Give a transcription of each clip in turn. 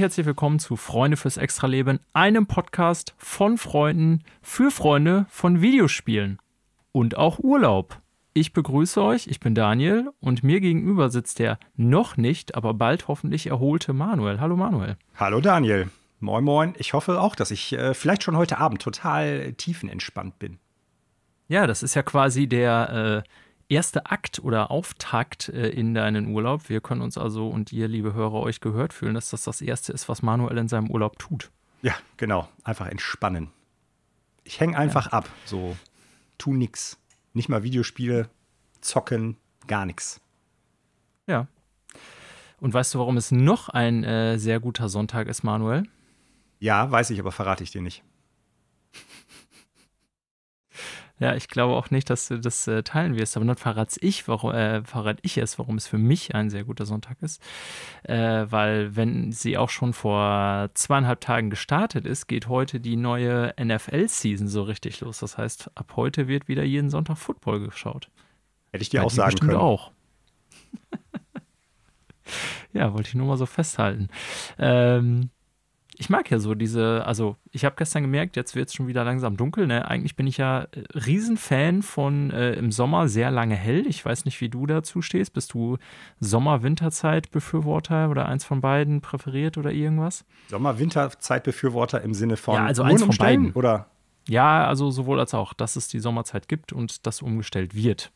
Herzlich willkommen zu Freunde fürs Extraleben, einem Podcast von Freunden für Freunde von Videospielen und auch Urlaub. Ich begrüße euch, ich bin Daniel und mir gegenüber sitzt der noch nicht, aber bald hoffentlich erholte Manuel. Hallo Manuel. Hallo Daniel. Moin Moin. Ich hoffe auch, dass ich äh, vielleicht schon heute Abend total tiefenentspannt bin. Ja, das ist ja quasi der äh, erste Akt oder Auftakt äh, in deinen Urlaub. Wir können uns also und ihr, liebe Hörer, euch gehört fühlen, dass das das erste ist, was Manuel in seinem Urlaub tut. Ja, genau. Einfach entspannen. Ich hänge einfach ja. ab. So, tu nix. Nicht mal Videospiele, zocken, gar nichts. Ja. Und weißt du, warum es noch ein äh, sehr guter Sonntag ist, Manuel? Ja, weiß ich, aber verrate ich dir nicht. Ja, ich glaube auch nicht, dass du das äh, teilen wirst, aber dann verrate ich, warum, äh, verrate ich es, warum es für mich ein sehr guter Sonntag ist. Äh, weil, wenn sie auch schon vor zweieinhalb Tagen gestartet ist, geht heute die neue NFL-Season so richtig los. Das heißt, ab heute wird wieder jeden Sonntag Football geschaut. Hätte ich dir Weil auch sagen können. auch. ja, wollte ich nur mal so festhalten. Ähm, ich mag ja so diese, also ich habe gestern gemerkt, jetzt wird es schon wieder langsam dunkel. Ne? Eigentlich bin ich ja äh, Riesenfan von äh, im Sommer sehr lange hell. Ich weiß nicht, wie du dazu stehst. Bist du Sommer-Winterzeit-Befürworter oder eins von beiden präferiert oder irgendwas? Sommer-Winterzeit-Befürworter im Sinne von ja, also eins von beiden. oder? Ja, also sowohl als auch, dass es die Sommerzeit gibt und das umgestellt wird.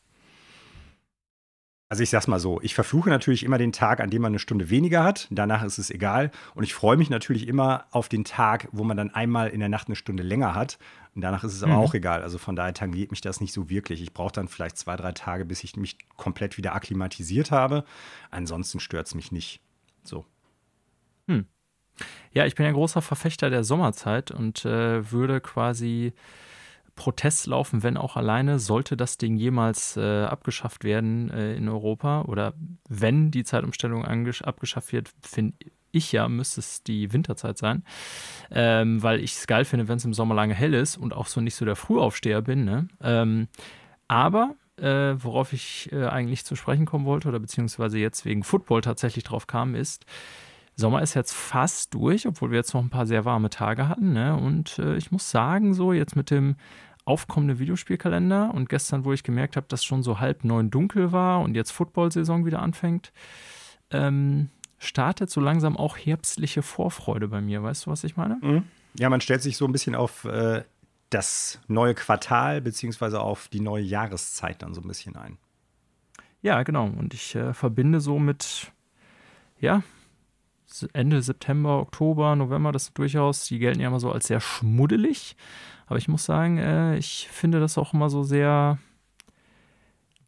Also ich sag's mal so, ich verfluche natürlich immer den Tag, an dem man eine Stunde weniger hat. Danach ist es egal. Und ich freue mich natürlich immer auf den Tag, wo man dann einmal in der Nacht eine Stunde länger hat. Und danach ist es aber mhm. auch egal. Also von daher tangiert mich das nicht so wirklich. Ich brauche dann vielleicht zwei, drei Tage, bis ich mich komplett wieder akklimatisiert habe. Ansonsten stört es mich nicht. So. Hm. Ja, ich bin ja großer Verfechter der Sommerzeit und äh, würde quasi Protest laufen, wenn auch alleine, sollte das Ding jemals äh, abgeschafft werden äh, in Europa oder wenn die Zeitumstellung abgeschafft wird, finde ich ja, müsste es die Winterzeit sein, ähm, weil ich es geil finde, wenn es im Sommer lange hell ist und auch so nicht so der Frühaufsteher bin. Ne? Ähm, aber äh, worauf ich äh, eigentlich zu sprechen kommen wollte oder beziehungsweise jetzt wegen Football tatsächlich drauf kam, ist, Sommer ist jetzt fast durch, obwohl wir jetzt noch ein paar sehr warme Tage hatten. Ne? Und äh, ich muss sagen, so jetzt mit dem aufkommenden Videospielkalender und gestern, wo ich gemerkt habe, dass schon so halb neun dunkel war und jetzt Football-Saison wieder anfängt, ähm, startet so langsam auch herbstliche Vorfreude bei mir. Weißt du, was ich meine? Mhm. Ja, man stellt sich so ein bisschen auf äh, das neue Quartal beziehungsweise auf die neue Jahreszeit dann so ein bisschen ein. Ja, genau. Und ich äh, verbinde so mit, ja, Ende September, Oktober, November, das sind durchaus, die gelten ja immer so als sehr schmuddelig. Aber ich muss sagen, äh, ich finde das auch immer so sehr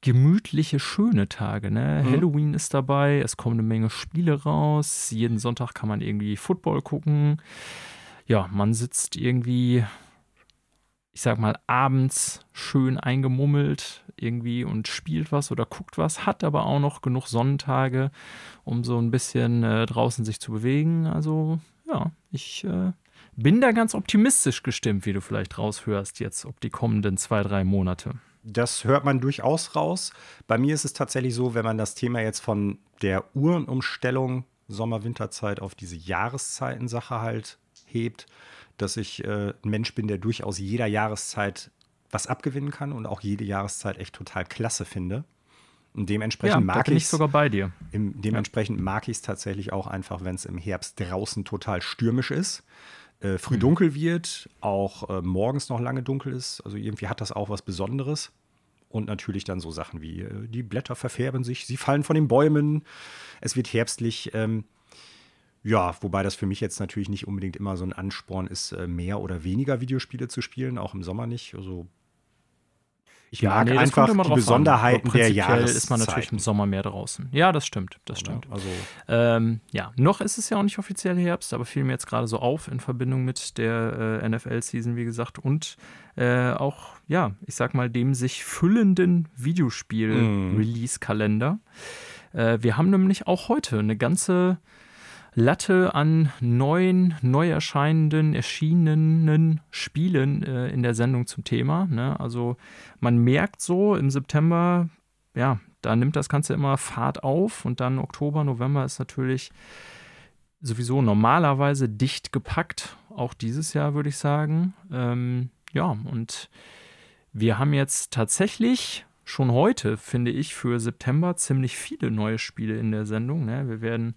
gemütliche, schöne Tage. Ne? Mhm. Halloween ist dabei, es kommen eine Menge Spiele raus. Jeden Sonntag kann man irgendwie Football gucken. Ja, man sitzt irgendwie ich sag mal, abends schön eingemummelt irgendwie und spielt was oder guckt was, hat aber auch noch genug Sonnentage, um so ein bisschen äh, draußen sich zu bewegen. Also ja, ich äh, bin da ganz optimistisch gestimmt, wie du vielleicht raushörst jetzt, ob die kommenden zwei, drei Monate. Das hört man durchaus raus. Bei mir ist es tatsächlich so, wenn man das Thema jetzt von der Uhrenumstellung Sommer-Winterzeit auf diese Jahreszeiten-Sache halt hebt, dass ich äh, ein Mensch bin, der durchaus jeder Jahreszeit was abgewinnen kann und auch jede Jahreszeit echt total klasse finde. Und dementsprechend ja, mag ich es sogar bei dir. Im, dementsprechend ja. mag ich es tatsächlich auch einfach, wenn es im Herbst draußen total stürmisch ist, äh, früh mhm. dunkel wird, auch äh, morgens noch lange dunkel ist. Also irgendwie hat das auch was Besonderes. Und natürlich dann so Sachen wie äh, die Blätter verfärben sich, sie fallen von den Bäumen, es wird herbstlich. Ähm, ja, wobei das für mich jetzt natürlich nicht unbedingt immer so ein Ansporn ist, äh, mehr oder weniger Videospiele zu spielen, auch im Sommer nicht. Also ich ja, mag nee, einfach die Besonderheiten der Jahreszeit. ist man natürlich im Sommer mehr draußen. Ja, das stimmt, das stimmt. Ja, also ähm, ja, noch ist es ja auch nicht offiziell Herbst, aber fiel mir jetzt gerade so auf in Verbindung mit der äh, NFL-Season, wie gesagt, und äh, auch, ja, ich sag mal, dem sich füllenden Videospiel-Release-Kalender. Mm. Äh, wir haben nämlich auch heute eine ganze Latte an neuen, neu erscheinenden, erschienenen Spielen äh, in der Sendung zum Thema. Ne? Also man merkt so im September, ja, da nimmt das Ganze immer Fahrt auf und dann Oktober, November ist natürlich sowieso normalerweise dicht gepackt, auch dieses Jahr würde ich sagen. Ähm, ja, und wir haben jetzt tatsächlich schon heute, finde ich, für September ziemlich viele neue Spiele in der Sendung. Ne? Wir werden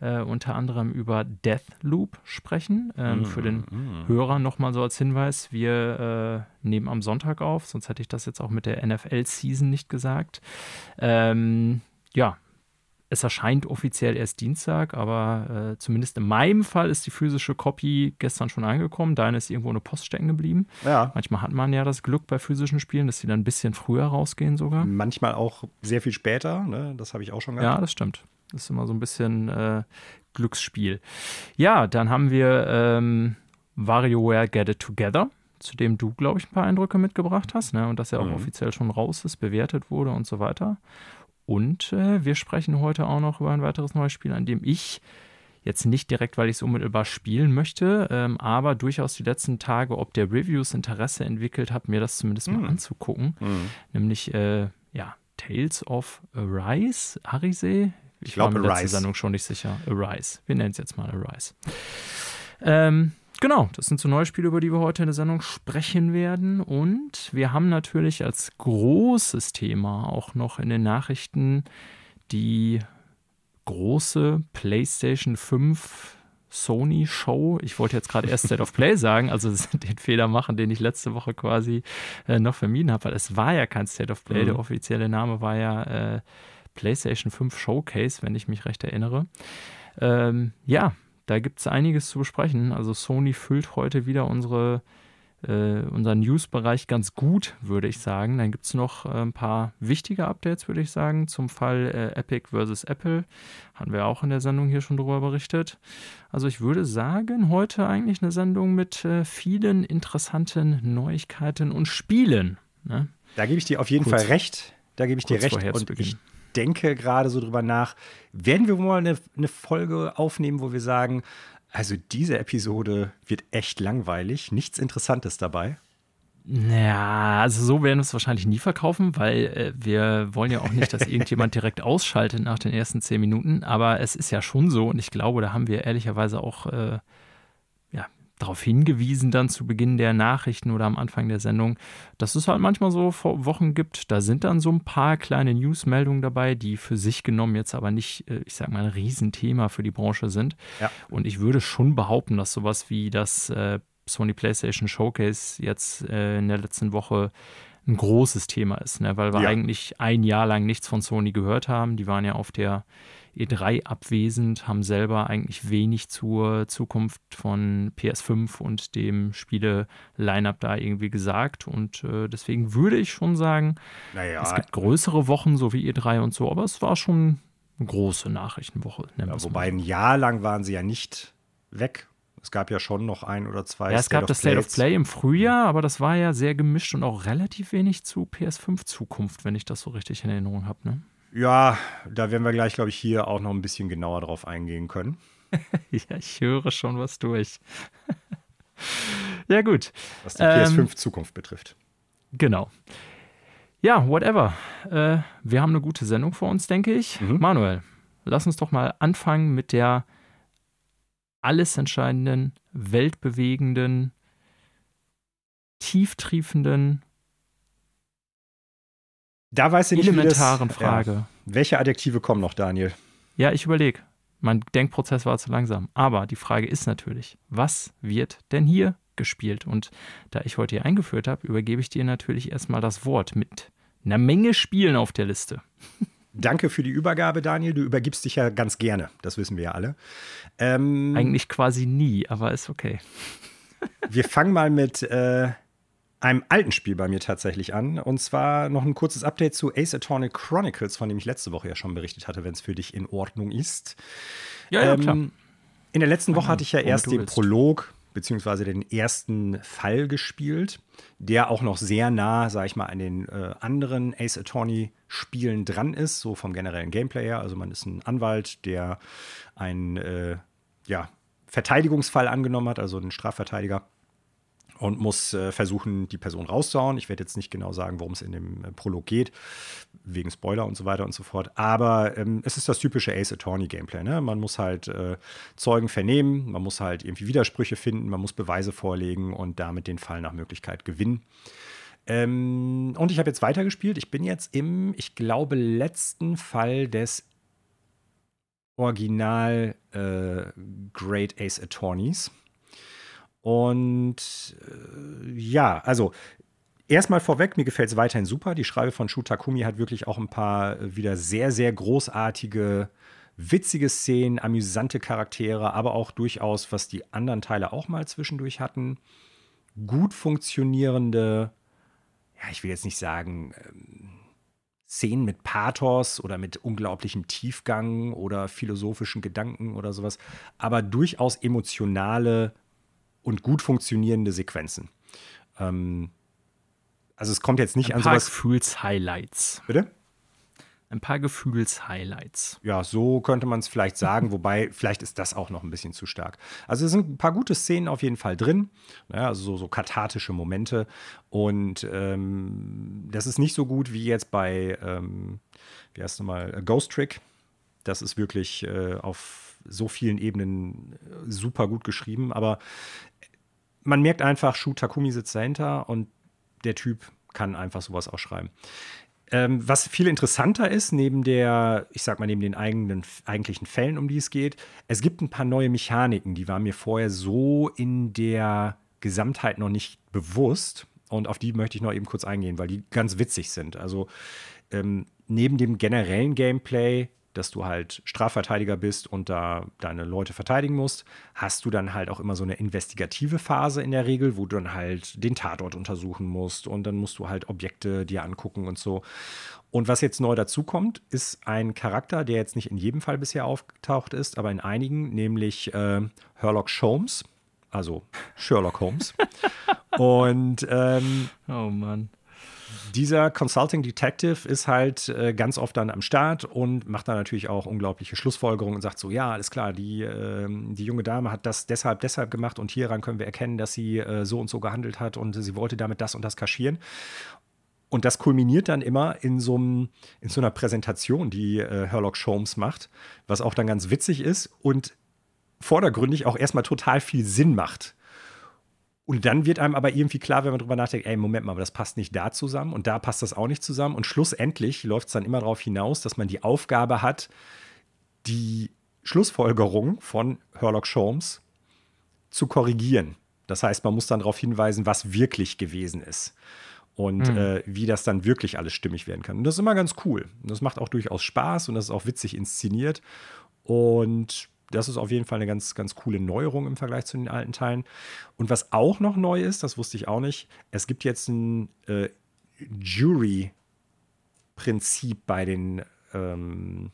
äh, unter anderem über Deathloop sprechen. Ähm, mm, für den mm. Hörer nochmal so als Hinweis, wir äh, nehmen am Sonntag auf, sonst hätte ich das jetzt auch mit der NFL-Season nicht gesagt. Ähm, ja, es erscheint offiziell erst Dienstag, aber äh, zumindest in meinem Fall ist die physische Copy gestern schon angekommen. Deine ist irgendwo eine Post stecken geblieben. Ja. Manchmal hat man ja das Glück bei physischen Spielen, dass sie dann ein bisschen früher rausgehen sogar. Manchmal auch sehr viel später, ne? das habe ich auch schon gehabt. Ja, das stimmt. Das ist immer so ein bisschen äh, Glücksspiel. Ja, dann haben wir ähm, WarioWare Get It Together zu dem du, glaube ich, ein paar Eindrücke mitgebracht hast, ne? und dass er auch mhm. offiziell schon raus ist, bewertet wurde und so weiter. Und äh, wir sprechen heute auch noch über ein weiteres neues Spiel, an dem ich jetzt nicht direkt, weil ich es unmittelbar spielen möchte, ähm, aber durchaus die letzten Tage, ob der Reviews Interesse entwickelt hat, mir das zumindest mhm. mal anzugucken. Mhm. Nämlich, äh, ja, Tales of Arise, Arise? Ich, ich glaube, Arise. letzten Sendung schon nicht sicher. Arise. Wir nennen es jetzt mal Arise. Ähm, Genau, das sind so neue Spiele, über die wir heute in der Sendung sprechen werden. Und wir haben natürlich als großes Thema auch noch in den Nachrichten die große PlayStation 5 Sony Show. Ich wollte jetzt gerade erst State of Play sagen, also den Fehler machen, den ich letzte Woche quasi äh, noch vermieden habe, weil es war ja kein State of Play. Mhm. Der offizielle Name war ja äh, PlayStation 5 Showcase, wenn ich mich recht erinnere. Ähm, ja, da gibt es einiges zu besprechen. Also Sony füllt heute wieder unsere, äh, unseren News-Bereich ganz gut, würde ich sagen. Dann gibt es noch äh, ein paar wichtige Updates, würde ich sagen, zum Fall äh, Epic versus Apple. Hatten wir auch in der Sendung hier schon darüber berichtet. Also ich würde sagen, heute eigentlich eine Sendung mit äh, vielen interessanten Neuigkeiten und Spielen. Ne? Da gebe ich dir auf jeden kurz, Fall recht. Da gebe ich dir recht. Und ich denke gerade so drüber nach, werden wir mal eine, eine Folge aufnehmen, wo wir sagen, also diese Episode wird echt langweilig, nichts Interessantes dabei. Ja, also so werden wir es wahrscheinlich nie verkaufen, weil äh, wir wollen ja auch nicht, dass irgendjemand direkt ausschaltet nach den ersten zehn Minuten. Aber es ist ja schon so und ich glaube, da haben wir ehrlicherweise auch äh, darauf hingewiesen dann zu Beginn der Nachrichten oder am Anfang der Sendung, dass es halt manchmal so Wochen gibt, da sind dann so ein paar kleine Newsmeldungen dabei, die für sich genommen jetzt aber nicht, äh, ich sag mal, ein Riesenthema für die Branche sind. Ja. Und ich würde schon behaupten, dass sowas wie das äh, Sony PlayStation Showcase jetzt äh, in der letzten Woche ein großes Thema ist, ne? weil wir ja. eigentlich ein Jahr lang nichts von Sony gehört haben. Die waren ja auf der E3 abwesend, haben selber eigentlich wenig zur Zukunft von PS5 und dem Spiele-Line-Up da irgendwie gesagt. Und äh, deswegen würde ich schon sagen, naja. es gibt größere Wochen, so wie E3 und so, aber es war schon eine große Nachrichtenwoche. Ja, wobei ein Jahr lang waren sie ja nicht weg. Es gab ja schon noch ein oder zwei. Ja, es State gab das State of Play im Frühjahr, aber das war ja sehr gemischt und auch relativ wenig zu PS5-Zukunft, wenn ich das so richtig in Erinnerung habe. Ne? Ja, da werden wir gleich, glaube ich, hier auch noch ein bisschen genauer drauf eingehen können. ja, ich höre schon was durch. ja, gut. Was die PS5-Zukunft ähm, betrifft. Genau. Ja, whatever. Äh, wir haben eine gute Sendung vor uns, denke ich. Mhm. Manuel, lass uns doch mal anfangen mit der alles entscheidenden, weltbewegenden, tieftriefenden da weiß ich nicht, elementaren das, Frage. Ja. Welche Adjektive kommen noch, Daniel? Ja, ich überlege. Mein Denkprozess war zu langsam. Aber die Frage ist natürlich, was wird denn hier gespielt? Und da ich heute hier eingeführt habe, übergebe ich dir natürlich erstmal das Wort mit einer Menge Spielen auf der Liste. Danke für die Übergabe, Daniel. Du übergibst dich ja ganz gerne. Das wissen wir ja alle. Ähm, Eigentlich quasi nie, aber ist okay. wir fangen mal mit äh, einem alten Spiel bei mir tatsächlich an. Und zwar noch ein kurzes Update zu Ace Attorney Chronicles, von dem ich letzte Woche ja schon berichtet hatte, wenn es für dich in Ordnung ist. Ja, ja, ähm, klar. In der letzten Woche hatte ich ja erst den Prolog beziehungsweise den ersten Fall gespielt, der auch noch sehr nah, sag ich mal, an den äh, anderen Ace Attorney Spielen dran ist, so vom generellen Gameplay her. Also man ist ein Anwalt, der einen äh, ja, Verteidigungsfall angenommen hat, also ein Strafverteidiger und muss äh, versuchen, die Person rauszuhauen. Ich werde jetzt nicht genau sagen, worum es in dem äh, Prolog geht, wegen Spoiler und so weiter und so fort. Aber ähm, es ist das typische Ace Attorney Gameplay. Ne? Man muss halt äh, Zeugen vernehmen, man muss halt irgendwie Widersprüche finden, man muss Beweise vorlegen und damit den Fall nach Möglichkeit gewinnen. Ähm, und ich habe jetzt weitergespielt. Ich bin jetzt im, ich glaube, letzten Fall des Original äh, Great Ace Attorneys. Und äh, ja, also erstmal vorweg, mir gefällt es weiterhin super. Die Schreibe von Shu Takumi hat wirklich auch ein paar äh, wieder sehr, sehr großartige, witzige Szenen, amüsante Charaktere, aber auch durchaus, was die anderen Teile auch mal zwischendurch hatten, gut funktionierende, ja, ich will jetzt nicht sagen, ähm, Szenen mit Pathos oder mit unglaublichem Tiefgang oder philosophischen Gedanken oder sowas, aber durchaus emotionale und gut funktionierende Sequenzen. Ähm, also es kommt jetzt nicht Ein an paar sowas. Gefühlshighlights. Bitte? Ein paar Gefühlshighlights. Ja, so könnte man es vielleicht sagen, wobei vielleicht ist das auch noch ein bisschen zu stark. Also es sind ein paar gute Szenen auf jeden Fall drin, ja, also so, so kathartische Momente. Und ähm, das ist nicht so gut wie jetzt bei, ähm, wie heißt es nochmal, Ghost Trick. Das ist wirklich äh, auf so vielen Ebenen äh, super gut geschrieben, aber man merkt einfach, Shu Takumi sitzt dahinter und der Typ kann einfach sowas auch schreiben. Ähm, was viel interessanter ist, neben der, ich sag mal, neben den eigenen, eigentlichen Fällen, um die es geht, es gibt ein paar neue Mechaniken, die waren mir vorher so in der Gesamtheit noch nicht bewusst. Und auf die möchte ich noch eben kurz eingehen, weil die ganz witzig sind. Also ähm, neben dem generellen Gameplay dass du halt Strafverteidiger bist und da deine Leute verteidigen musst, hast du dann halt auch immer so eine investigative Phase in der Regel, wo du dann halt den Tatort untersuchen musst und dann musst du halt Objekte dir angucken und so. Und was jetzt neu dazu kommt, ist ein Charakter, der jetzt nicht in jedem Fall bisher aufgetaucht ist, aber in einigen, nämlich äh, Herlock Sholmes, also Sherlock Holmes. und ähm, oh Mann dieser Consulting Detective ist halt äh, ganz oft dann am Start und macht dann natürlich auch unglaubliche Schlussfolgerungen und sagt so, ja, alles klar, die, äh, die junge Dame hat das deshalb, deshalb gemacht und hieran können wir erkennen, dass sie äh, so und so gehandelt hat und sie wollte damit das und das kaschieren. Und das kulminiert dann immer in so, einem, in so einer Präsentation, die äh, Herlock Sholmes macht, was auch dann ganz witzig ist und vordergründig auch erstmal total viel Sinn macht. Und dann wird einem aber irgendwie klar, wenn man drüber nachdenkt, ey, Moment mal, aber das passt nicht da zusammen und da passt das auch nicht zusammen. Und schlussendlich läuft es dann immer darauf hinaus, dass man die Aufgabe hat, die Schlussfolgerung von Herlock Sholmes zu korrigieren. Das heißt, man muss dann darauf hinweisen, was wirklich gewesen ist und mhm. äh, wie das dann wirklich alles stimmig werden kann. Und das ist immer ganz cool. Und das macht auch durchaus Spaß und das ist auch witzig inszeniert. Und das ist auf jeden Fall eine ganz, ganz coole Neuerung im Vergleich zu den alten Teilen. Und was auch noch neu ist, das wusste ich auch nicht, es gibt jetzt ein äh, Jury-Prinzip bei den, ähm,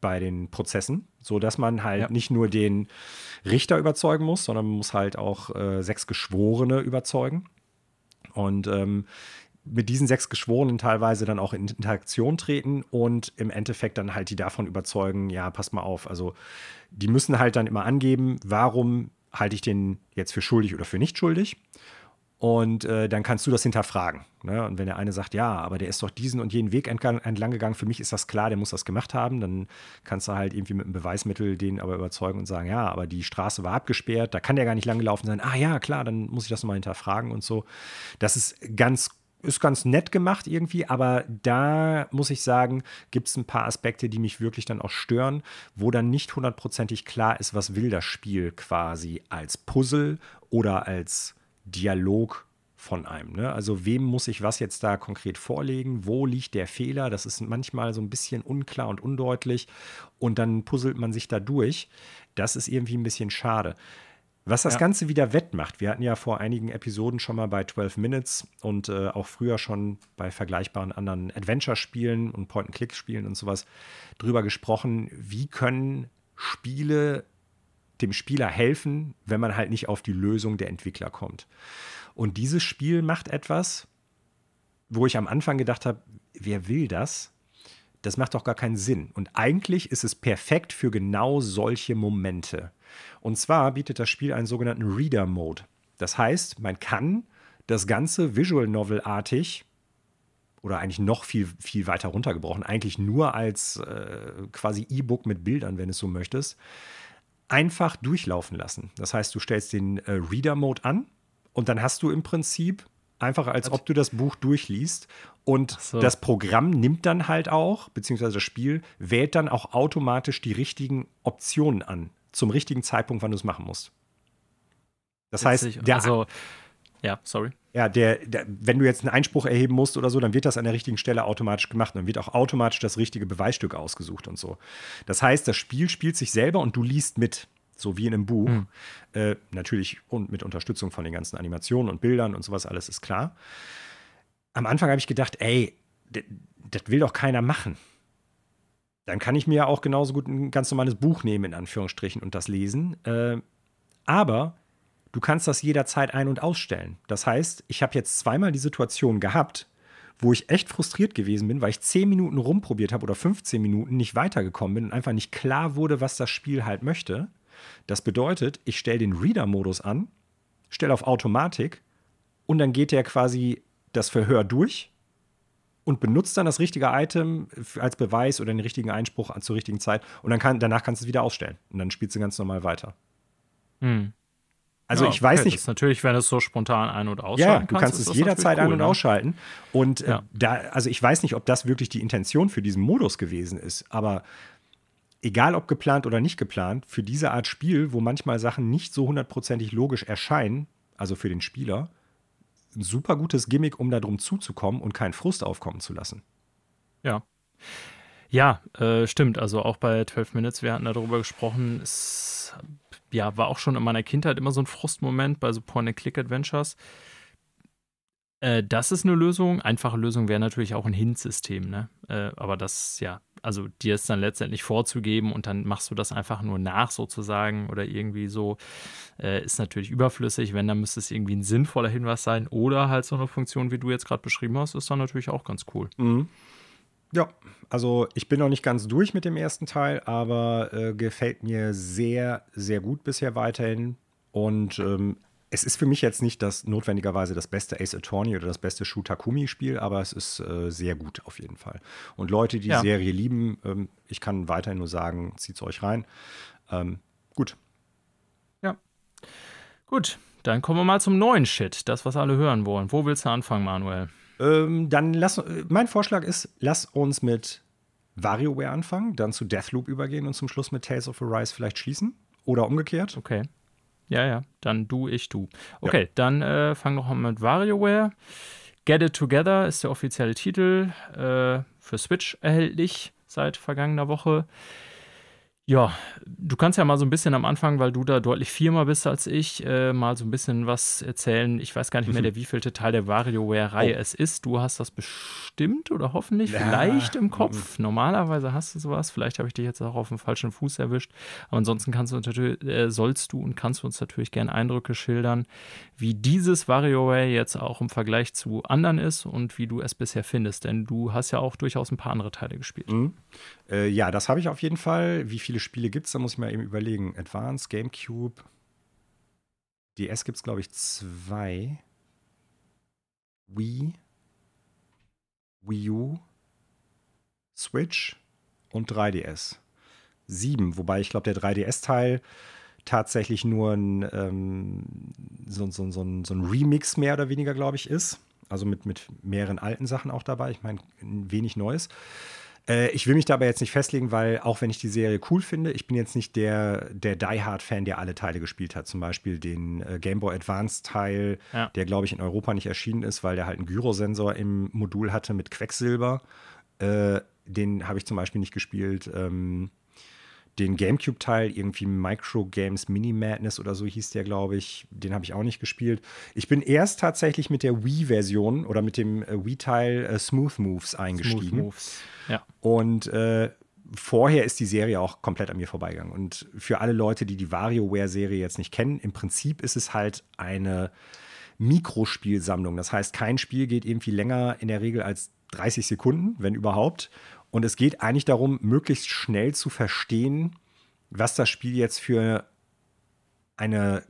bei den Prozessen, sodass man halt ja. nicht nur den Richter überzeugen muss, sondern man muss halt auch äh, sechs Geschworene überzeugen. Und ähm, mit diesen sechs Geschworenen teilweise dann auch in Interaktion treten und im Endeffekt dann halt die davon überzeugen, ja, pass mal auf, also die müssen halt dann immer angeben, warum halte ich den jetzt für schuldig oder für nicht schuldig. Und äh, dann kannst du das hinterfragen. Ne? Und wenn der eine sagt, ja, aber der ist doch diesen und jenen Weg entlang gegangen, für mich ist das klar, der muss das gemacht haben, dann kannst du halt irgendwie mit einem Beweismittel den aber überzeugen und sagen, ja, aber die Straße war abgesperrt, da kann der gar nicht lang gelaufen sein. Ah ja, klar, dann muss ich das nochmal hinterfragen und so. Das ist ganz ist ganz nett gemacht irgendwie, aber da muss ich sagen, gibt es ein paar Aspekte, die mich wirklich dann auch stören, wo dann nicht hundertprozentig klar ist, was will das Spiel quasi als Puzzle oder als Dialog von einem. Ne? Also wem muss ich was jetzt da konkret vorlegen? Wo liegt der Fehler? Das ist manchmal so ein bisschen unklar und undeutlich und dann puzzelt man sich da durch. Das ist irgendwie ein bisschen schade. Was das ja. Ganze wieder wettmacht, wir hatten ja vor einigen Episoden schon mal bei 12 Minutes und äh, auch früher schon bei vergleichbaren anderen Adventure-Spielen und Point-and-Click-Spielen und sowas drüber gesprochen, wie können Spiele dem Spieler helfen, wenn man halt nicht auf die Lösung der Entwickler kommt. Und dieses Spiel macht etwas, wo ich am Anfang gedacht habe, wer will das? Das macht doch gar keinen Sinn. Und eigentlich ist es perfekt für genau solche Momente. Und zwar bietet das Spiel einen sogenannten Reader-Mode. Das heißt, man kann das Ganze Visual Novel-artig oder eigentlich noch viel, viel weiter runtergebrochen, eigentlich nur als äh, quasi E-Book mit Bildern, wenn du es so möchtest, einfach durchlaufen lassen. Das heißt, du stellst den äh, Reader-Mode an und dann hast du im Prinzip einfach, als ob du das Buch durchliest. Und so. das Programm nimmt dann halt auch, beziehungsweise das Spiel, wählt dann auch automatisch die richtigen Optionen an, zum richtigen Zeitpunkt, wann du es machen musst. Das Witzig. heißt, der, also, ja, sorry. Ja, der, der, wenn du jetzt einen Einspruch erheben musst oder so, dann wird das an der richtigen Stelle automatisch gemacht. Dann wird auch automatisch das richtige Beweisstück ausgesucht und so. Das heißt, das Spiel spielt sich selber und du liest mit, so wie in einem Buch. Mhm. Äh, natürlich und mit Unterstützung von den ganzen Animationen und Bildern und sowas, alles ist klar. Am Anfang habe ich gedacht, ey, das will doch keiner machen. Dann kann ich mir ja auch genauso gut ein ganz normales Buch nehmen, in Anführungsstrichen, und das lesen. Äh, aber du kannst das jederzeit ein- und ausstellen. Das heißt, ich habe jetzt zweimal die Situation gehabt, wo ich echt frustriert gewesen bin, weil ich 10 Minuten rumprobiert habe oder 15 Minuten nicht weitergekommen bin und einfach nicht klar wurde, was das Spiel halt möchte. Das bedeutet, ich stelle den Reader-Modus an, stelle auf Automatik und dann geht der quasi das Verhör durch und benutzt dann das richtige Item als Beweis oder den richtigen Einspruch zur richtigen Zeit und dann kann, danach kannst du es wieder ausstellen und dann spielst du ganz normal weiter. Hm. Also ja, ich weiß okay, nicht. natürlich, wenn es so spontan ein- und ausschalten Ja, du kannst, kannst es jederzeit cool, ein- und ne? ausschalten. Und äh, ja. da, also ich weiß nicht, ob das wirklich die Intention für diesen Modus gewesen ist, aber egal ob geplant oder nicht geplant, für diese Art Spiel, wo manchmal Sachen nicht so hundertprozentig logisch erscheinen, also für den Spieler, ein super gutes Gimmick, um da drum zuzukommen und keinen Frust aufkommen zu lassen. Ja. Ja, äh, stimmt. Also auch bei 12 Minutes, wir hatten darüber gesprochen, es ja, war auch schon in meiner Kindheit immer so ein Frustmoment bei so Point-and-Click-Adventures. Äh, das ist eine Lösung. Einfache Lösung wäre natürlich auch ein Hint-System, ne? Äh, aber das, ja, also dir es dann letztendlich vorzugeben und dann machst du das einfach nur nach sozusagen oder irgendwie so, äh, ist natürlich überflüssig. Wenn, dann müsste es irgendwie ein sinnvoller Hinweis sein oder halt so eine Funktion, wie du jetzt gerade beschrieben hast, ist dann natürlich auch ganz cool. Mhm. Ja, also ich bin noch nicht ganz durch mit dem ersten Teil, aber äh, gefällt mir sehr, sehr gut bisher weiterhin. Und ähm, es ist für mich jetzt nicht das notwendigerweise das beste Ace Attorney oder das beste Shu Takumi-Spiel, aber es ist äh, sehr gut auf jeden Fall. Und Leute, die ja. die Serie lieben, ähm, ich kann weiterhin nur sagen, zieht es euch rein. Ähm, gut. Ja. Gut, dann kommen wir mal zum neuen Shit, das, was alle hören wollen. Wo willst du anfangen, Manuel? Ähm, dann lass, äh, mein Vorschlag ist, lass uns mit WarioWare anfangen, dann zu Deathloop übergehen und zum Schluss mit Tales of Arise vielleicht schließen. Oder umgekehrt. Okay. Ja, ja. Dann du, ich, du. Okay, ja. dann äh, fang doch mal mit WarioWare. Get It Together ist der offizielle Titel. Äh, für Switch erhältlich seit vergangener Woche. Ja, du kannst ja mal so ein bisschen am Anfang, weil du da deutlich viermal bist als ich, äh, mal so ein bisschen was erzählen. Ich weiß gar nicht mehr, mhm. der wievielte Teil der WarioWare-Reihe oh. es ist. Du hast das bestimmt oder hoffentlich ja. vielleicht im Kopf. Mhm. Normalerweise hast du sowas. Vielleicht habe ich dich jetzt auch auf dem falschen Fuß erwischt. Aber ansonsten kannst du natürlich, äh, sollst du und kannst du uns natürlich gerne Eindrücke schildern, wie dieses WarioWare jetzt auch im Vergleich zu anderen ist und wie du es bisher findest. Denn du hast ja auch durchaus ein paar andere Teile gespielt. Mhm. Äh, ja, das habe ich auf jeden Fall. Wie viele Spiele gibt es? Da muss ich mal eben überlegen. Advance, GameCube. DS gibt es, glaube ich, zwei. Wii, Wii U, Switch und 3DS. Sieben, wobei ich glaube, der 3DS-Teil tatsächlich nur ein, ähm, so, so, so, ein, so ein Remix mehr oder weniger, glaube ich, ist. Also mit, mit mehreren alten Sachen auch dabei. Ich meine, wenig Neues. Äh, ich will mich dabei jetzt nicht festlegen, weil auch wenn ich die Serie cool finde, ich bin jetzt nicht der, der Die Hard-Fan, der alle Teile gespielt hat. Zum Beispiel den äh, Game Boy Advance-Teil, ja. der, glaube ich, in Europa nicht erschienen ist, weil der halt einen Gyrosensor im Modul hatte mit Quecksilber. Äh, den habe ich zum Beispiel nicht gespielt. Ähm, den GameCube-Teil, irgendwie Micro Games Mini Madness oder so hieß der, glaube ich. Den habe ich auch nicht gespielt. Ich bin erst tatsächlich mit der Wii-Version oder mit dem äh, Wii-Teil äh, Smooth Moves eingestiegen. Smooth Moves, ja. Und äh, vorher ist die Serie auch komplett an mir vorbeigegangen. Und für alle Leute, die die WarioWare-Serie jetzt nicht kennen, im Prinzip ist es halt eine Mikrospielsammlung. Das heißt, kein Spiel geht irgendwie länger in der Regel als 30 Sekunden, wenn überhaupt. Und es geht eigentlich darum, möglichst schnell zu verstehen, was das Spiel jetzt für eine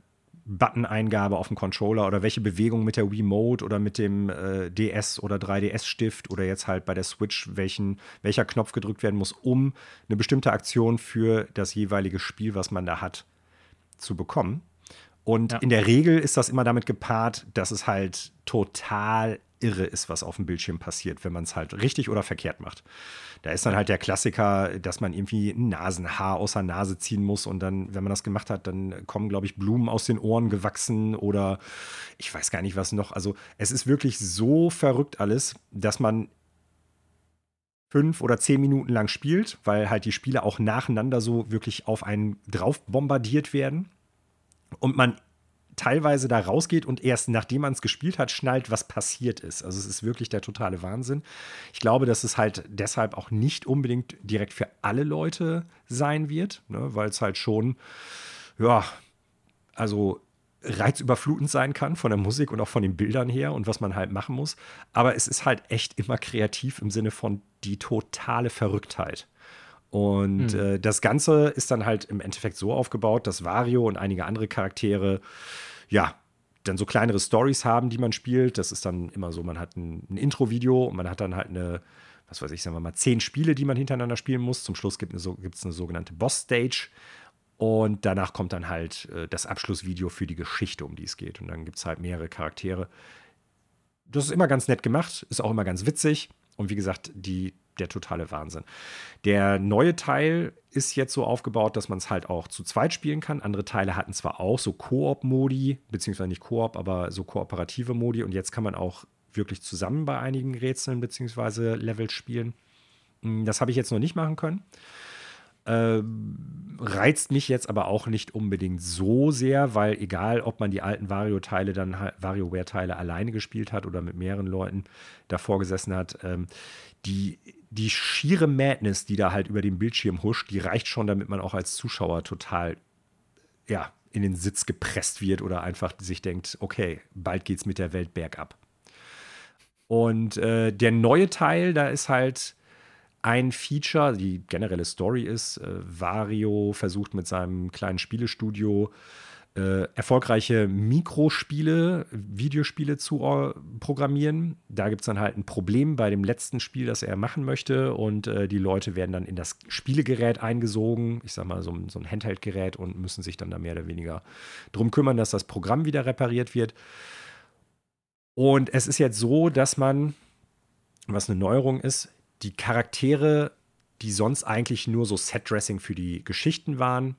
Button-Eingabe auf dem Controller oder welche Bewegung mit der Wii Mode oder mit dem äh, DS oder 3DS-Stift oder jetzt halt bei der Switch, welchen, welcher Knopf gedrückt werden muss, um eine bestimmte Aktion für das jeweilige Spiel, was man da hat, zu bekommen. Und ja. in der Regel ist das immer damit gepaart, dass es halt total irre ist, was auf dem Bildschirm passiert, wenn man es halt richtig oder verkehrt macht. Da ist dann halt der Klassiker, dass man irgendwie ein Nasenhaar aus der Nase ziehen muss und dann, wenn man das gemacht hat, dann kommen, glaube ich, Blumen aus den Ohren gewachsen oder ich weiß gar nicht was noch. Also es ist wirklich so verrückt alles, dass man fünf oder zehn Minuten lang spielt, weil halt die Spiele auch nacheinander so wirklich auf einen drauf bombardiert werden und man teilweise da rausgeht und erst nachdem man es gespielt hat, schnallt, was passiert ist. Also es ist wirklich der totale Wahnsinn. Ich glaube, dass es halt deshalb auch nicht unbedingt direkt für alle Leute sein wird, ne, weil es halt schon, ja, also reizüberflutend sein kann von der Musik und auch von den Bildern her und was man halt machen muss. Aber es ist halt echt immer kreativ im Sinne von die totale Verrücktheit. Und hm. äh, das Ganze ist dann halt im Endeffekt so aufgebaut, dass Wario und einige andere Charaktere ja, dann so kleinere Stories haben, die man spielt. Das ist dann immer so, man hat ein, ein Intro-Video und man hat dann halt eine, was weiß ich, sagen wir mal, zehn Spiele, die man hintereinander spielen muss. Zum Schluss gibt es eine, eine sogenannte Boss-Stage. Und danach kommt dann halt äh, das Abschlussvideo für die Geschichte, um die es geht. Und dann gibt es halt mehrere Charaktere. Das ist immer ganz nett gemacht, ist auch immer ganz witzig. Und wie gesagt, die der totale Wahnsinn. Der neue Teil ist jetzt so aufgebaut, dass man es halt auch zu zweit spielen kann. Andere Teile hatten zwar auch so Koop-Modi, beziehungsweise nicht Koop, aber so kooperative Modi. Und jetzt kann man auch wirklich zusammen bei einigen Rätseln beziehungsweise Levels spielen. Hm, das habe ich jetzt noch nicht machen können. Äh, reizt mich jetzt aber auch nicht unbedingt so sehr, weil egal, ob man die alten Vario-Teile dann WarioWare-Teile alleine gespielt hat oder mit mehreren Leuten davor gesessen hat, ähm, die, die schiere Madness, die da halt über den Bildschirm huscht, die reicht schon, damit man auch als Zuschauer total, ja, in den Sitz gepresst wird oder einfach sich denkt, okay, bald geht's mit der Welt bergab. Und äh, der neue Teil, da ist halt ein Feature, die generelle Story ist, äh, Vario versucht mit seinem kleinen Spielestudio äh, erfolgreiche Mikrospiele, Videospiele zu programmieren. Da gibt es dann halt ein Problem bei dem letzten Spiel, das er machen möchte. Und äh, die Leute werden dann in das Spielegerät eingesogen, ich sag mal so, so ein Handheld-Gerät und müssen sich dann da mehr oder weniger drum kümmern, dass das Programm wieder repariert wird. Und es ist jetzt so, dass man, was eine Neuerung ist, die Charaktere, die sonst eigentlich nur so Set-Dressing für die Geschichten waren,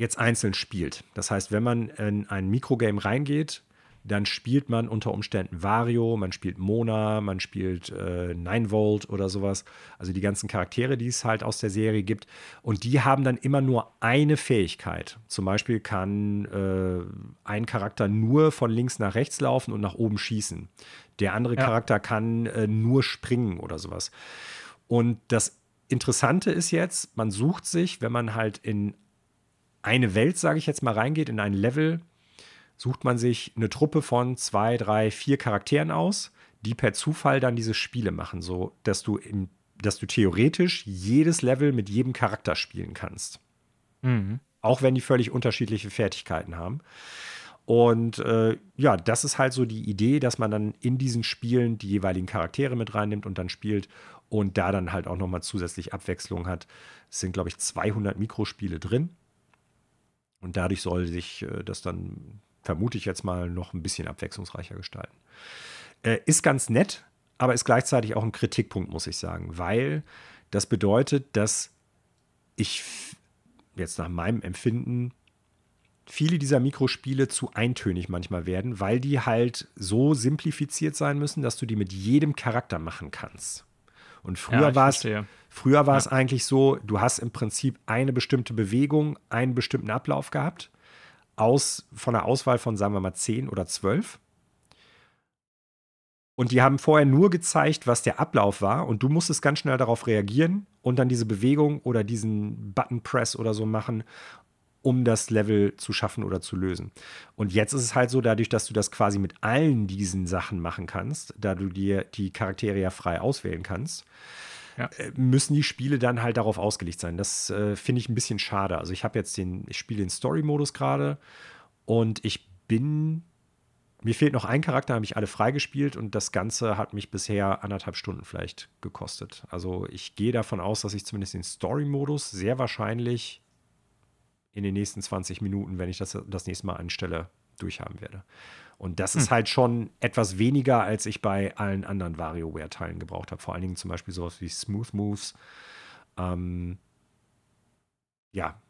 jetzt einzeln spielt. Das heißt, wenn man in ein Mikrogame reingeht, dann spielt man unter Umständen Vario, man spielt Mona, man spielt äh, 9 Volt oder sowas. Also die ganzen Charaktere, die es halt aus der Serie gibt. Und die haben dann immer nur eine Fähigkeit. Zum Beispiel kann äh, ein Charakter nur von links nach rechts laufen und nach oben schießen. Der andere ja. Charakter kann äh, nur springen oder sowas. Und das Interessante ist jetzt, man sucht sich, wenn man halt in eine Welt, sage ich jetzt mal, reingeht, in ein Level, sucht man sich eine Truppe von zwei, drei, vier Charakteren aus, die per Zufall dann diese Spiele machen, so dass du, im, dass du theoretisch jedes Level mit jedem Charakter spielen kannst. Mhm. Auch wenn die völlig unterschiedliche Fertigkeiten haben. Und äh, ja, das ist halt so die Idee, dass man dann in diesen Spielen die jeweiligen Charaktere mit reinnimmt und dann spielt und da dann halt auch nochmal zusätzlich Abwechslung hat. Es sind, glaube ich, 200 Mikrospiele drin. Und dadurch soll sich äh, das dann, vermute ich jetzt mal, noch ein bisschen abwechslungsreicher gestalten. Äh, ist ganz nett, aber ist gleichzeitig auch ein Kritikpunkt, muss ich sagen, weil das bedeutet, dass ich jetzt nach meinem Empfinden viele dieser Mikrospiele zu eintönig manchmal werden, weil die halt so simplifiziert sein müssen, dass du die mit jedem Charakter machen kannst. Und früher ja, war es früher war ja. es eigentlich so, du hast im Prinzip eine bestimmte Bewegung, einen bestimmten Ablauf gehabt, aus, von einer Auswahl von, sagen wir mal, zehn oder zwölf. Und die haben vorher nur gezeigt, was der Ablauf war. Und du musstest ganz schnell darauf reagieren und dann diese Bewegung oder diesen Button Press oder so machen um das Level zu schaffen oder zu lösen. Und jetzt ist es halt so, dadurch, dass du das quasi mit allen diesen Sachen machen kannst, da du dir die Charaktere ja frei auswählen kannst, ja. äh, müssen die Spiele dann halt darauf ausgelegt sein. Das äh, finde ich ein bisschen schade. Also ich habe jetzt den, ich spiele den Story-Modus gerade und ich bin mir fehlt noch ein Charakter, habe ich alle freigespielt und das Ganze hat mich bisher anderthalb Stunden vielleicht gekostet. Also ich gehe davon aus, dass ich zumindest den Story-Modus sehr wahrscheinlich in den nächsten 20 Minuten, wenn ich das das nächste Mal anstelle, durchhaben werde. Und das hm. ist halt schon etwas weniger, als ich bei allen anderen WarioWare-Teilen gebraucht habe. Vor allen Dingen zum Beispiel sowas wie Smooth Moves. Ähm, ja,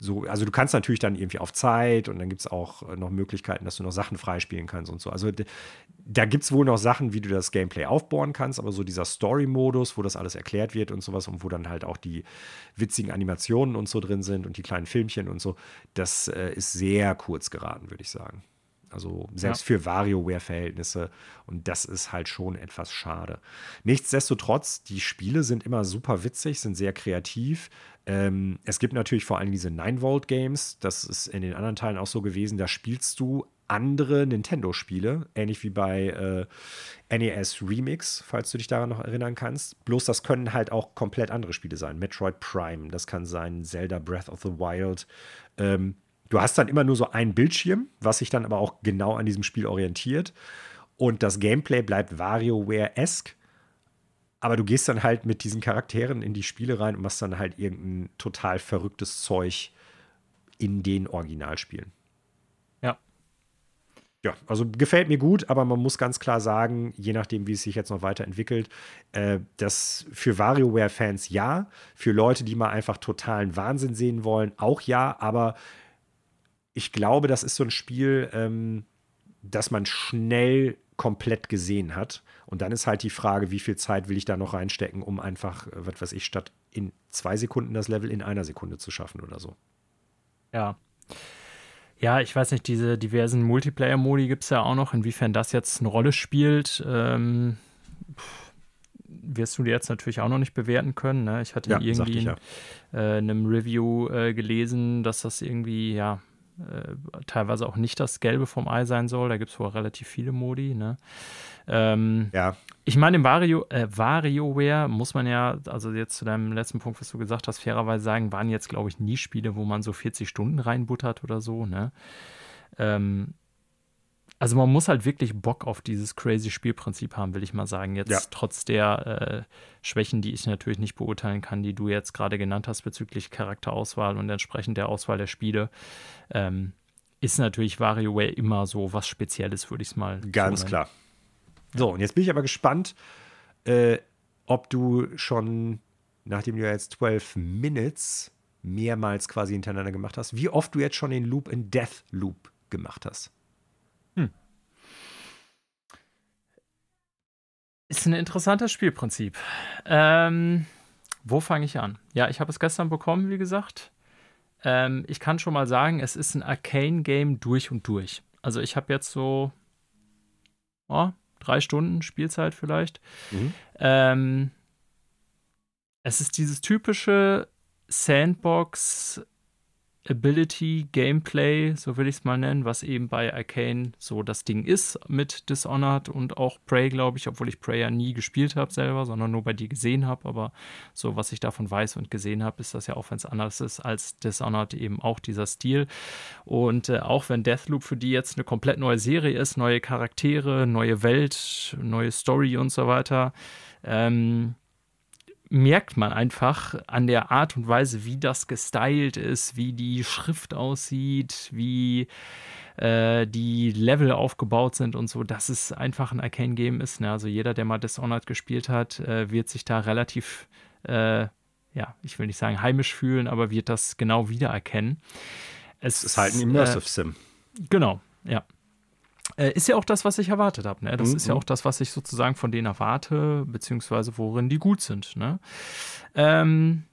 so, also du kannst natürlich dann irgendwie auf Zeit und dann gibt es auch äh, noch Möglichkeiten, dass du noch Sachen freispielen kannst und so. Also da gibt es wohl noch Sachen, wie du das Gameplay aufbauen kannst, aber so dieser Story-Modus, wo das alles erklärt wird und sowas und wo dann halt auch die witzigen Animationen und so drin sind und die kleinen Filmchen und so, das äh, ist sehr kurz geraten, würde ich sagen. Also selbst ja. für WarioWare-Verhältnisse. Und das ist halt schon etwas schade. Nichtsdestotrotz, die Spiele sind immer super witzig, sind sehr kreativ. Ähm, es gibt natürlich vor allem diese 9-Volt-Games. Das ist in den anderen Teilen auch so gewesen. Da spielst du andere Nintendo-Spiele, ähnlich wie bei äh, NES Remix, falls du dich daran noch erinnern kannst. Bloß das können halt auch komplett andere Spiele sein. Metroid Prime, das kann sein Zelda Breath of the Wild. Ähm, Du hast dann immer nur so einen Bildschirm, was sich dann aber auch genau an diesem Spiel orientiert. Und das Gameplay bleibt WarioWare-esque. Aber du gehst dann halt mit diesen Charakteren in die Spiele rein und machst dann halt irgendein total verrücktes Zeug in den Originalspielen. Ja. Ja, also gefällt mir gut, aber man muss ganz klar sagen, je nachdem, wie es sich jetzt noch weiterentwickelt, äh, das für WarioWare-Fans ja, für Leute, die mal einfach totalen Wahnsinn sehen wollen, auch ja, aber ich glaube, das ist so ein Spiel, ähm, das man schnell komplett gesehen hat. Und dann ist halt die Frage, wie viel Zeit will ich da noch reinstecken, um einfach, äh, was weiß ich, statt in zwei Sekunden das Level in einer Sekunde zu schaffen oder so. Ja. Ja, ich weiß nicht, diese diversen Multiplayer-Modi gibt es ja auch noch. Inwiefern das jetzt eine Rolle spielt, ähm, wirst du dir jetzt natürlich auch noch nicht bewerten können. Ne? Ich hatte ja, irgendwie ich ja. in äh, einem Review äh, gelesen, dass das irgendwie, ja, äh, teilweise auch nicht das Gelbe vom Ei sein soll. Da gibt es wohl relativ viele Modi. Ne? Ähm, ja. Ich meine, im Vario, äh, WarioWare muss man ja, also jetzt zu deinem letzten Punkt, was du gesagt hast, fairerweise sagen, waren jetzt, glaube ich, nie Spiele, wo man so 40 Stunden reinbuttert oder so. Ne? Ähm, also man muss halt wirklich Bock auf dieses crazy Spielprinzip haben, will ich mal sagen. Jetzt ja. trotz der äh, Schwächen, die ich natürlich nicht beurteilen kann, die du jetzt gerade genannt hast bezüglich Charakterauswahl und entsprechend der Auswahl der Spiele, ähm, ist natürlich WarioWare immer so was Spezielles, würde ich es mal Ganz so klar. So, und jetzt bin ich aber gespannt, äh, ob du schon, nachdem du jetzt 12 Minutes mehrmals quasi hintereinander gemacht hast, wie oft du jetzt schon den Loop in Death Loop gemacht hast. Ist ein interessantes Spielprinzip. Ähm, wo fange ich an? Ja, ich habe es gestern bekommen, wie gesagt. Ähm, ich kann schon mal sagen, es ist ein Arcane-Game durch und durch. Also ich habe jetzt so oh, drei Stunden Spielzeit vielleicht. Mhm. Ähm, es ist dieses typische Sandbox Ability, Gameplay, so will ich es mal nennen, was eben bei Arcane so das Ding ist mit Dishonored und auch Prey, glaube ich, obwohl ich Prey ja nie gespielt habe selber, sondern nur bei dir gesehen habe. Aber so, was ich davon weiß und gesehen habe, ist das ja auch, wenn es anders ist als Dishonored, eben auch dieser Stil. Und äh, auch wenn Deathloop für die jetzt eine komplett neue Serie ist, neue Charaktere, neue Welt, neue Story und so weiter, ähm, merkt man einfach an der Art und Weise, wie das gestylt ist, wie die Schrift aussieht, wie äh, die Level aufgebaut sind und so, dass es einfach ein Arcane-Game ist. Ne? Also jeder, der mal Dishonored gespielt hat, äh, wird sich da relativ, äh, ja, ich will nicht sagen heimisch fühlen, aber wird das genau wiedererkennen. Es, es ist halt ein Immersive äh, Sim. Genau, ja. Äh, ist ja auch das, was ich erwartet habe. Ne? Das mhm. ist ja auch das, was ich sozusagen von denen erwarte, beziehungsweise worin die gut sind. Ne? Ähm,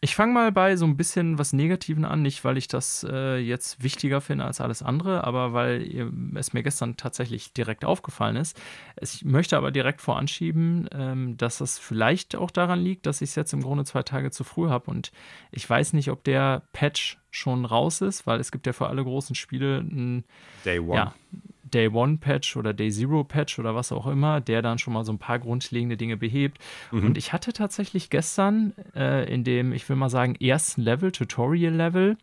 ich fange mal bei so ein bisschen was Negativen an, nicht weil ich das äh, jetzt wichtiger finde als alles andere, aber weil es mir gestern tatsächlich direkt aufgefallen ist. Ich möchte aber direkt voranschieben, ähm, dass das vielleicht auch daran liegt, dass ich es jetzt im Grunde zwei Tage zu früh habe und ich weiß nicht, ob der Patch schon raus ist, weil es gibt ja für alle großen Spiele ein Day One. Ja, Day One Patch oder Day Zero Patch oder was auch immer, der dann schon mal so ein paar grundlegende Dinge behebt. Mhm. Und ich hatte tatsächlich gestern äh, in dem, ich will mal sagen, ersten Level, Tutorial Level,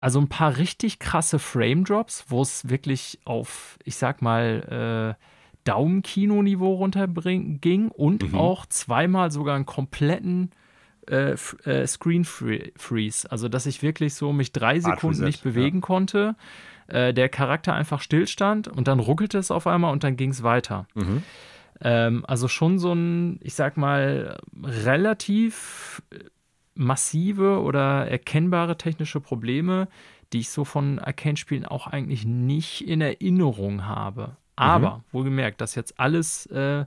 also ein paar richtig krasse Frame Drops, wo es wirklich auf, ich sag mal, äh, Daumenkino-Niveau runterging und mhm. auch zweimal sogar einen kompletten äh, äh, Screen Freeze. Also, dass ich wirklich so mich drei Sekunden nicht bewegen ja. konnte, äh, der Charakter einfach stillstand und dann ruckelte es auf einmal und dann ging es weiter. Mhm. Ähm, also schon so ein, ich sag mal, relativ massive oder erkennbare technische Probleme, die ich so von Arcane-Spielen auch eigentlich nicht in Erinnerung habe. Aber, mhm. wohlgemerkt, dass jetzt alles äh,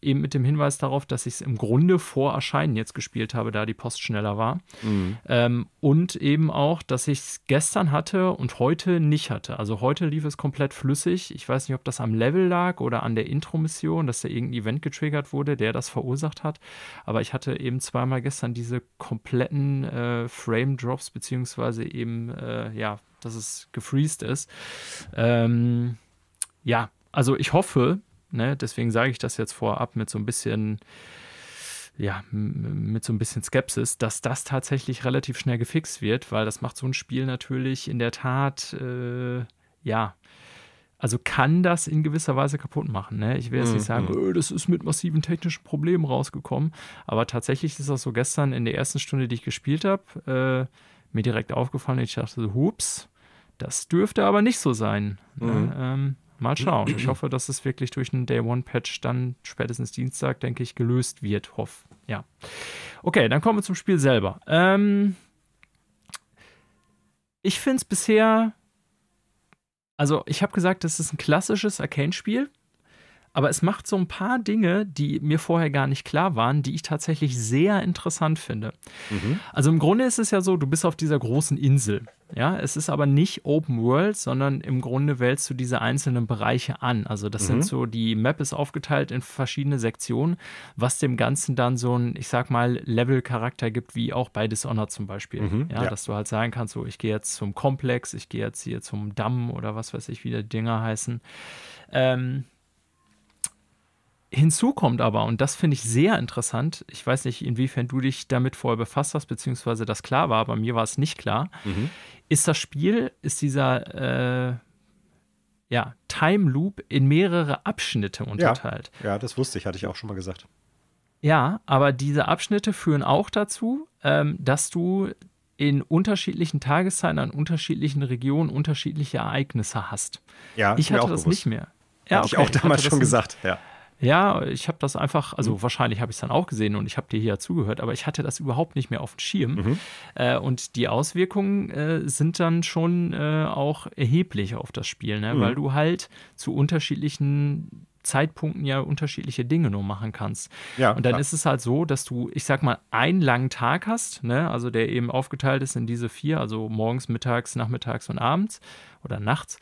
eben mit dem Hinweis darauf, dass ich es im Grunde vor Erscheinen jetzt gespielt habe, da die Post schneller war. Mhm. Ähm, und eben auch, dass ich es gestern hatte und heute nicht hatte. Also heute lief es komplett flüssig. Ich weiß nicht, ob das am Level lag oder an der Intro-Mission, dass da irgendein Event getriggert wurde, der das verursacht hat. Aber ich hatte eben zweimal gestern diese kompletten äh, Frame-Drops, beziehungsweise eben, äh, ja, dass es gefreezed ist. Ähm, ja, also ich hoffe, ne, deswegen sage ich das jetzt vorab mit so ein bisschen, ja, mit so ein bisschen Skepsis, dass das tatsächlich relativ schnell gefixt wird, weil das macht so ein Spiel natürlich in der Tat, äh, ja, also kann das in gewisser Weise kaputt machen. Ne? Ich will jetzt nicht sagen, mhm. das ist mit massiven technischen Problemen rausgekommen, aber tatsächlich ist das so gestern in der ersten Stunde, die ich gespielt habe, äh, mir direkt aufgefallen. Ich dachte so, hups, das dürfte aber nicht so sein. Ne? Mhm. Ähm, Mal schauen. Ich hoffe, dass es wirklich durch einen Day One Patch dann spätestens Dienstag, denke ich, gelöst wird. Hoff. Ja. Okay, dann kommen wir zum Spiel selber. Ähm, ich finde es bisher. Also, ich habe gesagt, das ist ein klassisches Arcane-Spiel. Aber es macht so ein paar Dinge, die mir vorher gar nicht klar waren, die ich tatsächlich sehr interessant finde. Mhm. Also im Grunde ist es ja so, du bist auf dieser großen Insel. Ja, es ist aber nicht Open World, sondern im Grunde wählst du diese einzelnen Bereiche an. Also das mhm. sind so, die Map ist aufgeteilt in verschiedene Sektionen, was dem Ganzen dann so ein, ich sag mal, Level-Charakter gibt, wie auch bei Dishonored zum Beispiel. Mhm, ja, ja, dass du halt sagen kannst, so, ich gehe jetzt zum Komplex, ich gehe jetzt hier zum Damm oder was weiß ich, wie die Dinger heißen. Ähm, Hinzu kommt aber, und das finde ich sehr interessant, ich weiß nicht, inwiefern du dich damit vorher befasst hast, beziehungsweise das klar war, aber mir war es nicht klar, mhm. ist das Spiel, ist dieser äh, ja, Time Loop in mehrere Abschnitte unterteilt. Ja, ja, das wusste ich, hatte ich auch schon mal gesagt. Ja, aber diese Abschnitte führen auch dazu, ähm, dass du in unterschiedlichen Tageszeiten an unterschiedlichen Regionen unterschiedliche Ereignisse hast. Ja, ich hatte das bewusst. nicht mehr. Ja, Hatte okay, ich auch damals schon gesagt, ja. Ja, ich habe das einfach, also mhm. wahrscheinlich habe ich es dann auch gesehen und ich habe dir hier zugehört, aber ich hatte das überhaupt nicht mehr auf dem Schirm. Mhm. Äh, und die Auswirkungen äh, sind dann schon äh, auch erheblich auf das Spiel, ne? Mhm. weil du halt zu unterschiedlichen Zeitpunkten ja unterschiedliche Dinge nur machen kannst. Ja, und dann klar. ist es halt so, dass du, ich sag mal, einen langen Tag hast, ne? also der eben aufgeteilt ist in diese vier, also morgens, mittags, nachmittags und abends oder nachts.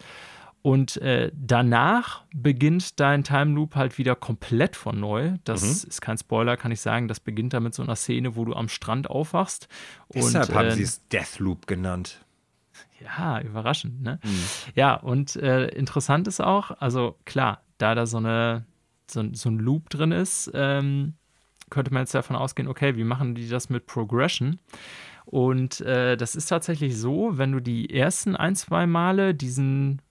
Und äh, danach beginnt dein Time Loop halt wieder komplett von neu. Das mhm. ist kein Spoiler, kann ich sagen. Das beginnt dann mit so einer Szene, wo du am Strand aufwachst. Deshalb und, haben äh, sie es Death Loop genannt. Ja, überraschend, ne? Mhm. Ja, und äh, interessant ist auch, also klar, da da so, eine, so, so ein Loop drin ist, ähm, könnte man jetzt davon ausgehen, okay, wie machen die das mit Progression? Und äh, das ist tatsächlich so, wenn du die ersten ein, zwei Male diesen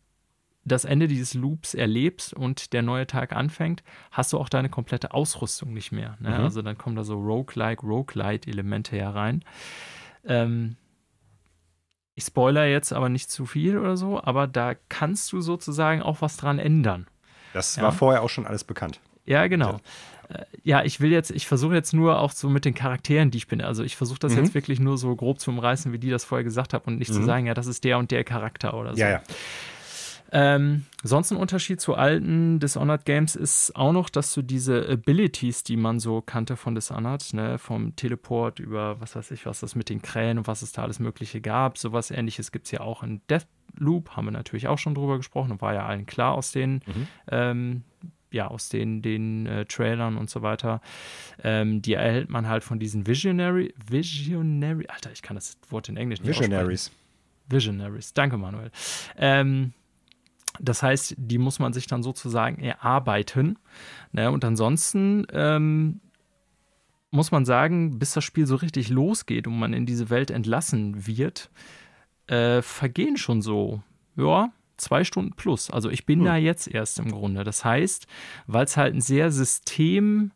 das Ende dieses Loops erlebst und der neue Tag anfängt, hast du auch deine komplette Ausrüstung nicht mehr. Ne? Mhm. Also dann kommen da so Roguelike, Roguelite-Elemente herein. Ähm, ich spoiler jetzt aber nicht zu viel oder so, aber da kannst du sozusagen auch was dran ändern. Das ja? war vorher auch schon alles bekannt. Ja, genau. Ja. Äh, ja, ich will jetzt, ich versuche jetzt nur auch so mit den Charakteren, die ich bin. Also ich versuche das mhm. jetzt wirklich nur so grob zu umreißen, wie die das vorher gesagt haben und nicht mhm. zu sagen, ja, das ist der und der Charakter oder so. Ja, ja. Ähm, sonst ein Unterschied zu alten Dishonored Games ist auch noch, dass du diese Abilities, die man so kannte von Dishonored, ne, vom Teleport über was weiß ich, was das mit den Krähen und was es da alles Mögliche gab, sowas ähnliches gibt es ja auch in Deathloop, haben wir natürlich auch schon drüber gesprochen und war ja allen klar aus den mhm. ähm, ja, aus den, den äh, Trailern und so weiter. Ähm, die erhält man halt von diesen Visionary, Visionary, Alter, ich kann das Wort in Englisch nicht Visionaries. Visionaries, danke Manuel. Ähm, Das heißt, die muss man sich dann sozusagen erarbeiten. Ne? Und ansonsten ähm, muss man sagen, bis das Spiel so richtig losgeht und man in diese Welt entlassen wird, äh, vergehen schon so, ja, zwei Stunden plus. Also ich bin hm. da jetzt erst im Grunde. Das heißt, weil es halt ein sehr System,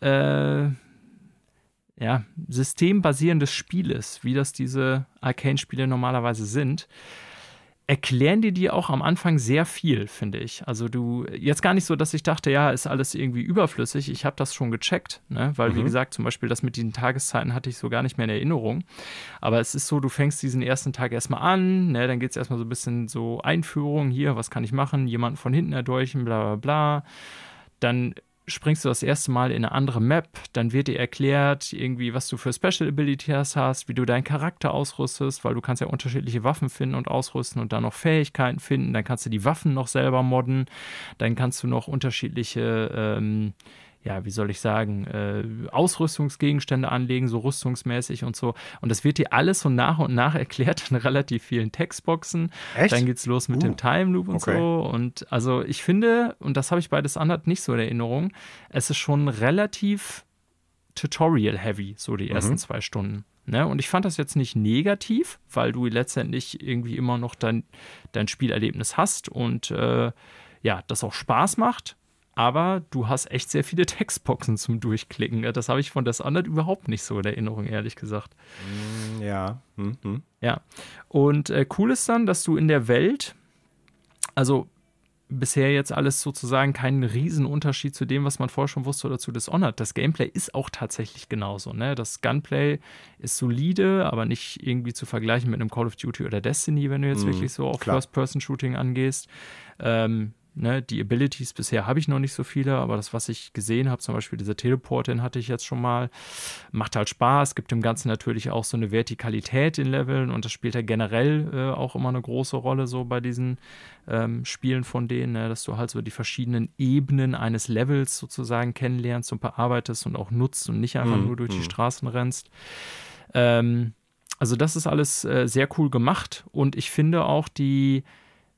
äh, ja, systembasierendes Spiel ist, wie das diese Arcane-Spiele normalerweise sind, erklären die dir auch am Anfang sehr viel, finde ich. Also du, jetzt gar nicht so, dass ich dachte, ja, ist alles irgendwie überflüssig. Ich habe das schon gecheckt, ne? weil mhm. wie gesagt, zum Beispiel das mit den Tageszeiten hatte ich so gar nicht mehr in Erinnerung. Aber es ist so, du fängst diesen ersten Tag erstmal an, ne? dann geht es erstmal so ein bisschen so Einführung hier, was kann ich machen, jemanden von hinten erdolchen, bla bla bla. Dann springst du das erste Mal in eine andere Map, dann wird dir erklärt, irgendwie, was du für Special Abilities hast, wie du deinen Charakter ausrüstest, weil du kannst ja unterschiedliche Waffen finden und ausrüsten und dann noch Fähigkeiten finden, dann kannst du die Waffen noch selber modden, dann kannst du noch unterschiedliche ähm, ja, wie soll ich sagen, äh, Ausrüstungsgegenstände anlegen, so rüstungsmäßig und so. Und das wird dir alles so nach und nach erklärt in relativ vielen Textboxen. Echt? Dann geht's los mit uh, dem Time Loop und okay. so. Und also ich finde, und das habe ich bei Dishonored nicht so in Erinnerung, es ist schon relativ Tutorial-heavy, so die ersten mhm. zwei Stunden. Ne? Und ich fand das jetzt nicht negativ, weil du letztendlich irgendwie immer noch dein, dein Spielerlebnis hast und äh, ja, das auch Spaß macht aber du hast echt sehr viele Textboxen zum Durchklicken. Das habe ich von Dishonored überhaupt nicht so in Erinnerung, ehrlich gesagt. Mm, ja. Mhm. Ja. Und äh, cool ist dann, dass du in der Welt, also bisher jetzt alles sozusagen keinen Riesenunterschied zu dem, was man vorher schon wusste oder zu Dishonored. Das Gameplay ist auch tatsächlich genauso. Ne? Das Gunplay ist solide, aber nicht irgendwie zu vergleichen mit einem Call of Duty oder Destiny, wenn du jetzt mm, wirklich so auf First-Person-Shooting angehst. Ähm, Ne, die Abilities bisher habe ich noch nicht so viele, aber das, was ich gesehen habe, zum Beispiel diese Teleport, den hatte ich jetzt schon mal, macht halt Spaß, gibt dem Ganzen natürlich auch so eine Vertikalität in Leveln und das spielt ja generell äh, auch immer eine große Rolle so bei diesen ähm, Spielen von denen, ne, dass du halt so die verschiedenen Ebenen eines Levels sozusagen kennenlernst und bearbeitest und auch nutzt und nicht einfach mhm. nur durch die mhm. Straßen rennst. Ähm, also das ist alles äh, sehr cool gemacht und ich finde auch die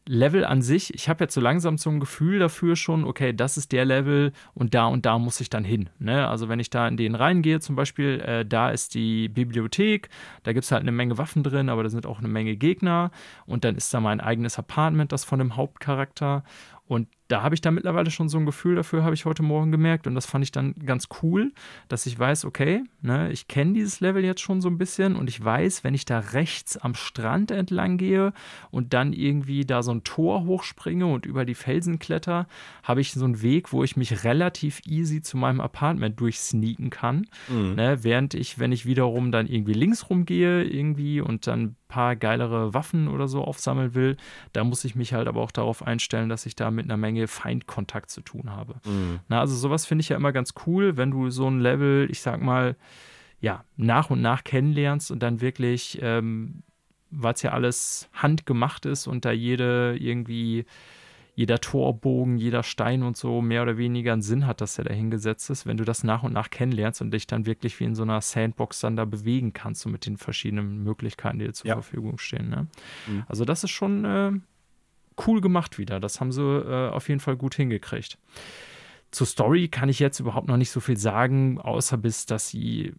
Level an sich, ich habe jetzt so langsam so ein Gefühl dafür schon, okay, das ist der Level und da und da muss ich dann hin. Ne? Also wenn ich da in den reingehe, zum Beispiel, äh, da ist die Bibliothek, da gibt es halt eine Menge Waffen drin, aber da sind auch eine Menge Gegner und dann ist da mein eigenes Apartment, das von dem Hauptcharakter und da habe ich da mittlerweile schon so ein Gefühl dafür, habe ich heute Morgen gemerkt. Und das fand ich dann ganz cool, dass ich weiß, okay, ne, ich kenne dieses Level jetzt schon so ein bisschen und ich weiß, wenn ich da rechts am Strand entlang gehe und dann irgendwie da so ein Tor hochspringe und über die Felsen kletter, habe ich so einen Weg, wo ich mich relativ easy zu meinem Apartment durchsneaken kann. Mhm. Ne, während ich, wenn ich wiederum dann irgendwie links rumgehe, irgendwie und dann paar geilere Waffen oder so aufsammeln will, da muss ich mich halt aber auch darauf einstellen, dass ich da mit einer Menge Feindkontakt zu tun habe. Mhm. Na, also sowas finde ich ja immer ganz cool, wenn du so ein Level, ich sag mal, ja, nach und nach kennenlernst und dann wirklich, ähm, weil es ja alles handgemacht ist und da jede irgendwie jeder Torbogen, jeder Stein und so mehr oder weniger einen Sinn hat, dass er da hingesetzt ist, wenn du das nach und nach kennenlernst und dich dann wirklich wie in so einer Sandbox dann da bewegen kannst, so mit den verschiedenen Möglichkeiten, die dir zur ja. Verfügung stehen. Ne? Mhm. Also das ist schon äh, cool gemacht wieder. Das haben sie äh, auf jeden Fall gut hingekriegt. Zur Story kann ich jetzt überhaupt noch nicht so viel sagen, außer bis, dass sie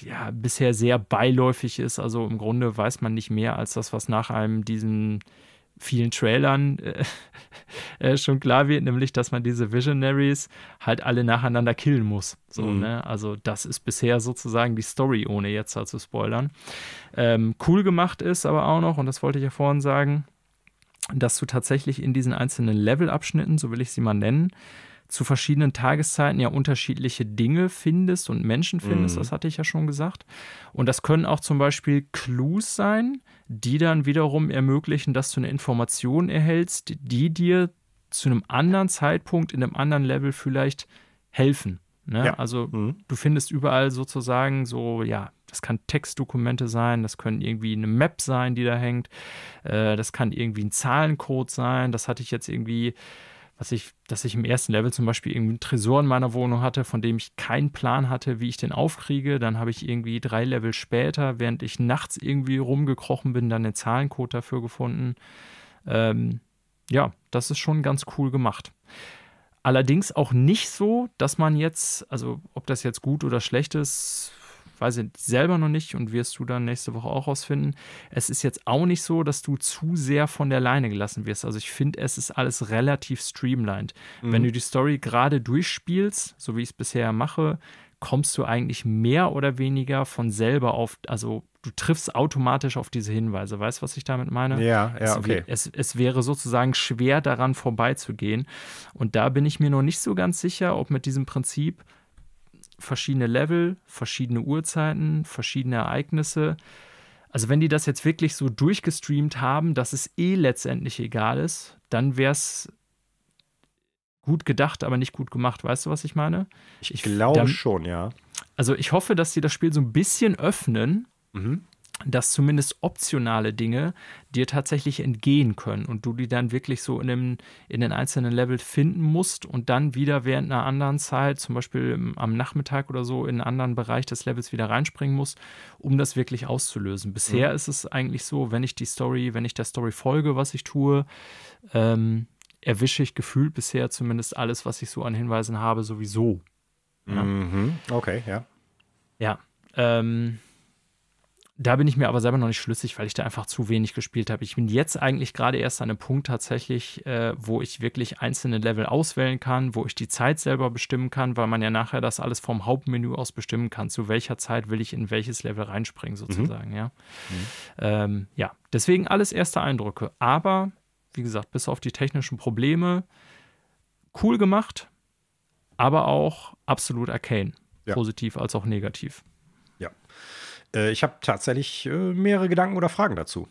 ja bisher sehr beiläufig ist. Also im Grunde weiß man nicht mehr als das, was nach einem diesen vielen Trailern äh, äh, schon klar wird, nämlich, dass man diese Visionaries halt alle nacheinander killen muss. So, mhm. ne? Also, das ist bisher sozusagen die Story, ohne jetzt halt zu spoilern. Ähm, cool gemacht ist aber auch noch, und das wollte ich ja vorhin sagen, dass du tatsächlich in diesen einzelnen Levelabschnitten, so will ich sie mal nennen, zu verschiedenen Tageszeiten ja unterschiedliche Dinge findest und Menschen findest, mhm. das hatte ich ja schon gesagt. Und das können auch zum Beispiel Clues sein, die dann wiederum ermöglichen, dass du eine Information erhältst, die dir zu einem anderen Zeitpunkt in einem anderen Level vielleicht helfen. Ne? Ja. Also mhm. du findest überall sozusagen so, ja, das kann Textdokumente sein, das können irgendwie eine Map sein, die da hängt, äh, das kann irgendwie ein Zahlencode sein, das hatte ich jetzt irgendwie was ich, dass ich im ersten Level zum Beispiel irgendwie einen Tresor in meiner Wohnung hatte, von dem ich keinen Plan hatte, wie ich den aufkriege. Dann habe ich irgendwie drei Level später, während ich nachts irgendwie rumgekrochen bin, dann den Zahlencode dafür gefunden. Ähm, ja, das ist schon ganz cool gemacht. Allerdings auch nicht so, dass man jetzt, also ob das jetzt gut oder schlecht ist, weiß ich selber noch nicht und wirst du dann nächste Woche auch rausfinden. Es ist jetzt auch nicht so, dass du zu sehr von der Leine gelassen wirst. Also ich finde, es ist alles relativ streamlined. Mhm. Wenn du die Story gerade durchspielst, so wie ich es bisher mache, kommst du eigentlich mehr oder weniger von selber auf, also du triffst automatisch auf diese Hinweise. Weißt du, was ich damit meine? Ja, ja, okay. Es, es, es, wäre sozusagen schwer daran vorbeizugehen. Und da bin ich mir noch nicht so ganz sicher, ob mit diesem Prinzip verschiedene Level, verschiedene Uhrzeiten, verschiedene Ereignisse. Also wenn die das jetzt wirklich so durchgestreamt haben, dass es eh letztendlich egal ist, dann wäre es gut gedacht, aber nicht gut gemacht. Weißt du, was ich meine? Ich, ich glaube dann, schon, ja. Also ich hoffe, dass sie das Spiel so ein bisschen öffnen, mhm dass zumindest optionale Dinge dir tatsächlich entgehen können und du die dann wirklich so in, dem, in den einzelnen Level finden musst und dann wieder während einer anderen Zeit, zum Beispiel am Nachmittag oder so, in einen anderen Bereich des Levels wieder reinspringen musst, um das wirklich auszulösen. Bisher mhm. ist es eigentlich so, wenn ich die Story, wenn ich der Story folge, was ich tue, ähm, erwische ich gefühlt bisher zumindest alles, was ich so an Hinweisen habe, sowieso. Ja. Mhm. Okay, ja. Ja. Ähm, da bin ich mir aber selber noch nicht schlüssig, weil ich da einfach zu wenig gespielt habe. Ich bin jetzt eigentlich gerade erst an einem Punkt tatsächlich, äh, wo ich wirklich einzelne Level auswählen kann, wo ich die Zeit selber bestimmen kann, weil man ja nachher das alles vom Hauptmenü aus bestimmen kann. Zu welcher Zeit will ich in welches Level reinspringen, sozusagen, mhm. ja. Mhm. Ähm, ja, deswegen alles erste Eindrücke. Aber, wie gesagt, bis auf die technischen Probleme, cool gemacht, aber auch absolut arcane. Ja. Positiv als auch negativ. Äh, ich habe tatsächlich äh, mehrere Gedanken oder Fragen dazu.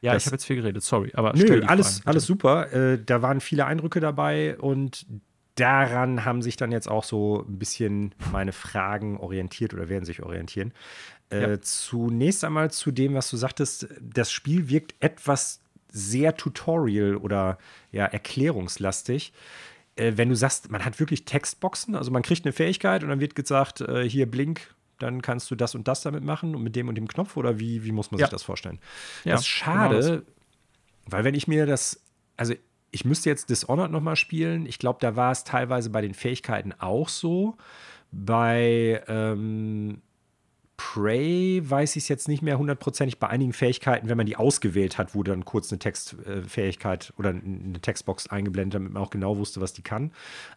Ja, das, ich habe jetzt viel geredet, sorry. Aber nö, alles, Fragen, alles super. Äh, da waren viele Eindrücke dabei und daran haben sich dann jetzt auch so ein bisschen meine Fragen orientiert oder werden sich orientieren. Äh, ja. Zunächst einmal zu dem, was du sagtest, das Spiel wirkt etwas sehr tutorial oder ja, erklärungslastig. Äh, wenn du sagst, man hat wirklich Textboxen, also man kriegt eine Fähigkeit und dann wird gesagt, äh, hier Blink, dann kannst du das und das damit machen und mit dem und dem Knopf oder wie, wie muss man ja. sich das vorstellen? Ja, das ist schade, genau das. weil wenn ich mir das, also ich müsste jetzt Dishonored nochmal spielen. Ich glaube, da war es teilweise bei den Fähigkeiten auch so. Bei ähm, Prey weiß ich es jetzt nicht mehr hundertprozentig. Bei einigen Fähigkeiten, wenn man die ausgewählt hat, wurde dann kurz eine Textfähigkeit oder eine Textbox eingeblendet, damit man auch genau wusste, was die kann.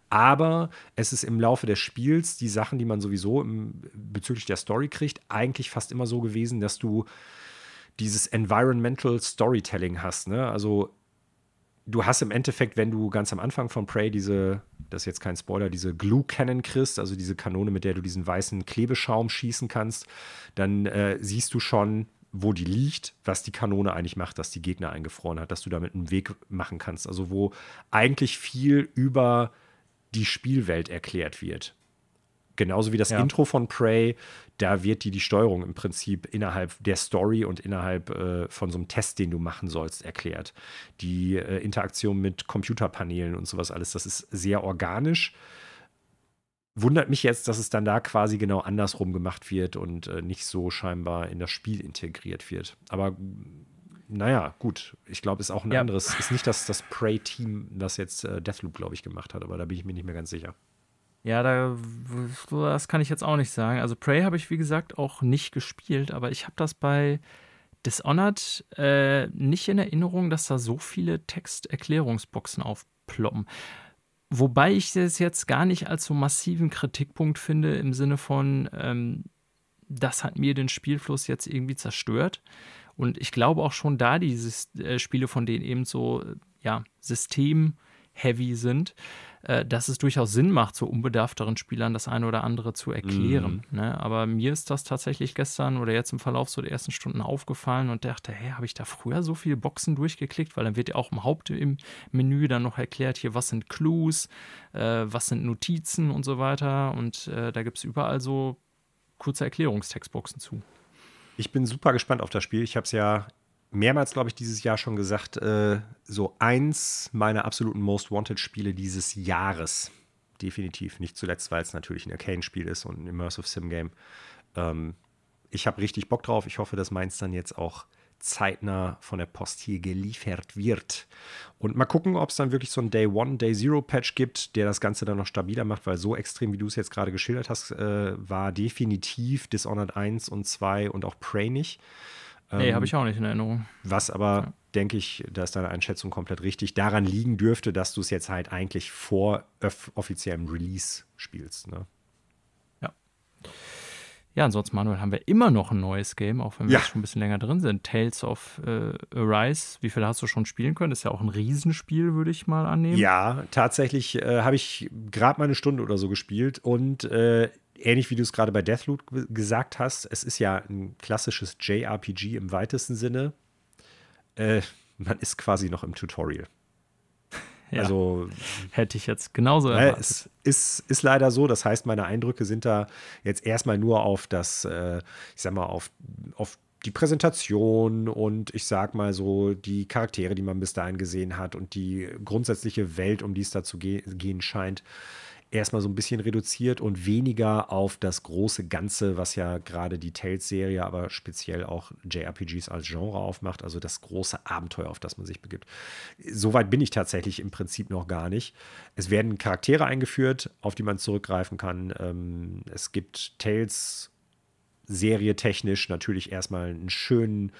Aber es ist im Laufe des Spiels, die Sachen, die man sowieso im, bezüglich der Story kriegt, eigentlich fast immer so gewesen, dass du dieses Environmental Storytelling hast. Ne? Also du hast im Endeffekt, wenn du ganz am Anfang von Prey diese, das ist jetzt kein Spoiler, diese Glue Cannon kriegst, also diese Kanone, mit der du diesen weißen Klebeschaum schießen kannst, dann äh, siehst du schon, wo die liegt, was die Kanone eigentlich macht, dass die Gegner eingefroren hat, dass du damit einen Weg machen kannst. Also wo eigentlich viel über die Spielwelt erklärt wird. Genauso wie das ja. Intro von Prey, da wird dir die Steuerung im Prinzip innerhalb der Story und innerhalb äh, von so einem Test, den du machen sollst, erklärt. Die äh, Interaktion mit Computerpanelen und sowas alles, das ist sehr organisch. Wundert mich jetzt, dass es dann da quasi genau andersrum gemacht wird und äh, nicht so scheinbar in das Spiel integriert wird. Aber naja, gut. Ich glaube, es ist auch ein ja. anderes. Ist nicht das, das Prey-Team, das jetzt äh, Deathloop, glaube ich, gemacht hat, aber da bin ich mir nicht mehr ganz sicher. Ja, da, das kann ich jetzt auch nicht sagen. Also Prey habe ich, wie gesagt, auch nicht gespielt, aber ich habe das bei Dishonored äh, nicht in Erinnerung, dass da so viele Texterklärungsboxen aufploppen. Wobei ich es jetzt gar nicht als so massiven Kritikpunkt finde, im Sinne von, ähm, das hat mir den Spielfluss jetzt irgendwie zerstört. Und ich glaube auch schon da, diese äh, Spiele, von denen eben so, ja, System-heavy sind, dass es durchaus Sinn macht, so unbedarfteren Spielern das eine oder andere zu erklären. Mhm. Ne? Aber mir ist das tatsächlich gestern oder jetzt im Verlauf so der ersten Stunden aufgefallen und dachte, hey, habe ich da früher so viele Boxen durchgeklickt? Weil dann wird ja auch im Hauptmenü dann noch erklärt, hier, was sind Clues, äh, was sind Notizen und so weiter. Und äh, da gibt es überall so kurze Erklärungstextboxen zu. Ich bin super gespannt auf das Spiel. Ich habe es ja mehrmals, glaube ich, dieses Jahr schon gesagt, äh, so eins meiner absoluten Most Wanted-Spiele dieses Jahres. Definitiv. Nicht zuletzt, weil es natürlich ein Arcane-Spiel ist und ein Immersive Sim-Game. Ähm, ich habe richtig Bock drauf. Ich hoffe, dass meins dann jetzt auch zeitnah von der Post hier geliefert wird. Und mal gucken, ob es dann wirklich so ein Day One, Day Zero Patch gibt, der das Ganze dann noch stabiler macht, weil so extrem, wie du es jetzt gerade geschildert hast, äh, war definitiv Dishonored 1 und 2 und auch Prey nicht. Nee, ähm, habe ich auch nicht in Erinnerung. Was aber, ja. denke ich, da ist deine Einschätzung komplett richtig, daran liegen dürfte, dass du es jetzt halt eigentlich vor offiziellem Release spielst. Ne? Ja, ansonsten, Manuel, haben wir immer noch ein neues Game, auch wenn wir ja. jetzt schon ein bisschen länger drin sind. Tales of äh, Arise. Wie viel hast du schon spielen können? Das ist ja auch ein Riesenspiel, würde ich mal annehmen. Ja, tatsächlich äh, habe ich gerade mal eine Stunde oder so gespielt und äh, ähnlich wie du es gerade bei Deathloop gesagt hast, es ist ja ein klassisches JRPG im weitesten Sinne. Äh, man ist quasi noch im Tutorial. Ja, also hätte ich jetzt genauso erwartet. Es ist, ist leider so. Das heißt, meine Eindrücke sind da jetzt erstmal nur auf das, äh, ich sag mal, auf, auf die Präsentation und ich sag mal so die Charaktere, die man bis dahin gesehen hat und die grundsätzliche Welt, um die es da zu ge gehen scheint, erstmal so ein bisschen reduziert und weniger auf das große Ganze, was ja gerade die Tales-Serie, aber speziell auch JRPGs als Genre aufmacht, also das große Abenteuer, auf das man sich begibt. Soweit bin ich tatsächlich im Prinzip noch gar nicht. Es werden Charaktere eingeführt, auf die man zurückgreifen kann. Ähm, es gibt Tales Serie technisch natürlich erstmal einen schönen,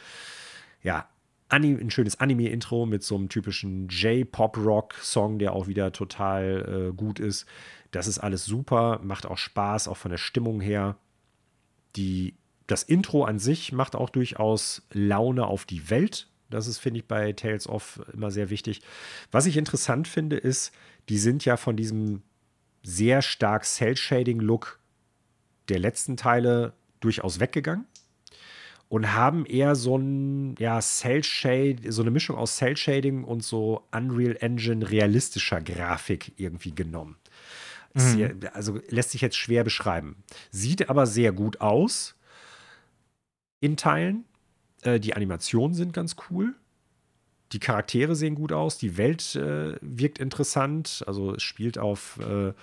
ja, ein schönes Anime-Intro mit so einem typischen J-Pop-Rock-Song, der auch wieder total äh, gut ist. Das ist alles super, macht auch Spaß, auch von der Stimmung her. Die, das Intro an sich macht auch durchaus Laune auf die Welt. Das ist, finde ich, bei Tales of immer sehr wichtig. Was ich interessant finde, ist, die sind ja von diesem sehr stark Cell-Shading-Look der letzten Teile durchaus weggegangen und haben eher so ein ja, Cell Shade, so eine Mischung aus Cell Shading und so Unreal Engine realistischer Grafik irgendwie genommen. Mhm. also lässt sich jetzt schwer beschreiben. Sieht aber sehr gut aus in Teilen. Äh, die Animationen sind ganz cool. Die Charaktere sehen gut aus. Die Welt äh, wirkt interessant. Also es spielt auf äh,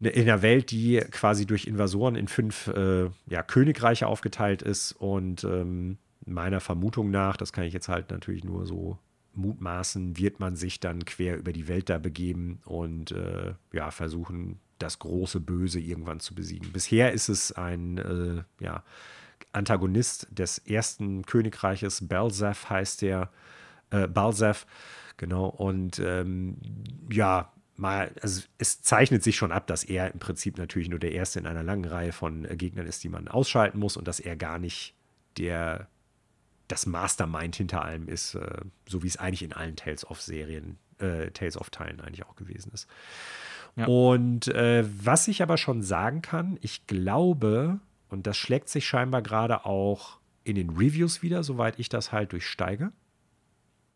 in einer Welt, die quasi durch Invasoren in fünf äh, ja, Königreiche aufgeteilt ist. Und ähm, meiner Vermutung nach, das kann ich jetzt halt natürlich nur so mutmaßen, wird man sich dann quer über die Welt da begeben und äh, ja, versuchen, das große Böse irgendwann zu besiegen. Bisher ist es ein äh, ja, Antagonist des ersten Königreiches, Belzef heißt der, äh, Balzef, genau, und ähm, ja, mal, also es zeichnet sich schon ab, dass er im Prinzip natürlich nur der Erste in einer langen Reihe von äh, Gegnern ist, die man ausschalten muss und dass er gar nicht der das Mastermind hinter allem ist, äh, so wie es eigentlich in allen Tales of Serien, äh, Tales of Teilen eigentlich auch gewesen ist. Ja. Und äh, was ich aber schon sagen kann, ich glaube, und das schlägt sich scheinbar gerade auch in den Reviews wieder, soweit ich das halt durchsteige,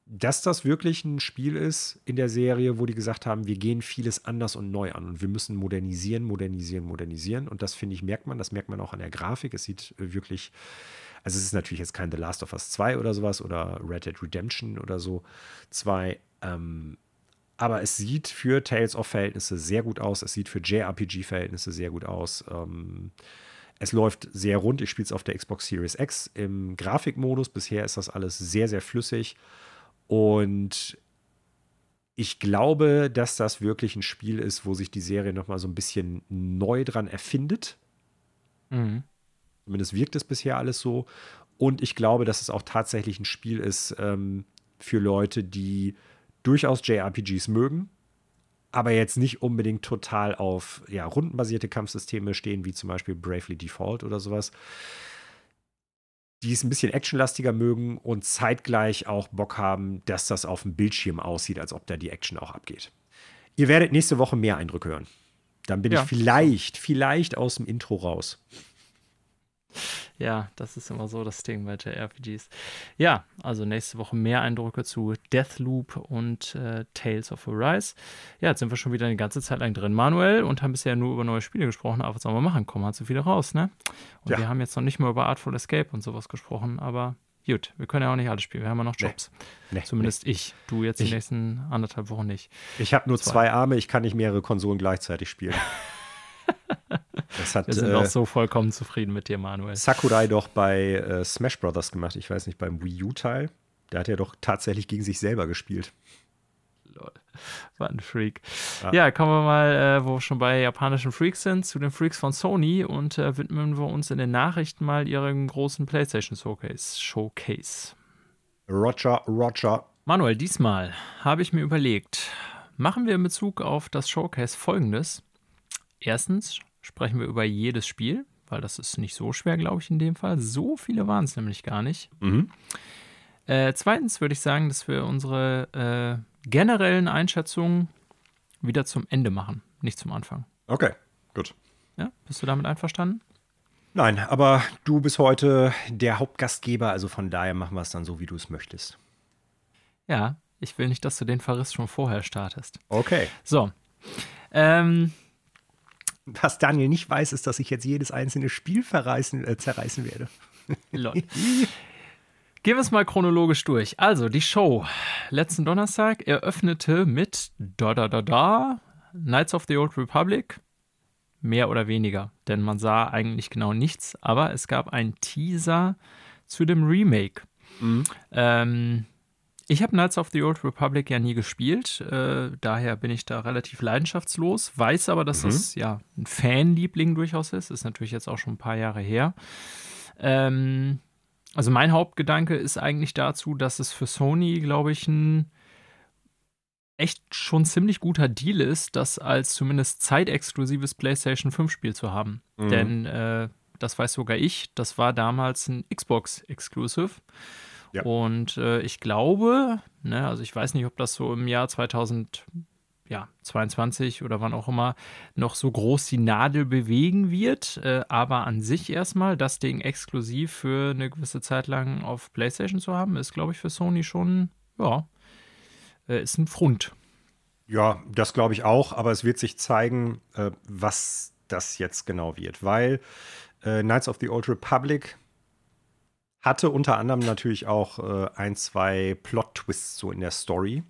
dass das wirklich ein Spiel ist in der Serie, wo die gesagt haben, wir gehen vieles anders und neu an und wir müssen modernisieren, modernisieren, modernisieren. Und das finde ich, merkt man, das merkt man auch an der Grafik. Es sieht wirklich also es ist natürlich jetzt kein The Last of Us 2 oder sowas oder Red Dead Redemption oder so 2. Ähm, aber es sieht für Tales of Verhältnisse sehr gut aus. Es sieht für JRPG-Verhältnisse sehr gut aus. Ähm, es läuft sehr rund. Ich spiele es auf der Xbox Series X im Grafikmodus. Bisher ist das alles sehr, sehr flüssig. Und ich glaube, dass das wirklich ein Spiel ist, wo sich die Serie nochmal so ein bisschen neu dran erfindet. Mhm. Zumindest wirkt es bisher alles so. Und ich glaube, dass es auch tatsächlich ein Spiel ist ähm, für Leute, die durchaus JRPGs mögen, aber jetzt nicht unbedingt total auf ja, rundenbasierte Kampfsysteme stehen, wie zum Beispiel Bravely Default oder sowas. Die es ein bisschen actionlastiger mögen und zeitgleich auch Bock haben, dass das auf dem Bildschirm aussieht, als ob da die Action auch abgeht. Ihr werdet nächste Woche mehr Eindrücke hören. Dann bin ja. ich vielleicht, vielleicht aus dem Intro raus. Ja, das ist immer so das Ding bei JRPGs. Ja, also nächste Woche mehr Eindrücke zu Deathloop und äh, Tales of Arise. Ja, jetzt sind wir schon wieder eine ganze Zeit lang drin, Manuel, und haben bisher nur über neue Spiele gesprochen. Aber was sollen wir machen? Kommen halt so viele raus, ne? Und ja. wir haben jetzt noch nicht mal über Artful Escape und sowas gesprochen, aber gut, wir können ja auch nicht alles spielen. Wir haben ja noch Jobs. Nee, nee, Zumindest nee. ich. Du jetzt ich. die nächsten anderthalb Wochen nicht. Ich habe nur zwei. zwei Arme, ich kann nicht mehrere Konsolen gleichzeitig spielen. Das hat, Wir sind äh, auch so vollkommen zufrieden mit dir, Manuel. Sakurai doch bei äh, Smash Brothers gemacht. Ich weiß nicht, beim Wii U-Teil. Der hat ja doch tatsächlich gegen sich selber gespielt. Lol. War ein Freak. Ja, ja kommen wir mal, äh, wo wir schon bei japanischen Freaks sind, zu den Freaks von Sony und äh, widmen wir uns in den Nachrichten mal ihrem großen PlayStation Showcase. Showcase. Roger, Roger. Manuel, diesmal habe ich mir überlegt, machen wir in Bezug auf das Showcase folgendes. Erstens sprechen wir über jedes Spiel, weil das ist nicht so schwer, glaube ich, in dem Fall. So viele waren es nämlich gar nicht. Mhm. Äh, zweitens würde ich sagen, dass wir unsere äh, generellen Einschätzungen wieder zum Ende machen, nicht zum Anfang. Okay, gut. Ja, bist du damit einverstanden? Nein, aber du bist heute der Hauptgastgeber, also von daher machen wir es dann so, wie du es möchtest. Ja, ich will nicht, dass du den Verriss schon vorher startest. Okay. So. Ähm, Was Daniel nicht weiß, ist, dass ich jetzt jedes einzelne Spiel verreißen, äh, zerreißen werde. Lol. Gehen wir es mal chronologisch durch. Also, die Show letzten Donnerstag eröffnete mit da da da da Knights of the Old Republic. Mehr oder weniger, denn man sah eigentlich genau nichts, aber es gab einen Teaser zu dem Remake. Mhm. Ähm, ich habe Knights of the Old Republic ja nie gespielt, äh, daher bin ich da relativ leidenschaftslos, weiß aber, dass Mhm. es ja ein Fanliebling durchaus ist, ist natürlich jetzt auch schon ein paar Jahre her. Ähm, also mein Hauptgedanke ist eigentlich dazu, dass es für Sony, glaube ich, ein echt schon ziemlich guter Deal ist, das als zumindest zeitexklusives PlayStation 5 Spiel zu haben. Mhm. Denn äh, das weiß sogar ich, das war damals ein Xbox Exclusive. Ja. Und äh, ich glaube, ne, also ich weiß nicht, ob das so im Jahr 2022 oder wann auch immer noch so groß die Nadel bewegen wird, äh, aber an sich erstmal das Ding exklusiv für eine gewisse Zeit lang auf PlayStation zu haben, ist, glaube ich, für Sony schon, ja, äh, ist ein Front. Ja, das glaube ich auch, aber es wird sich zeigen, äh, was das jetzt genau wird, weil äh, Knights of the Old Republic hatte unter anderem natürlich auch äh, ein, zwei Plot-Twists so in der Story.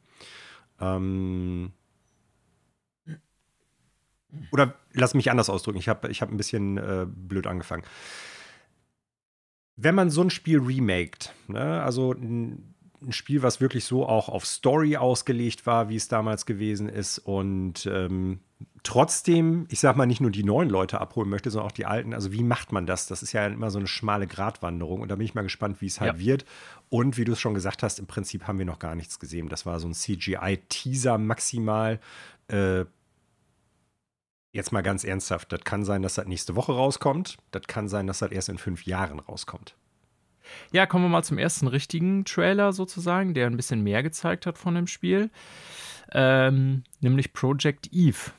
Ähm, oder lass mich anders ausdrücken, ich habe ich hab ein bisschen äh, blöd angefangen. Wenn man so ein Spiel remaked, ne, also ein, ein Spiel, was wirklich so auch auf Story ausgelegt war, wie es damals gewesen ist und ähm, trotzdem, ich sag mal, nicht nur die neuen Leute abholen möchte, sondern auch die alten. Also, wie macht man das? Das ist ja immer so eine schmale Gratwanderung und da bin ich mal gespannt, wie es halt Ja. wird. Und wie du es schon gesagt hast, im Prinzip haben wir noch gar nichts gesehen. Das war so ein CGI-Teaser maximal. Äh, jetzt mal ganz ernsthaft, das kann sein, dass das nächste Woche rauskommt. Das kann sein, dass das erst in fünf Jahren rauskommt. Ja, kommen wir mal zum ersten richtigen Trailer sozusagen, der ein bisschen mehr gezeigt hat von dem Spiel. Ähm, nämlich Project Eve.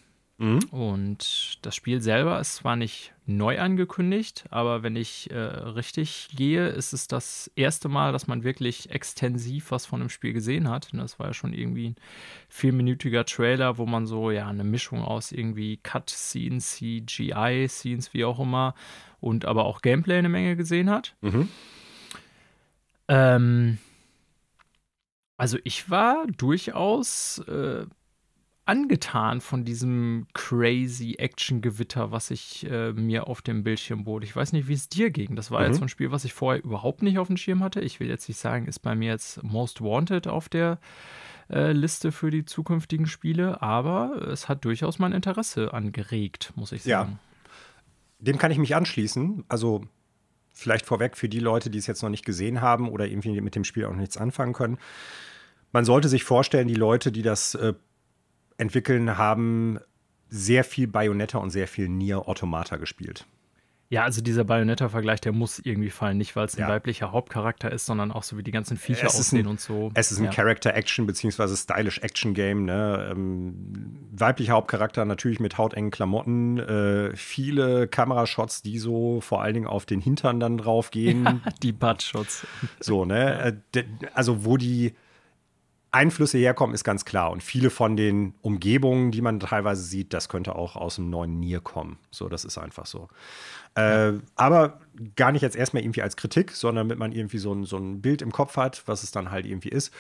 Und das Spiel selber ist zwar nicht neu angekündigt, aber wenn ich äh, richtig gehe, ist es das erste Mal, dass man wirklich extensiv was von dem Spiel gesehen hat. Und das war ja schon irgendwie ein vierminütiger Trailer, wo man so ja eine Mischung aus irgendwie Cut-Scenes, CGI-Scenes, wie auch immer, und aber auch Gameplay eine Menge gesehen hat. Mhm. Ähm, also ich war durchaus äh, angetan von diesem crazy Action-Gewitter, was ich äh, mir auf dem Bildschirm bot. Ich weiß nicht, wie es dir ging. Das war Mhm. jetzt so ein Spiel, was ich vorher überhaupt nicht auf dem Schirm hatte. Ich will jetzt nicht sagen, ist bei mir jetzt Most Wanted auf der äh, Liste für die zukünftigen Spiele, aber es hat durchaus mein Interesse angeregt, muss ich Ja. sagen. Dem kann ich mich anschließen. Also vielleicht vorweg für die Leute, die es jetzt noch nicht gesehen haben oder irgendwie mit dem Spiel auch nichts anfangen können. Man sollte sich vorstellen, die Leute, die das äh, entwickeln, haben sehr viel Bayonetta und sehr viel Nier Automata gespielt. Ja, also dieser Bayonetta-Vergleich, der muss irgendwie fallen. Nicht, weil es ein Ja. weiblicher Hauptcharakter ist, sondern auch so wie die ganzen Viecher Es aussehen ein- und so. Es ist ein ja. Character-Action bzw. Stylish-Action-Game. Ne? Ähm, weiblicher Hauptcharakter natürlich mit hautengen Klamotten. Äh, viele Kamerashots, die so vor allen Dingen auf den Hintern dann drauf gehen. Die Buttshots. So, ne? Äh, Also, wo die Einflüsse herkommen, ist ganz klar. Und viele von den Umgebungen, die man teilweise sieht, das könnte auch aus dem neuen Nier kommen. So, das ist einfach so. Äh, aber gar nicht jetzt erstmal irgendwie als Kritik, sondern damit man irgendwie so ein, so ein Bild im Kopf hat, was es dann halt irgendwie ist.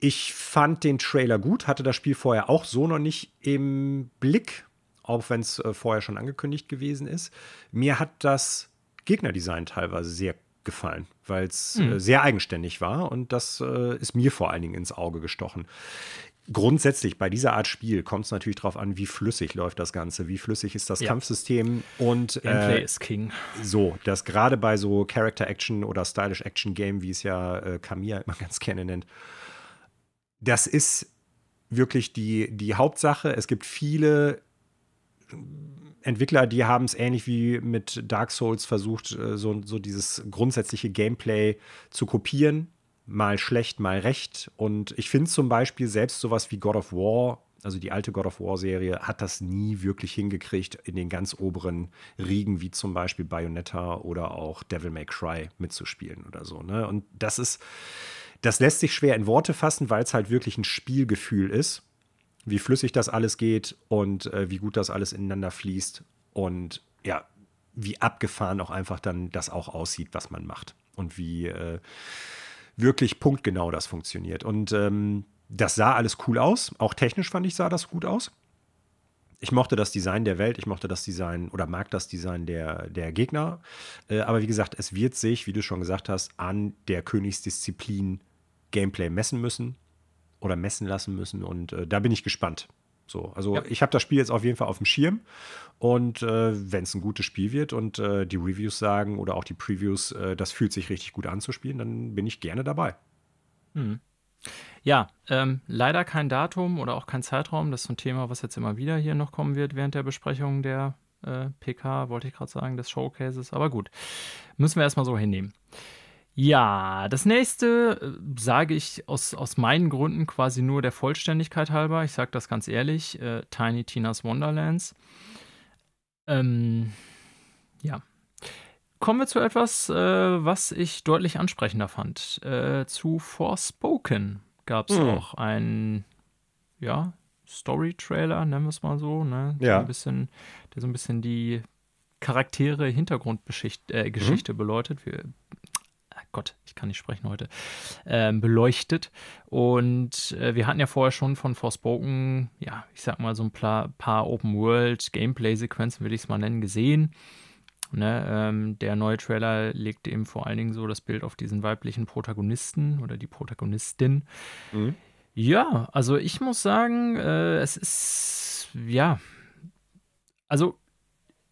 Ich fand den Trailer gut, hatte das Spiel vorher auch so noch nicht im Blick auch wenn es äh, vorher schon angekündigt gewesen ist. Mir hat das Gegnerdesign teilweise sehr gefallen, weil es mhm. äh, sehr eigenständig war und das äh, ist mir vor allen Dingen ins Auge gestochen. Grundsätzlich bei dieser Art Spiel kommt es natürlich darauf an, wie flüssig läuft das Ganze, wie flüssig ist das ja. Kampfsystem und Gameplay äh, ist King. So, dass gerade bei so Character Action oder Stylish Action Game, wie es ja äh, Kamiya immer ganz gerne nennt, das ist wirklich die, die Hauptsache. Es gibt viele Entwickler, die haben es ähnlich wie mit Dark Souls versucht, äh, so, so dieses grundsätzliche Gameplay zu kopieren. Mal schlecht, mal recht. Und ich finde zum Beispiel selbst sowas wie God of War, also die alte God of War-Serie, hat das nie wirklich hingekriegt, in den ganz oberen Riegen, wie zum Beispiel Bayonetta oder auch Devil May Cry mitzuspielen oder so. Ne? Und das ist, das lässt sich schwer in Worte fassen, weil es halt wirklich ein Spielgefühl ist wie flüssig das alles geht und äh, wie gut das alles ineinander fließt und ja, wie abgefahren auch einfach dann das auch aussieht, was man macht und wie äh, wirklich punktgenau das funktioniert. Und ähm, das sah alles cool aus. Auch technisch fand ich, sah das gut aus. Ich mochte das Design der Welt, ich mochte das Design oder mag das Design der, der Gegner. Äh, aber wie gesagt, es wird sich, wie du schon gesagt hast, an der Königsdisziplin Gameplay messen müssen oder messen lassen müssen. Und äh, da bin ich gespannt. So, also ja. ich habe das Spiel jetzt auf jeden Fall auf dem Schirm. Und äh, wenn es ein gutes Spiel wird und äh, die Reviews sagen oder auch die Previews, äh, das fühlt sich richtig gut an zu spielen, dann bin ich gerne dabei. Mhm. Ja, ähm, leider kein Datum oder auch kein Zeitraum. Das ist ein Thema, was jetzt immer wieder hier noch kommen wird während der Besprechung der äh, PK, wollte ich gerade sagen, des Showcases. Aber gut, müssen wir erstmal so hinnehmen. Ja, das nächste äh, sage ich aus, aus meinen Gründen quasi nur der Vollständigkeit halber. Ich sage das ganz ehrlich: äh, Tiny Tina's Wonderlands. Ähm, ja. Kommen wir zu etwas, äh, was ich deutlich ansprechender fand. Äh, zu Forspoken gab es mhm. auch einen, ja, Story-Trailer, nennen wir es mal so, ne? Ja. ein bisschen, der so ein bisschen die Charaktere, Hintergrundgeschichte äh, mhm. beleuchtet. Wir Gott, ich kann nicht sprechen heute, ähm, beleuchtet. Und äh, wir hatten ja vorher schon von Forspoken, ja, ich sag mal so ein paar, paar Open-World-Gameplay-Sequenzen, würde ich es mal nennen, gesehen. Ne, ähm, der neue Trailer legt eben vor allen Dingen so das Bild auf diesen weiblichen Protagonisten oder die Protagonistin. Mhm. Ja, also ich muss sagen, äh, es ist, ja, also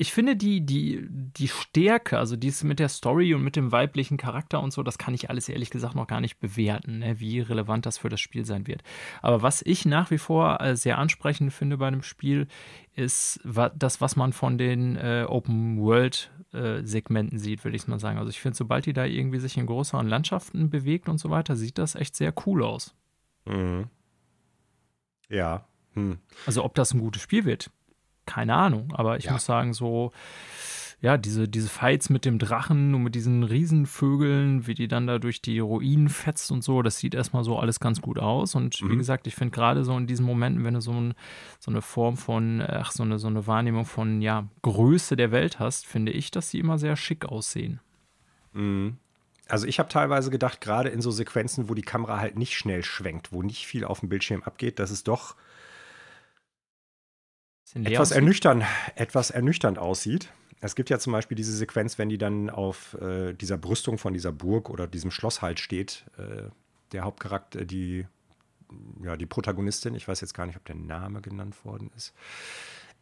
ich finde die, die, die Stärke, also dies mit der Story und mit dem weiblichen Charakter und so, das kann ich alles ehrlich gesagt noch gar nicht bewerten, ne, wie relevant das für das Spiel sein wird. Aber was ich nach wie vor äh, sehr ansprechend finde bei dem Spiel, ist das, was man von den äh, Open World äh, Segmenten sieht, würde ich mal sagen. Also ich finde, sobald die da irgendwie sich in größeren Landschaften bewegt und so weiter, sieht das echt sehr cool aus. Mhm. Ja. Hm. Also ob das ein gutes Spiel wird, keine Ahnung. Aber ich ja. muss sagen, so, ja, diese, diese Fights mit dem Drachen und mit diesen Riesenvögeln, wie die dann da durch die Ruinen fetzt und so, das sieht erstmal so alles ganz gut aus. Und mhm. wie gesagt, ich finde gerade so in diesen Momenten, wenn du so, ein, so eine Form von, ach, so eine, so eine Wahrnehmung von, ja, Größe der Welt hast, finde ich, dass sie immer sehr schick aussehen. Mhm. Also ich habe teilweise gedacht, gerade in so Sequenzen, wo die Kamera halt nicht schnell schwenkt, wo nicht viel auf dem Bildschirm abgeht, dass es doch etwas ernüchternd, etwas ernüchternd aussieht. Es gibt ja zum Beispiel diese Sequenz, wenn die dann auf äh, dieser Brüstung von dieser Burg oder diesem Schloss halt steht, äh, der Hauptcharakter, die, ja, die Protagonistin, ich weiß jetzt gar nicht, ob der Name genannt worden ist.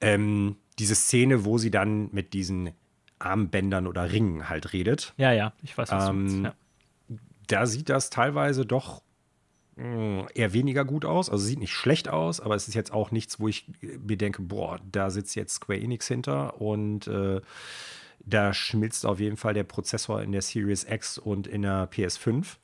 Ähm, diese Szene, wo sie dann mit diesen Armbändern oder Ringen halt redet. Ja, ja, ich weiß, was ähm, du meinst. Ja. Da sieht das teilweise doch Mm, eher weniger gut aus. Also sieht nicht schlecht aus, aber es ist jetzt auch nichts, wo ich mir denke, boah, da sitzt jetzt Square Enix hinter und äh, da schmilzt auf jeden Fall der Prozessor in der Series X und in der PS5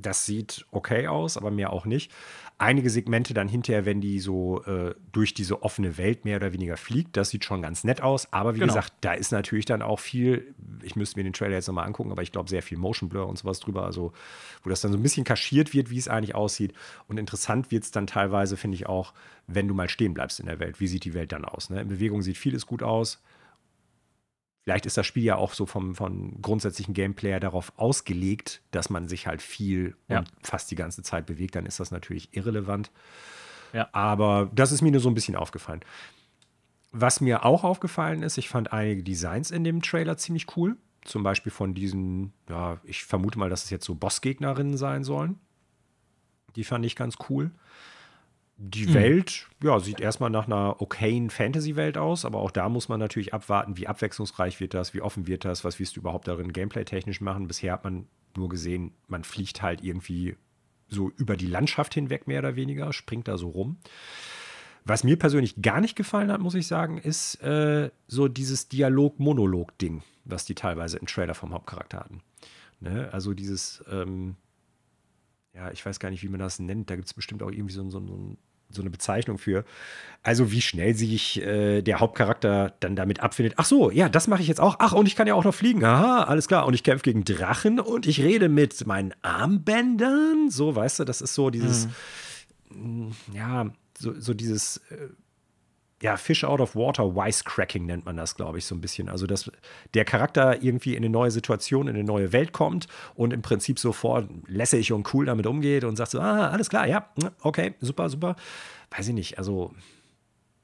das sieht okay aus, aber mehr auch nicht. Einige Segmente dann hinterher, wenn die so äh, durch diese offene Welt mehr oder weniger fliegt, das sieht schon ganz nett aus. Aber wie genau. gesagt, da ist natürlich dann auch viel, ich müsste mir den Trailer jetzt nochmal angucken, aber ich glaube sehr viel Motion Blur und sowas drüber, also wo das dann so ein bisschen kaschiert wird, wie es eigentlich aussieht. Und interessant wird es dann teilweise, finde ich auch, wenn du mal stehen bleibst in der Welt. Wie sieht die Welt dann aus? Ne? In Bewegung sieht vieles gut aus. Vielleicht ist das Spiel ja auch so vom, vom grundsätzlichen Gameplayer darauf ausgelegt, dass man sich halt viel ja. und fast die ganze Zeit bewegt. Dann ist das natürlich irrelevant. Ja. Aber das ist mir nur so ein bisschen aufgefallen. Was mir auch aufgefallen ist, ich fand einige Designs in dem Trailer ziemlich cool. Zum Beispiel von diesen, ja, ich vermute mal, dass es jetzt so Bossgegnerinnen sein sollen. Die fand ich ganz cool. Die mhm. Welt, ja, sieht erstmal nach einer okayen Fantasy-Welt aus, aber auch da muss man natürlich abwarten, wie abwechslungsreich wird das, wie offen wird das, was wirst du überhaupt darin gameplay-technisch machen. Bisher hat man nur gesehen, man fliegt halt irgendwie so über die Landschaft hinweg, mehr oder weniger, springt da so rum. Was mir persönlich gar nicht gefallen hat, muss ich sagen, ist äh, so dieses Dialog-Monolog-Ding, was die teilweise im Trailer vom Hauptcharakter hatten. Ne? Also dieses, ähm, ja, ich weiß gar nicht, wie man das nennt. Da gibt es bestimmt auch irgendwie so, so, so, so, eine Bezeichnung für. Also, wie schnell sich äh, der Hauptcharakter dann damit abfindet. Ach so, ja, das mache ich jetzt auch. Ach, und ich kann ja auch noch fliegen. Aha, alles klar. Und ich kämpfe gegen Drachen und ich rede mit meinen Armbändern. So, weißt du, das ist so dieses, mhm. ja, so, so dieses. Äh, ja, Fish out of water, Wisecracking nennt man das, glaube ich, so ein bisschen. Also, dass der Charakter irgendwie in eine neue Situation, in eine neue Welt kommt und im Prinzip sofort lässig und cool damit umgeht und sagt so, ah, alles klar, ja, okay, super, super. Weiß ich nicht, also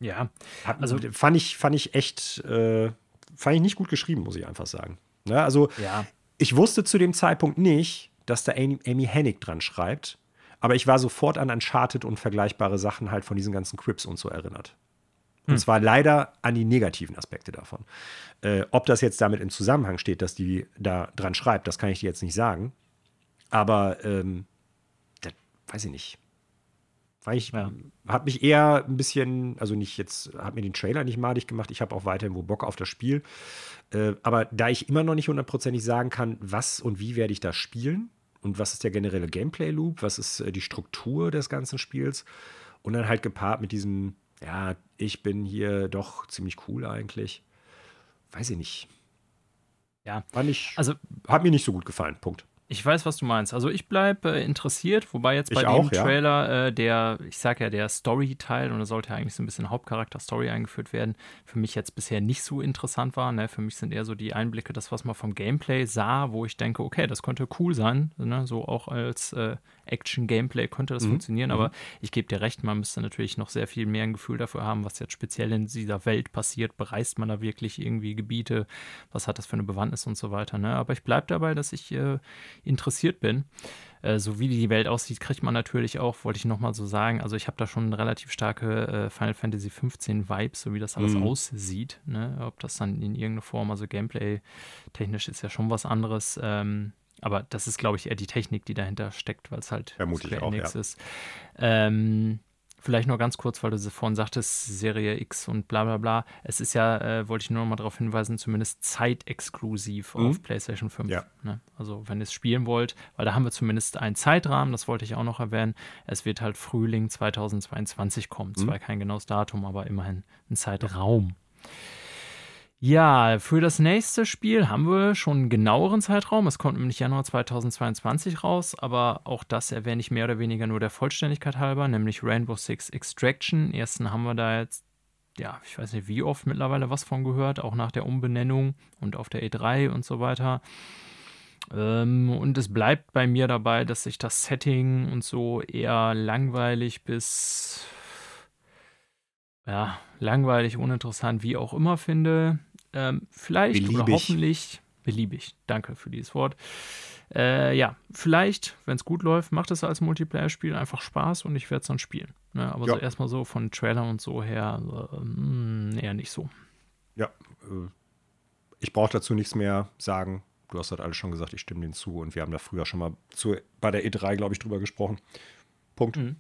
ja, hat, also fand ich, fand ich echt, äh, fand ich nicht gut geschrieben, muss ich einfach sagen. Ja, also, ja. ich wusste zu dem Zeitpunkt nicht, dass da Amy, Amy Hennig dran schreibt, aber ich war sofort an Uncharted und vergleichbare Sachen halt von diesen ganzen Crips und so erinnert. Und hm. zwar leider an die negativen Aspekte davon. Äh, ob das jetzt damit in Zusammenhang steht, dass die da dran schreibt, das kann ich dir jetzt nicht sagen. Aber ähm, das weiß ich nicht. Weil ich ja. habe mich eher ein bisschen, also nicht jetzt, hat mir den Trailer nicht madig gemacht. Ich habe auch weiterhin wo Bock auf das Spiel. Äh, aber da ich immer noch nicht hundertprozentig sagen kann, was und wie werde ich da spielen und was ist der generelle Gameplay-Loop, was ist äh, die Struktur des ganzen Spiels und dann halt gepaart mit diesem ja, ich bin hier doch ziemlich cool eigentlich. Weiß ich nicht. Ja. War nicht, also, hat mir nicht so gut gefallen. Punkt. Ich weiß, was du meinst. Also ich bleibe äh, interessiert, wobei jetzt bei ich dem auch, Trailer ja. äh, der, ich sag ja, der Story-Teil, und da sollte ja eigentlich so ein bisschen Hauptcharakter-Story eingeführt werden, für mich jetzt bisher nicht so interessant war. Ne? Für mich sind eher so die Einblicke, das, was man vom Gameplay sah, wo ich denke, okay, das könnte cool sein. Ne? So auch als äh, Action-Gameplay könnte das mhm. funktionieren, aber mhm. ich gebe dir recht, man müsste natürlich noch sehr viel mehr ein Gefühl dafür haben, was jetzt speziell in dieser Welt passiert. Bereist man da wirklich irgendwie Gebiete? Was hat das für eine Bewandtnis und so weiter? Ne? Aber ich bleibe dabei, dass ich äh, interessiert bin. Äh, so wie die Welt aussieht, kriegt man natürlich auch, wollte ich nochmal so sagen, also ich habe da schon relativ starke äh, Final Fantasy 15 Vibes, so wie das alles mhm. aussieht. Ne? Ob das dann in irgendeiner Form, also Gameplay-technisch ist ja schon was anderes. Ähm, aber das ist, glaube ich, eher die Technik, die dahinter steckt, weil es halt Vermutlich Square Enix ja. ist. Ähm, Vielleicht nur ganz kurz, weil du vorhin sagtest, Serie X und bla bla bla. Es ist ja, äh, wollte ich nur noch mal darauf hinweisen, zumindest zeitexklusiv mhm. auf PlayStation 5. Ja. Ne? Also wenn ihr es spielen wollt, weil da haben wir zumindest einen Zeitrahmen, das wollte ich auch noch erwähnen. Es wird halt Frühling 2022 kommen. Mhm. Zwar kein genaues Datum, aber immerhin ein Zeitraum. Ja. Ja, für das nächste Spiel haben wir schon einen genaueren Zeitraum. Es kommt nämlich Januar 2022 raus, aber auch das erwähne ich mehr oder weniger nur der Vollständigkeit halber, nämlich Rainbow Six Extraction. Ersten haben wir da jetzt, ja, ich weiß nicht wie oft mittlerweile was von gehört, auch nach der Umbenennung und auf der E3 und so weiter. Ähm, und es bleibt bei mir dabei, dass ich das Setting und so eher langweilig bis ja, langweilig, uninteressant, wie auch immer finde. Ähm, vielleicht beliebig. oder hoffentlich beliebig. Danke für dieses Wort. Äh, ja, vielleicht, wenn es gut läuft, macht es als Multiplayer-Spiel einfach Spaß und ich werde es dann spielen. Ne? Aber ja. so erstmal so von Trailer und so her äh, eher nicht so. Ja, äh, ich brauche dazu nichts mehr sagen. Du hast halt alles schon gesagt, ich stimme denen zu und wir haben da früher schon mal zu, bei der E3, glaube ich, drüber gesprochen. Punkt. Mhm.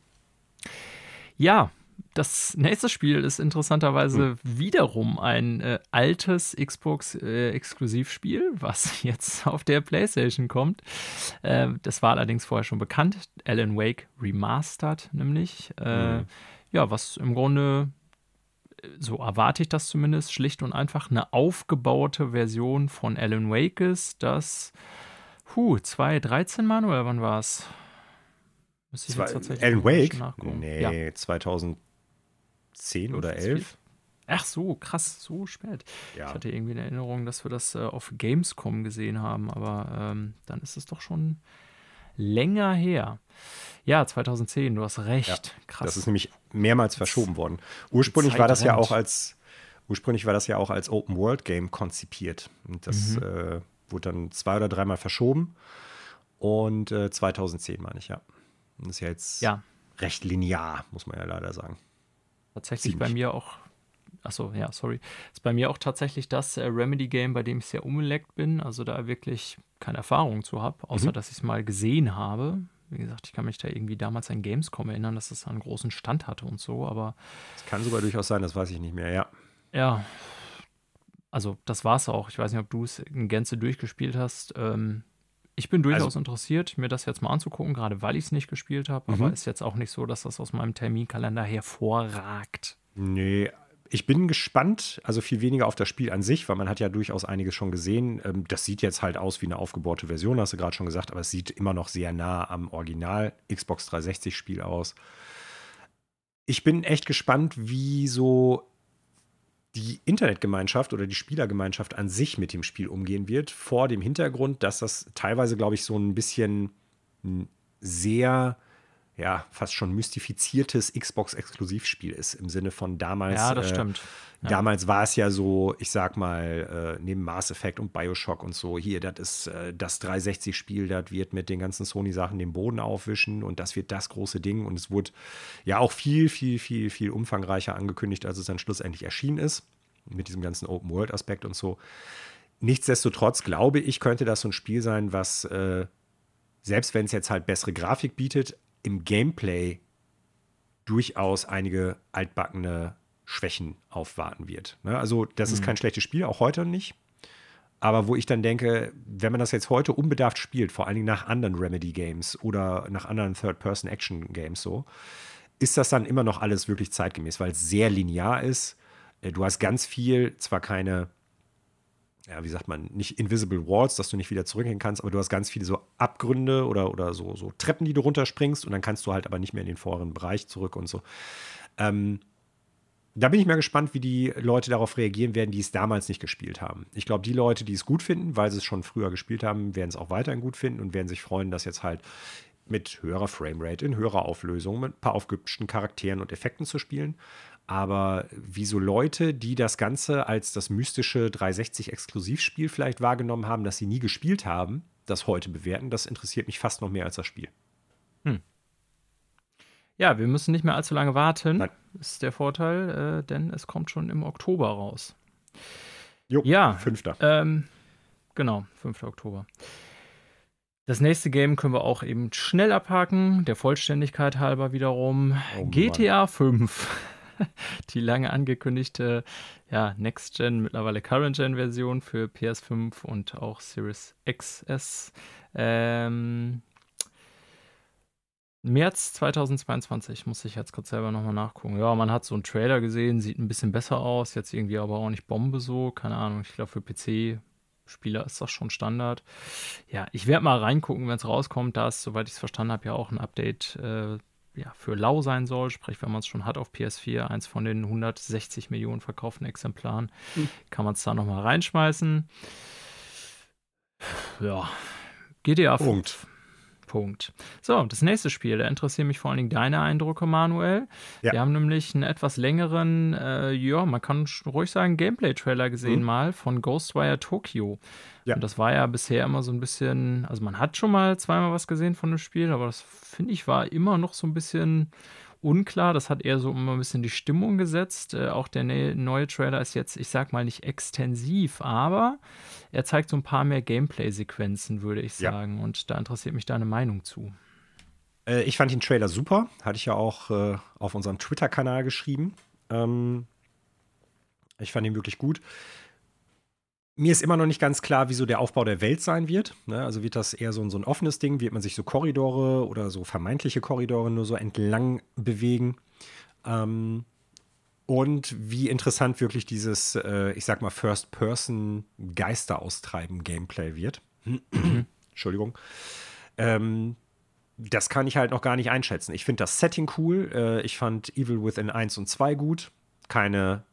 Ja, das nächste Spiel ist interessanterweise hm. wiederum ein äh, altes Xbox-Exklusivspiel, äh, was jetzt auf der PlayStation kommt. Äh, das war allerdings vorher schon bekannt. Alan Wake Remastered, nämlich. Hm. Ja, was im Grunde, äh, so erwarte ich das zumindest, schlicht und einfach eine aufgebaute Version von Alan Wake ist, das, huh, 2013 Mann oder wann war es? Alan Wake? Nee, ja. 2000 10 oder 11. Ach so, krass, so spät. Ja. Ich hatte irgendwie eine Erinnerung, dass wir das äh, auf Gamescom gesehen haben, aber ähm, dann ist es doch schon länger her. Ja, 2010, du hast recht. Ja, krass. Das ist nämlich mehrmals verschoben worden. Ursprünglich war das rennt. ja auch als Ursprünglich war das ja auch als Open-World-Game konzipiert. Und das mhm. äh, wurde dann zwei oder dreimal verschoben. Und äh, 2010 meine ich, ja. Und das ist ja jetzt ja. recht linear, muss man ja leider sagen. Tatsächlich Ziemlich. bei mir auch achso, ja, sorry, ist bei mir auch tatsächlich das äh, Remedy-Game, bei dem ich sehr umgeleckt bin, also da wirklich keine Erfahrung zu habe, außer mhm. dass ich es mal gesehen habe. Wie gesagt, ich kann mich da irgendwie damals an Gamescom erinnern, dass es einen großen Stand hatte und so, aber. Es kann sogar durchaus sein, das weiß ich nicht mehr, ja. Ja. Also, das war es auch. Ich weiß nicht, ob du es in Gänze durchgespielt hast. Ähm, ich bin durchaus also, interessiert, mir das jetzt mal anzugucken, gerade weil ich es nicht gespielt habe. Mhm. Aber ist jetzt auch nicht so, dass das aus meinem Terminkalender hervorragt. Nee, ich bin gespannt, also viel weniger auf das Spiel an sich, weil man hat ja durchaus einiges schon gesehen. Ähm, das sieht jetzt halt aus wie eine aufgebohrte Version, hast du gerade schon gesagt, aber es sieht immer noch sehr nah am Original Xbox 360 Spiel aus. Ich bin echt gespannt, wie so die Internetgemeinschaft oder die Spielergemeinschaft an sich mit dem Spiel umgehen wird, vor dem Hintergrund, dass das teilweise, glaube ich, so ein bisschen sehr ja, fast schon mystifiziertes Xbox-Exklusivspiel ist, im Sinne von damals. Ja, das äh, stimmt. Ja. Damals war es ja so, ich sag mal, äh, neben Mass Effect und Bioshock und so, hier, das ist äh, das 360-Spiel, das wird mit den ganzen Sony-Sachen den Boden aufwischen und das wird das große Ding. Und es wurde ja auch viel, viel, viel, viel umfangreicher angekündigt, als es dann schlussendlich erschienen ist, mit diesem ganzen Open-World-Aspekt und so. Nichtsdestotrotz glaube ich, könnte das so ein Spiel sein, was äh, selbst wenn es jetzt halt bessere Grafik bietet, im Gameplay durchaus einige altbackene Schwächen aufwarten wird. Ne? Also, das mhm. ist kein schlechtes Spiel, auch heute nicht. Aber wo ich dann denke, wenn man das jetzt heute unbedarft spielt, vor allen Dingen nach anderen Remedy-Games oder nach anderen Third-Person-Action-Games so, ist das dann immer noch alles wirklich zeitgemäß, weil es sehr linear ist. Äh, du hast ganz viel, zwar keine ja, wie sagt man, nicht Invisible Walls, dass du nicht wieder zurückgehen kannst, aber du hast ganz viele so Abgründe oder, oder so, so Treppen, die du runterspringst und dann kannst du halt aber nicht mehr in den vorderen Bereich zurück und so. Ähm, da bin ich mal gespannt, wie die Leute darauf reagieren werden, die es damals nicht gespielt haben. Ich glaube, die Leute, die es gut finden, weil sie es schon früher gespielt haben, werden es auch weiterhin gut finden und werden sich freuen, dass jetzt halt mit höherer Framerate, in höherer Auflösung, mit ein paar aufgehübschten Charakteren und Effekten zu spielen. Aber wie so Leute, die das Ganze als das mystische 360-Exklusivspiel vielleicht wahrgenommen haben, das sie nie gespielt haben, das heute bewerten, das interessiert mich fast noch mehr als das Spiel. Hm. Ja, wir müssen nicht mehr allzu lange warten, Nein. ist der Vorteil, äh, denn es kommt schon im Oktober raus. Jo, ja, 5. Ähm, genau, 5. Oktober. Das nächste Game können wir auch eben schnell abhaken, der Vollständigkeit halber wiederum. Oh, GTA 5. die lange angekündigte ja, Next-Gen, mittlerweile Current-Gen-Version für PS5 und auch Series XS. Ähm, März 2022, muss ich jetzt kurz selber nochmal nachgucken. Ja, man hat so einen Trailer gesehen, sieht ein bisschen besser aus, jetzt irgendwie aber auch nicht Bombe so, keine Ahnung, ich glaube für PC Spieler ist das schon Standard. Ja, ich werde mal reingucken, wenn es rauskommt. Da ist, soweit ich es verstanden habe, ja auch ein Update äh, ja, für lau sein soll, sprich, wenn man es schon hat auf PS4, eins von den 160 Millionen verkauften Exemplaren, hm. kann man es da nochmal reinschmeißen. Ja, GTA 5. Punkt. Punkt. So, das nächste Spiel, da interessieren mich vor allen Dingen deine Eindrücke, Manuel. Ja. Wir haben nämlich einen etwas längeren, äh, ja, man kann ruhig sagen, Gameplay-Trailer gesehen mhm. mal von Ghostwire Tokyo. Ja. Und das war ja bisher immer so ein bisschen, also man hat schon mal zweimal was gesehen von dem Spiel, aber das finde ich war immer noch so ein bisschen unklar. Das hat eher so immer ein bisschen die Stimmung gesetzt. Äh, auch der ne neue Trailer ist jetzt, ich sag mal, nicht extensiv, aber er zeigt so ein paar mehr Gameplay-Sequenzen, würde ich sagen. Ja. Und da interessiert mich deine Meinung zu. Äh, ich fand den Trailer super. Hatte ich ja auch äh, auf unserem Twitter-Kanal geschrieben. Ähm, ich fand ihn wirklich gut. Mir ist immer noch nicht ganz klar, wieso der Aufbau der Welt sein wird. Ne? Also wird das eher so, so ein offenes Ding? Wird man sich so Korridore oder so vermeintliche Korridore nur so entlang bewegen? Ähm, und wie interessant wirklich dieses, äh, ich sag mal, First-Person-Geister austreiben Gameplay wird. Entschuldigung. Ähm, das kann ich halt noch gar nicht einschätzen. Ich finde das Setting cool. Äh, ich fand Evil Within 1 und 2 gut. Keine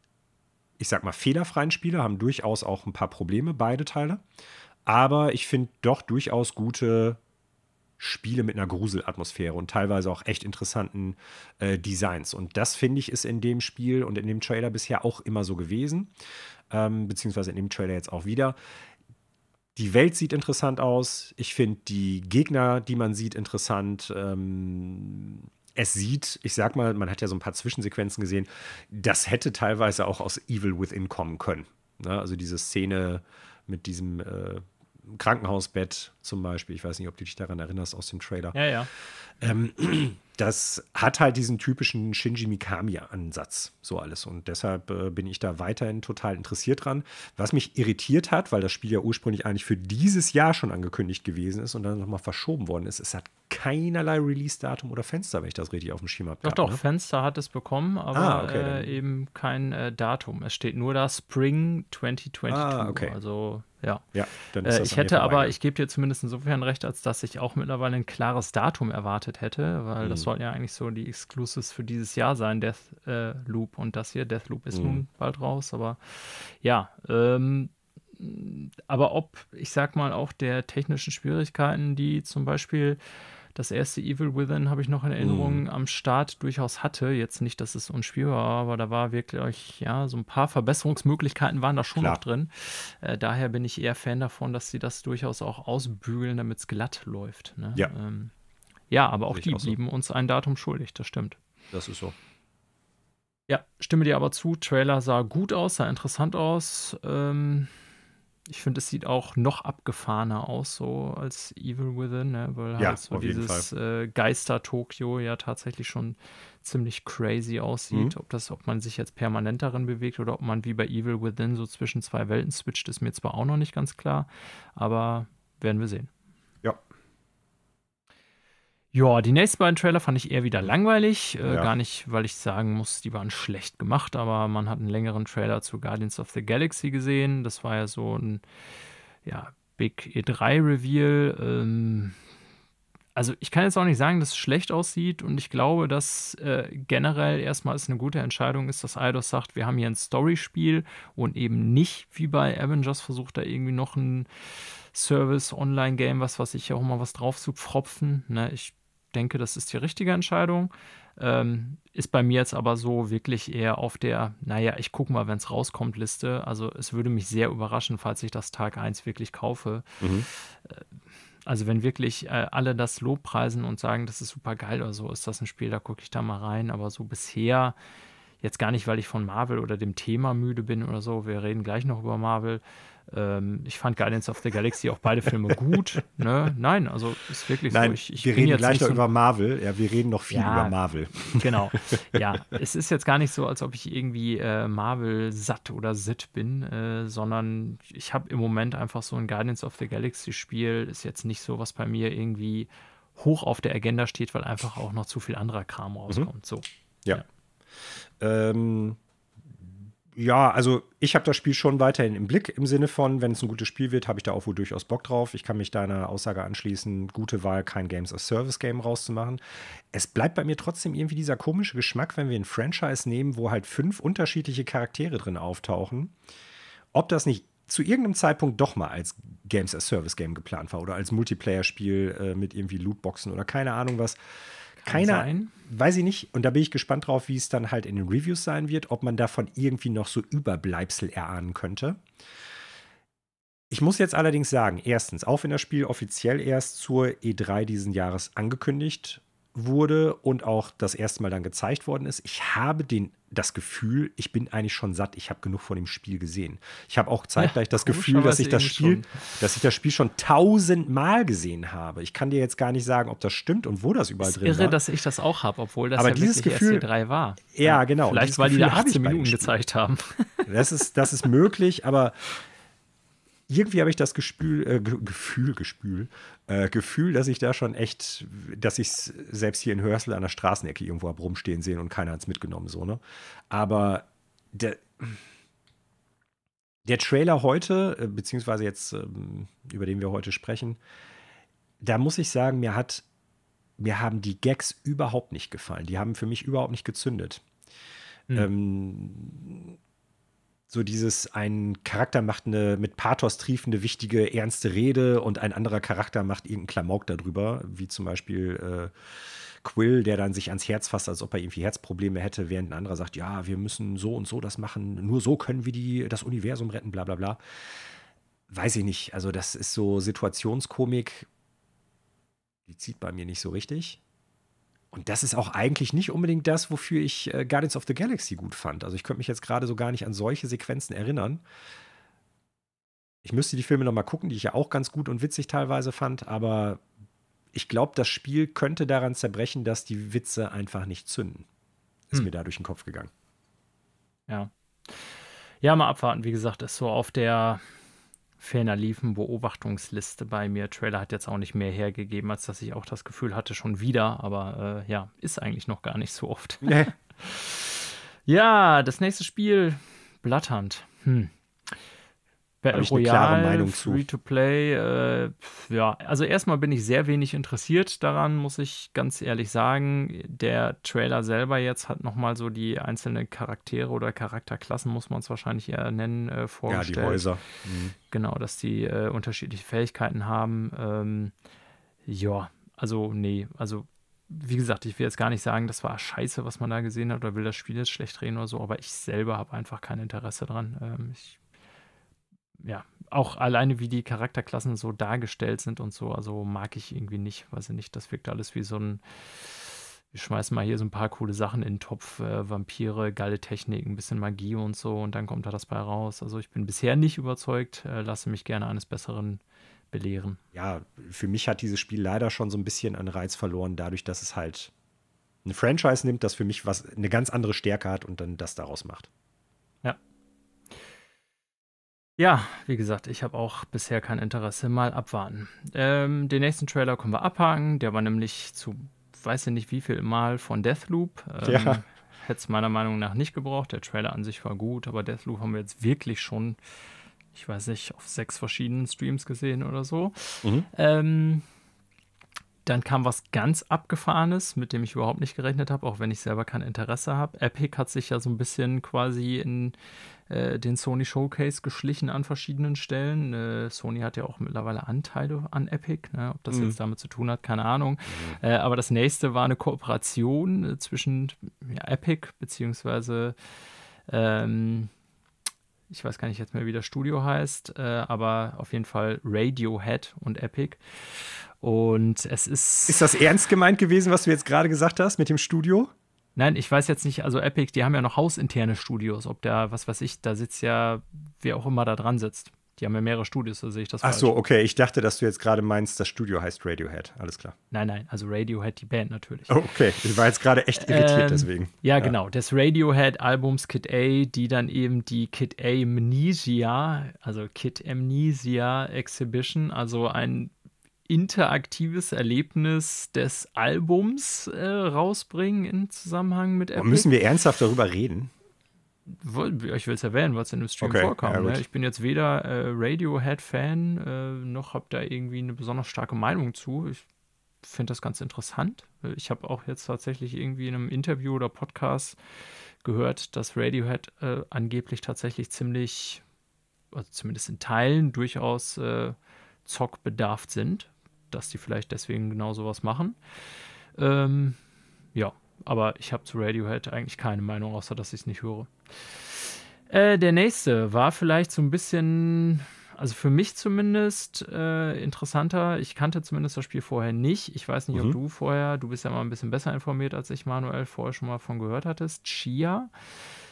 ich sag mal, fehlerfreien Spiele haben durchaus auch ein paar Probleme, beide Teile. Aber ich finde doch durchaus gute Spiele mit einer Gruselatmosphäre und teilweise auch echt interessanten äh, Designs. Und das finde ich ist in dem Spiel und in dem Trailer bisher auch immer so gewesen, ähm, beziehungsweise in dem Trailer jetzt auch wieder. Die Welt sieht interessant aus. Ich finde die Gegner, die man sieht, interessant. Ähm, es sieht, ich sag mal, man hat ja so ein paar Zwischensequenzen gesehen, das hätte teilweise auch aus Evil Within kommen können. Ne? Also diese Szene mit diesem äh, Krankenhausbett zum Beispiel. Ich weiß nicht, ob du dich daran erinnerst aus dem Trailer. Ja, ja. Ähm, das hat halt diesen typischen Shinji Mikami-Ansatz, so alles. Und deshalb äh, bin ich da weiterhin total interessiert dran. Was mich irritiert hat, weil das Spiel ja ursprünglich eigentlich für dieses Jahr schon angekündigt gewesen ist und dann nochmal verschoben worden ist, es hat keinerlei Release-Datum oder Fenster, wenn ich das richtig auf dem Schirm habe. Doch, doch, ne? Fenster hat es bekommen, aber ah, okay, äh, eben kein äh, Datum. Es steht nur da Spring 2022. Ah, okay. Also ja. ja äh, ich hätte aber, ich gebe dir zumindest insofern recht, als dass ich auch mittlerweile ein klares Datum erwartet hätte, weil mhm. das sollten ja eigentlich so die Exclusives für dieses Jahr sein, Deathloop äh, und das hier. Deathloop ist mhm. nun bald raus, aber ja, ähm, aber ob, ich sag mal, auch der technischen Schwierigkeiten, die zum Beispiel das erste Evil Within habe ich noch in Erinnerung mm. am Start durchaus hatte. Jetzt nicht, dass es unspielbar war, aber da war wirklich, ja, so ein paar Verbesserungsmöglichkeiten waren da schon Klar. noch drin. Äh, daher bin ich eher Fan davon, dass sie das durchaus auch ausbügeln, damit es glatt läuft. Ne? Ja. Ähm, ja, aber auch die auch blieben so. uns ein Datum schuldig, das stimmt. Das ist so. Ja, stimme dir aber zu. Trailer sah gut aus, sah interessant aus. Ähm, ich finde, es sieht auch noch abgefahrener aus, so als Evil Within, ne? weil halt ja, so dieses äh, Geister-Tokio ja tatsächlich schon ziemlich crazy aussieht. Mhm. Ob, das, ob man sich jetzt permanent darin bewegt oder ob man wie bei Evil Within so zwischen zwei Welten switcht, ist mir zwar auch noch nicht ganz klar, aber werden wir sehen. Ja, die nächsten beiden Trailer fand ich eher wieder langweilig. Äh, ja. Gar nicht, weil ich sagen muss, die waren schlecht gemacht, aber man hat einen längeren Trailer zu Guardians of the Galaxy gesehen. Das war ja so ein ja, Big E3-Reveal. Ähm, also ich kann jetzt auch nicht sagen, dass es schlecht aussieht und ich glaube, dass äh, generell erstmal es eine gute Entscheidung ist, dass Eidos sagt, wir haben hier ein Story-Spiel und eben nicht wie bei Avengers versucht da irgendwie noch ein Service-Online-Game, was weiß ich, auch mal was drauf zu pfropfen. Ne? Ich denke, das ist die richtige Entscheidung. Ähm, ist bei mir jetzt aber so wirklich eher auf der, naja, ich gucke mal, wenn es rauskommt, Liste. Also es würde mich sehr überraschen, falls ich das Tag 1 wirklich kaufe. Mhm. Äh, also wenn wirklich äh, alle das Lobpreisen und sagen, das ist super geil oder so, ist das ein Spiel, da gucke ich da mal rein. Aber so bisher, jetzt gar nicht, weil ich von Marvel oder dem Thema müde bin oder so, wir reden gleich noch über Marvel, ähm, ich fand Guardians of the Galaxy auch beide Filme gut. ne? Nein, also ist wirklich Nein, so. Ich, ich wir reden gleich noch so über Marvel. Ja, wir reden noch viel ja, über Marvel. Genau. Ja, es ist jetzt gar nicht so, als ob ich irgendwie äh, Marvel satt oder sitt bin, äh, sondern ich habe im Moment einfach so ein Guardians of the Galaxy Spiel. Ist jetzt nicht so, was bei mir irgendwie hoch auf der Agenda steht, weil einfach auch noch zu viel anderer Kram rauskommt. Mhm. So. Ja. ja. Ähm, ja, also ich habe das Spiel schon weiterhin im Blick, im Sinne von, wenn es ein gutes Spiel wird, habe ich da auch wohl durchaus Bock drauf. Ich kann mich deiner Aussage anschließen, gute Wahl, kein Games as Service Game rauszumachen. Es bleibt bei mir trotzdem irgendwie dieser komische Geschmack, wenn wir ein Franchise nehmen, wo halt fünf unterschiedliche Charaktere drin auftauchen. Ob das nicht zu irgendeinem Zeitpunkt doch mal als Games as Service Game geplant war oder als Multiplayer-Spiel äh, mit irgendwie Lootboxen oder keine Ahnung was. Keiner, sein. weiß ich nicht. Und da bin ich gespannt drauf, wie es dann halt in den Reviews sein wird, ob man davon irgendwie noch so Überbleibsel erahnen könnte. Ich muss jetzt allerdings sagen, erstens, auch wenn das Spiel offiziell erst zur E3 diesen Jahres angekündigt wurde und auch das erste Mal dann gezeigt worden ist, ich habe den, das Gefühl, ich bin eigentlich schon satt, ich habe genug von dem Spiel gesehen. Ich habe auch zeitgleich ja, das Gefühl, dass ich das Spiel, schon. dass ich das Spiel schon tausendmal gesehen habe. Ich kann dir jetzt gar nicht sagen, ob das stimmt und wo das überall ist drin irre, war. irre, dass ich das auch habe, obwohl das Aber ja dieses Gefühl, erst 3 war. Ja, genau. Vielleicht, weil Gefühl die da 18 Minuten gezeigt haben. Das ist, das ist möglich, aber irgendwie habe ich das Gespül, äh, Gefühl, Gespül, äh, Gefühl, dass ich da schon echt, dass ich es selbst hier in Hörsel an der Straßenecke irgendwo habe rumstehen sehen und keiner hat es mitgenommen, so, ne? Aber der, der Trailer heute, äh, beziehungsweise jetzt, ähm, über den wir heute sprechen, da muss ich sagen, mir hat, mir haben die Gags überhaupt nicht gefallen. Die haben für mich überhaupt nicht gezündet. Mhm. Ähm, so dieses, ein Charakter macht eine mit Pathos triefende, wichtige, ernste Rede und ein anderer Charakter macht irgendeinen Klamauk darüber, wie zum Beispiel äh, Quill, der dann sich ans Herz fasst, als ob er irgendwie Herzprobleme hätte, während ein anderer sagt, ja, wir müssen so und so das machen, nur so können wir die, das Universum retten, bla bla bla. Weiß ich nicht. Also, das ist so Situationskomik, die zieht bei mir nicht so richtig. Und das ist auch eigentlich nicht unbedingt das, wofür ich äh, Guardians of the Galaxy gut fand. Also ich könnte mich jetzt gerade so gar nicht an solche Sequenzen erinnern. Ich müsste die Filme noch mal gucken, die ich ja auch ganz gut und witzig teilweise fand, aber ich glaube, das Spiel könnte daran zerbrechen, dass die Witze einfach nicht zünden. Ist hm. mir da durch den Kopf gegangen. Ja. Ja, mal abwarten. Wie gesagt, ist so auf der ferner liefen Beobachtungsliste bei mir. Trailer hat jetzt auch nicht mehr hergegeben, als dass ich auch das Gefühl hatte, schon wieder. Aber äh, ja, ist eigentlich noch gar nicht so oft. Nee. ja, das nächste Spiel, Blatthand. Hm. Battle Royale, Free to Play. Äh, ja, also erstmal bin ich sehr wenig interessiert daran, muss ich ganz ehrlich sagen. Der Trailer selber jetzt hat nochmal so die einzelnen Charaktere oder Charakterklassen, muss man es wahrscheinlich eher nennen, äh, vorgestellt. Ja, die Häuser. Mhm. Genau, dass die äh, unterschiedliche Fähigkeiten haben. Ähm, ja, also nee, also wie gesagt, ich will jetzt gar nicht sagen, das war scheiße, was man da gesehen hat, oder will das Spiel jetzt schlecht drehen oder so, aber ich selber habe einfach kein Interesse dran. Ähm, ich ja, auch alleine wie die Charakterklassen so dargestellt sind und so, also mag ich irgendwie nicht, weiß ich nicht, das wirkt alles wie so ein, wir schmeißen mal hier so ein paar coole Sachen in den Topf, äh, Vampire, geile Technik, ein bisschen Magie und so und dann kommt da das bei raus. Also ich bin bisher nicht überzeugt, äh, lasse mich gerne eines Besseren belehren. Ja, für mich hat dieses Spiel leider schon so ein bisschen an Reiz verloren, dadurch, dass es halt ein Franchise nimmt, das für mich was eine ganz andere Stärke hat und dann das daraus macht. Ja, wie gesagt, ich habe auch bisher kein Interesse. Mal abwarten. Ähm, den nächsten Trailer können wir abhaken. Der war nämlich zu, weiß ich nicht wie viel Mal von Deathloop. Ähm, ja. Hätte es meiner Meinung nach nicht gebraucht. Der Trailer an sich war gut, aber Deathloop haben wir jetzt wirklich schon, ich weiß nicht, auf sechs verschiedenen Streams gesehen oder so. Mhm. Ähm, dann kam was ganz Abgefahrenes, mit dem ich überhaupt nicht gerechnet habe, auch wenn ich selber kein Interesse habe. Epic hat sich ja so ein bisschen quasi in äh, den Sony Showcase geschlichen an verschiedenen Stellen. Äh, Sony hat ja auch mittlerweile Anteile an Epic. Ne? Ob das mhm. jetzt damit zu tun hat, keine Ahnung. Mhm. Äh, aber das nächste war eine Kooperation äh, zwischen ja, Epic beziehungsweise ähm, ich weiß gar nicht jetzt mehr, wie das Studio heißt, äh, aber auf jeden Fall Radiohead und Epic. Und es ist. Ist das ernst gemeint gewesen, was du jetzt gerade gesagt hast mit dem Studio? Nein, ich weiß jetzt nicht, also Epic, die haben ja noch hausinterne Studios, ob da, was weiß ich, da sitzt ja, wer auch immer da dran sitzt. Die haben ja mehrere Studios, da sehe ich das Ach so, okay. Ich dachte, dass du jetzt gerade meinst, das Studio heißt Radiohead. Alles klar. Nein, nein, also Radiohead, die Band natürlich. Oh, okay, ich war jetzt gerade echt irritiert ähm, deswegen. Ja, ja, genau. Des Radiohead-Albums Kid A, die dann eben die Kid A Amnesia, also Kid Amnesia Exhibition, also ein interaktives Erlebnis des Albums äh, rausbringen im Zusammenhang mit Epic. Müssen wir ernsthaft darüber reden? Ich will es erwähnen, was in dem Stream okay, vorkam. Ja, ne? Ich bin jetzt weder äh, Radiohead-Fan, äh, noch habe da irgendwie eine besonders starke Meinung zu. Ich finde das ganz interessant. Ich habe auch jetzt tatsächlich irgendwie in einem Interview oder Podcast gehört, dass Radiohead äh, angeblich tatsächlich ziemlich, also zumindest in Teilen, durchaus äh, zockbedarft sind dass die vielleicht deswegen genau sowas machen. Ähm, ja, aber ich habe zu Radiohead eigentlich keine Meinung, außer dass ich es nicht höre. Äh, der nächste war vielleicht so ein bisschen, also für mich zumindest, äh, interessanter. Ich kannte zumindest das Spiel vorher nicht. Ich weiß nicht, mhm. ob du vorher, du bist ja mal ein bisschen besser informiert als ich, Manuel, vorher schon mal von gehört hattest. Chia.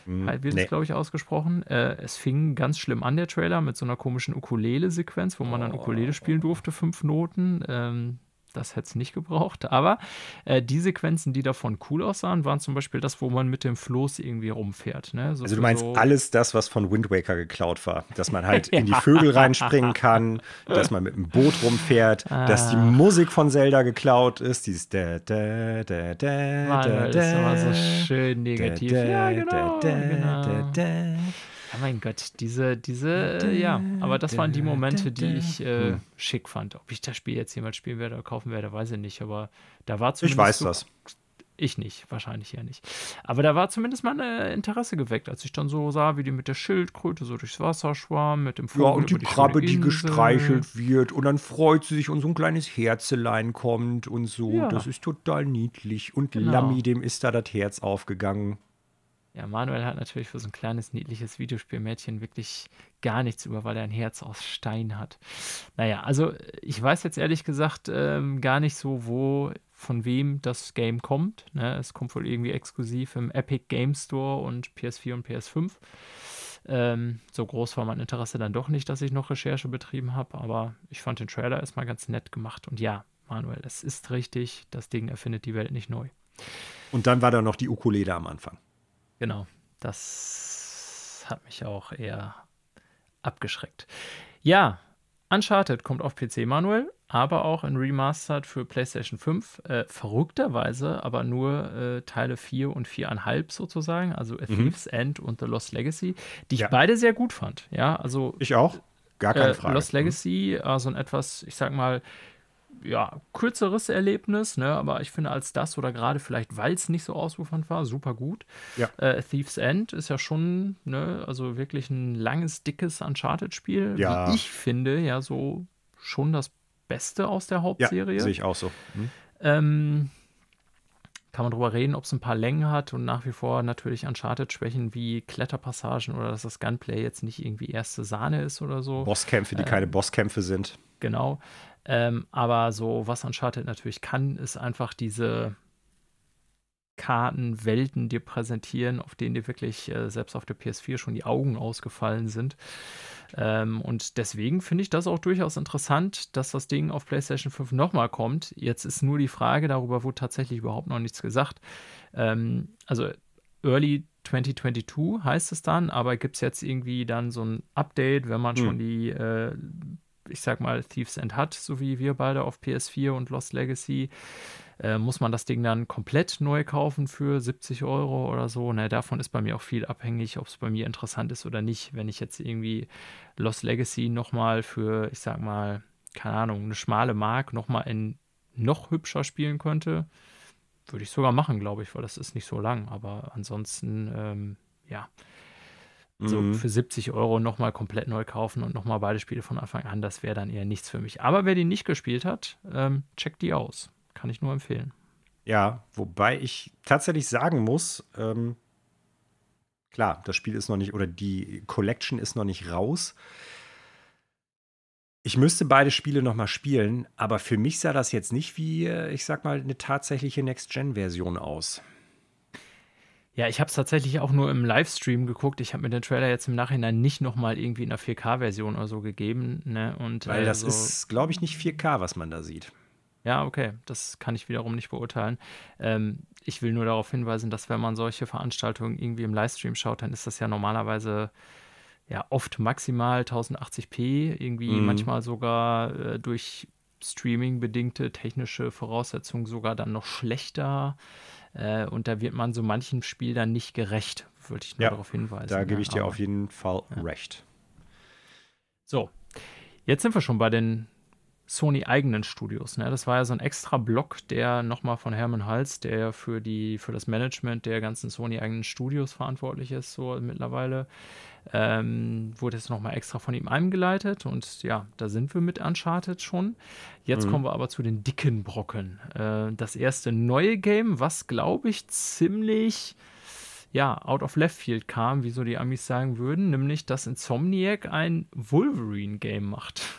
Mhm. Wird nee. es, glaube ich, ausgesprochen. Äh, es fing ganz schlimm an, der Trailer, mit so einer komischen Ukulele-Sequenz, wo man dann Ukulele spielen durfte, fünf Noten. Ähm, das hätte es nicht gebraucht. Aber äh, die Sequenzen, die davon cool aussahen, waren zum Beispiel das, wo man mit dem Floß irgendwie rumfährt. Ne? So also du meinst so alles das, was von Wind Waker geklaut war. Dass man halt in die Vögel reinspringen kann, dass man mit dem Boot rumfährt, ah. dass die Musik von Zelda geklaut ist. Dieses da, da, da, da, Mann, da, da, das ist immer so schön negativ. Da, da, ja, genau, da, genau. Da, da. Ja, mein Gott, diese, diese, ja, aber das waren die Momente, die ich äh, hm. schick fand. Ob ich das Spiel jetzt jemals spielen werde oder kaufen werde, weiß ich nicht, aber da war zumindest. Ich weiß so, das. Ich nicht, wahrscheinlich ja nicht. Aber da war zumindest mal ein Interesse geweckt, als ich dann so sah, wie die mit der Schildkröte so durchs Wasser schwamm, mit dem Vogel. Ja, und die, die Krabbe, die gestreichelt wird und dann freut sie sich und so ein kleines Herzelein kommt und so. Ja. Das ist total niedlich. Und genau. Lammi, dem ist da das Herz aufgegangen. Ja, Manuel hat natürlich für so ein kleines, niedliches Videospielmädchen wirklich gar nichts über, weil er ein Herz aus Stein hat. Naja, also ich weiß jetzt ehrlich gesagt ähm, gar nicht so, wo, von wem das Game kommt. Ne? Es kommt wohl irgendwie exklusiv im Epic Game Store und PS4 und PS5. Ähm, so groß war mein Interesse dann doch nicht, dass ich noch Recherche betrieben habe, aber ich fand den Trailer erstmal ganz nett gemacht. Und ja, Manuel, es ist richtig, das Ding erfindet die Welt nicht neu. Und dann war da noch die Ukulele am Anfang. Genau, das hat mich auch eher abgeschreckt. Ja, Uncharted kommt auf PC, Manuel, aber auch in Remastered für PlayStation 5. Äh, verrückterweise aber nur äh, Teile 4 und 4,5 sozusagen, also A mhm. Thief's End und The Lost Legacy, die ich ja. beide sehr gut fand. Ja, also. Ich auch. Gar keine äh, Frage. Lost mhm. Legacy, also ein etwas, ich sag mal, ja, kürzeres Erlebnis, ne? aber ich finde als das oder gerade vielleicht, weil es nicht so ausufernd war, super gut. Ja. Äh, Thief's End ist ja schon, ne, also wirklich ein langes, dickes Uncharted-Spiel. Ja. Wie ich finde, ja, so schon das Beste aus der Hauptserie. Ja, sehe ich auch so. Hm. Ähm, kann man drüber reden, ob es ein paar Längen hat und nach wie vor natürlich Uncharted-Schwächen wie Kletterpassagen oder dass das Gunplay jetzt nicht irgendwie erste Sahne ist oder so. Bosskämpfe, die ähm, keine Bosskämpfe sind. Genau. Ähm, aber so, was Uncharted natürlich kann, ist einfach diese Karten, Welten dir präsentieren, auf denen dir wirklich äh, selbst auf der PS4 schon die Augen ausgefallen sind. Ähm, und deswegen finde ich das auch durchaus interessant, dass das Ding auf PlayStation 5 nochmal kommt. Jetzt ist nur die Frage, darüber wurde tatsächlich überhaupt noch nichts gesagt. Ähm, also Early 2022 heißt es dann, aber gibt es jetzt irgendwie dann so ein Update, wenn man hm. schon die äh, ich sag mal, Thieves End hat, so wie wir beide auf PS4 und Lost Legacy, äh, muss man das Ding dann komplett neu kaufen für 70 Euro oder so. Ne, davon ist bei mir auch viel abhängig, ob es bei mir interessant ist oder nicht. Wenn ich jetzt irgendwie Lost Legacy nochmal für, ich sag mal, keine Ahnung, eine schmale Mark nochmal in noch hübscher spielen könnte, würde ich sogar machen, glaube ich, weil das ist nicht so lang. Aber ansonsten, ähm, ja, so mhm. für 70 Euro nochmal komplett neu kaufen und nochmal beide Spiele von Anfang an, das wäre dann eher nichts für mich. Aber wer die nicht gespielt hat, ähm, checkt die aus. Kann ich nur empfehlen. Ja, wobei ich tatsächlich sagen muss, ähm, klar, das Spiel ist noch nicht, oder die Collection ist noch nicht raus. Ich müsste beide Spiele noch mal spielen, aber für mich sah das jetzt nicht wie, äh, ich sag mal, eine tatsächliche Next-Gen-Version aus. Ja, ich habe es tatsächlich auch nur im Livestream geguckt. Ich habe mir den Trailer jetzt im Nachhinein nicht nochmal irgendwie in einer 4K-Version oder so gegeben. Ne? Und, Weil das so ist, glaube ich, nicht 4K, was man da sieht. Ja, okay, das kann ich wiederum nicht beurteilen. Ähm, ich will nur darauf hinweisen, dass wenn man solche Veranstaltungen irgendwie im Livestream schaut, dann ist das ja normalerweise ja oft maximal 1080p, irgendwie mhm. manchmal sogar äh, durch Streaming bedingte technische Voraussetzungen sogar dann noch schlechter. Äh, und da wird man so manchen Spiel dann nicht gerecht, würde ich nur ja, darauf hinweisen. Da gebe ich dir auf jeden Fall recht. So, jetzt sind wir schon bei den Sony eigenen Studios. Ne? Das war ja so ein extra Block, der nochmal von Hermann Hals, der für, die, für das Management der ganzen Sony eigenen Studios verantwortlich ist, so mittlerweile, ähm, wurde jetzt nochmal extra von ihm eingeleitet. Und ja, da sind wir mit Uncharted schon. Jetzt mhm. kommen wir aber zu den dicken Brocken. Äh, das erste neue Game, was glaube ich ziemlich ja, out of left field kam, wie so die Amis sagen würden, nämlich dass Insomniac ein Wolverine-Game macht.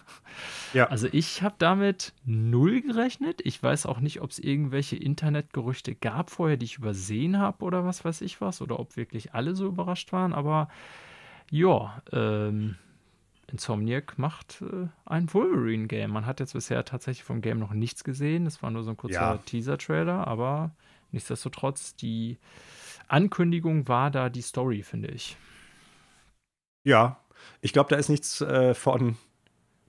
Ja. Also ich habe damit null gerechnet. Ich weiß auch nicht, ob es irgendwelche Internetgerüchte gab vorher, die ich übersehen habe oder was weiß ich was, oder ob wirklich alle so überrascht waren, aber ja, ähm, Insomniac macht äh, ein Wolverine-Game. Man hat jetzt bisher tatsächlich vom Game noch nichts gesehen. Es war nur so ein kurzer ja. Teaser-Trailer, aber nichtsdestotrotz, die Ankündigung war da die Story, finde ich. Ja, ich glaube, da ist nichts äh, von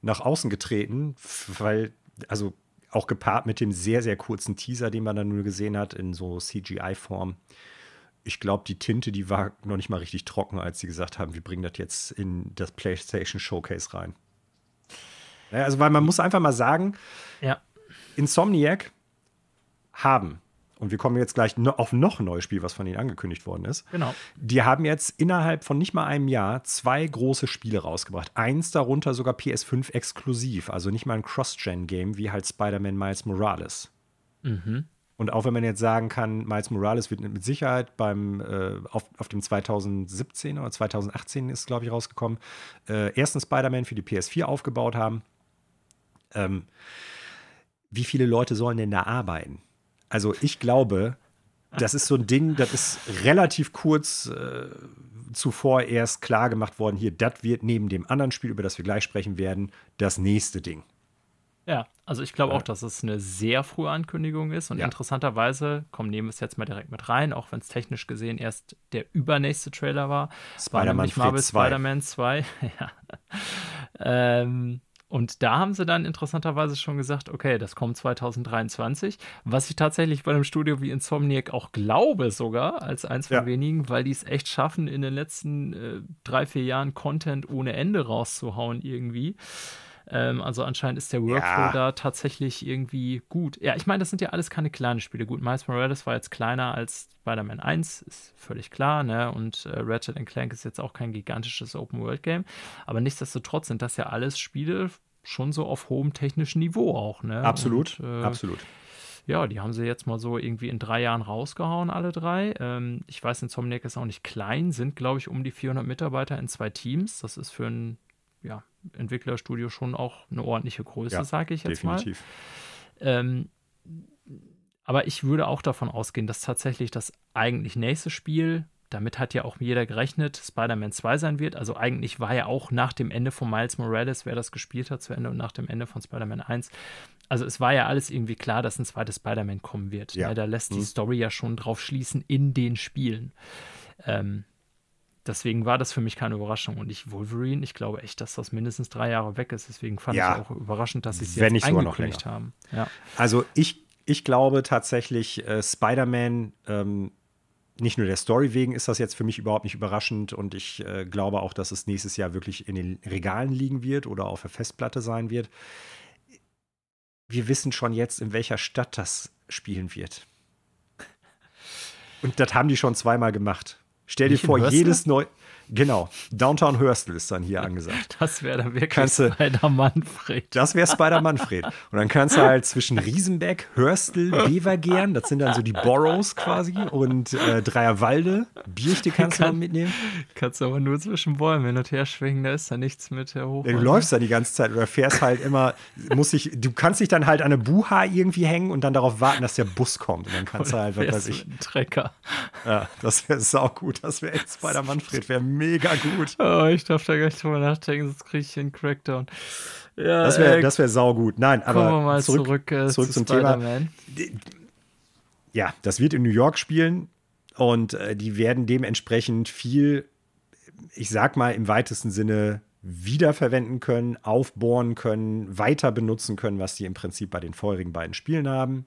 nach außen getreten, weil, also auch gepaart mit dem sehr, sehr kurzen Teaser, den man dann nur gesehen hat, in so CGI-Form. Ich glaube, die Tinte, die war noch nicht mal richtig trocken, als sie gesagt haben, wir bringen das jetzt in das PlayStation Showcase rein. Ja, also, weil man muss einfach mal sagen, ja. Insomniac haben und wir kommen jetzt gleich auf noch ein neues Spiel, was von ihnen angekündigt worden ist. Genau. Die haben jetzt innerhalb von nicht mal einem Jahr zwei große Spiele rausgebracht. Eins darunter sogar PS5 exklusiv, also nicht mal ein Cross-Gen-Game wie halt Spider-Man Miles Morales. Mhm. Und auch wenn man jetzt sagen kann, Miles Morales wird mit Sicherheit beim äh, auf, auf dem 2017 oder 2018 ist, glaube ich, rausgekommen, äh, ersten Spider-Man für die PS4 aufgebaut haben. Ähm, wie viele Leute sollen denn da arbeiten? Also ich glaube, das ist so ein Ding, das ist relativ kurz äh, zuvor erst klar gemacht worden, hier, das wird neben dem anderen Spiel, über das wir gleich sprechen werden, das nächste Ding. Ja, also ich glaube auch, dass es eine sehr frühe Ankündigung ist und ja. interessanterweise, komm, nehmen wir es jetzt mal direkt mit rein, auch wenn es technisch gesehen erst der übernächste Trailer war. Spider-Man Marvel Spider-Man 2. ja. ähm, und da haben sie dann interessanterweise schon gesagt, okay, das kommt 2023, was ich tatsächlich bei einem Studio wie Insomniac auch glaube sogar, als eins von ja. wenigen, weil die es echt schaffen, in den letzten äh, drei, vier Jahren Content ohne Ende rauszuhauen irgendwie. Ähm, also anscheinend ist der Workflow ja. da tatsächlich irgendwie gut. Ja, ich meine, das sind ja alles keine kleinen Spiele. Gut, Miles Morales war jetzt kleiner als Spider-Man 1, ist völlig klar, ne? Und äh, Ratchet Clank ist jetzt auch kein gigantisches Open-World-Game. Aber nichtsdestotrotz sind das ja alles Spiele schon so auf hohem technischen Niveau auch, ne? Absolut, Und, äh, absolut. Ja, die haben sie jetzt mal so irgendwie in drei Jahren rausgehauen, alle drei. Ähm, ich weiß, Insomniac ist auch nicht klein, sind, glaube ich, um die 400 Mitarbeiter in zwei Teams. Das ist für ein ja, Entwicklerstudio schon auch eine ordentliche Größe, ja, sage ich jetzt definitiv. mal. Ähm, aber ich würde auch davon ausgehen, dass tatsächlich das eigentlich nächste Spiel damit hat ja auch jeder gerechnet, Spider-Man 2 sein wird. Also eigentlich war ja auch nach dem Ende von Miles Morales, wer das gespielt hat, zu Ende und nach dem Ende von Spider-Man 1. Also es war ja alles irgendwie klar, dass ein zweites Spider-Man kommen wird. Ja. Ja, da lässt mhm. die Story ja schon drauf schließen in den Spielen. Ähm, deswegen war das für mich keine Überraschung. Und ich, Wolverine, ich glaube echt, dass das mindestens drei Jahre weg ist. Deswegen fand ja, ich auch überraschend, dass sie es jetzt angekündigt haben. Ja. Also ich, ich glaube tatsächlich, äh, Spider-Man ähm, nicht nur der Story wegen ist das jetzt für mich überhaupt nicht überraschend und ich äh, glaube auch, dass es nächstes Jahr wirklich in den Regalen liegen wird oder auf der Festplatte sein wird. Wir wissen schon jetzt, in welcher Stadt das spielen wird. Und das haben die schon zweimal gemacht. Stell dir vor, jedes neue. Genau, Downtown Hurstel ist dann hier angesagt. Das wäre dann wirklich Spider-Manfred. Das wäre Spider-Manfred. Und dann kannst du halt zwischen Riesenbeck, Hörstel, Bevergern, das sind dann so die Boroughs quasi, und äh, Dreierwalde, Bierchte kannst Kann, du mitnehmen. Kannst du aber nur zwischen Bäumen hin und her schwingen, da ist da nichts mit Hoch. Du läufst da die ganze Zeit oder fährst halt immer, muss ich, du kannst dich dann halt an eine Buha irgendwie hängen und dann darauf warten, dass der Bus kommt. Und dann kannst oder du halt, was weiß ich. Trecker. Ja, das wäre saugut. Das wäre echt Spider-Manfred, wäre mega gut. Oh, ich darf da gar nicht drüber nachdenken, sonst kriege ich einen Crackdown. Ja, das wäre äh, wär saugut. Nein, aber kommen wir mal zurück, zurück, äh, zurück zum Thema. Ja, das wird in New York spielen und äh, die werden dementsprechend viel, ich sag mal im weitesten Sinne, wiederverwenden können, aufbohren können, weiter benutzen können, was die im Prinzip bei den vorherigen beiden Spielen haben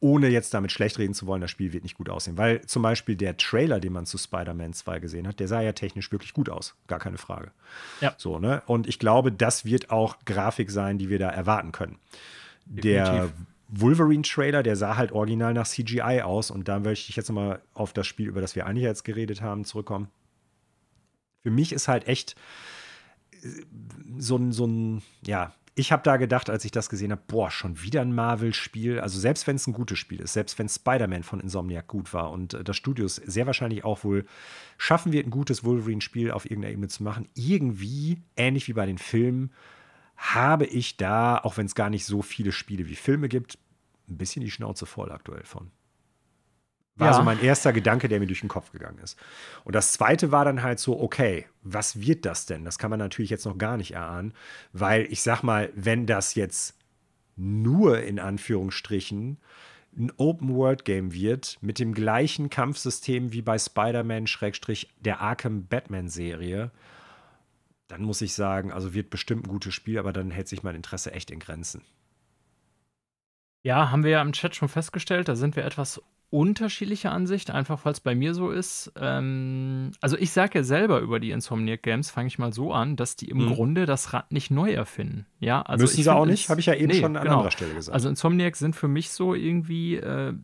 ohne jetzt damit schlecht reden zu wollen, das Spiel wird nicht gut aussehen. Weil zum Beispiel der Trailer, den man zu Spider-Man 2 gesehen hat, der sah ja technisch wirklich gut aus. Gar keine Frage. Ja. So, ne? Und ich glaube, das wird auch Grafik sein, die wir da erwarten können. Definitiv. Der Wolverine-Trailer, der sah halt original nach CGI aus. Und da möchte ich jetzt nochmal auf das Spiel, über das wir eigentlich jetzt geredet haben, zurückkommen. Für mich ist halt echt äh, so ein, so ein, ja, ich habe da gedacht, als ich das gesehen habe, boah, schon wieder ein Marvel-Spiel. Also selbst wenn es ein gutes Spiel ist, selbst wenn Spider-Man von Insomniac gut war und äh, das Studio es sehr wahrscheinlich auch wohl schaffen wird, ein gutes Wolverine-Spiel auf irgendeiner Ebene zu machen, irgendwie, ähnlich wie bei den Filmen, habe ich da, auch wenn es gar nicht so viele Spiele wie Filme gibt, ein bisschen die Schnauze voll aktuell von. War ja. so mein erster Gedanke, der mir durch den Kopf gegangen ist. Und das zweite war dann halt so, okay, was wird das denn? Das kann man natürlich jetzt noch gar nicht erahnen, weil ich sag mal, wenn das jetzt nur in Anführungsstrichen ein Open-World-Game wird mit dem gleichen Kampfsystem wie bei Spider-Man der Arkham Batman-Serie, dann muss ich sagen, also wird bestimmt ein gutes Spiel, aber dann hält sich mein Interesse echt in Grenzen. Ja, haben wir ja im Chat schon festgestellt, da sind wir etwas unterschiedliche Ansicht, einfach weil es bei mir so ist. Ähm, also ich sage ja selber über die Insomniac Games, fange ich mal so an, dass die im mhm. Grunde das Rad nicht neu erfinden. Ja, also Müssen sie auch nicht, habe ich ja eben nee, schon an genau. anderer Stelle gesagt. Also Insomniac sind für mich so irgendwie, äh,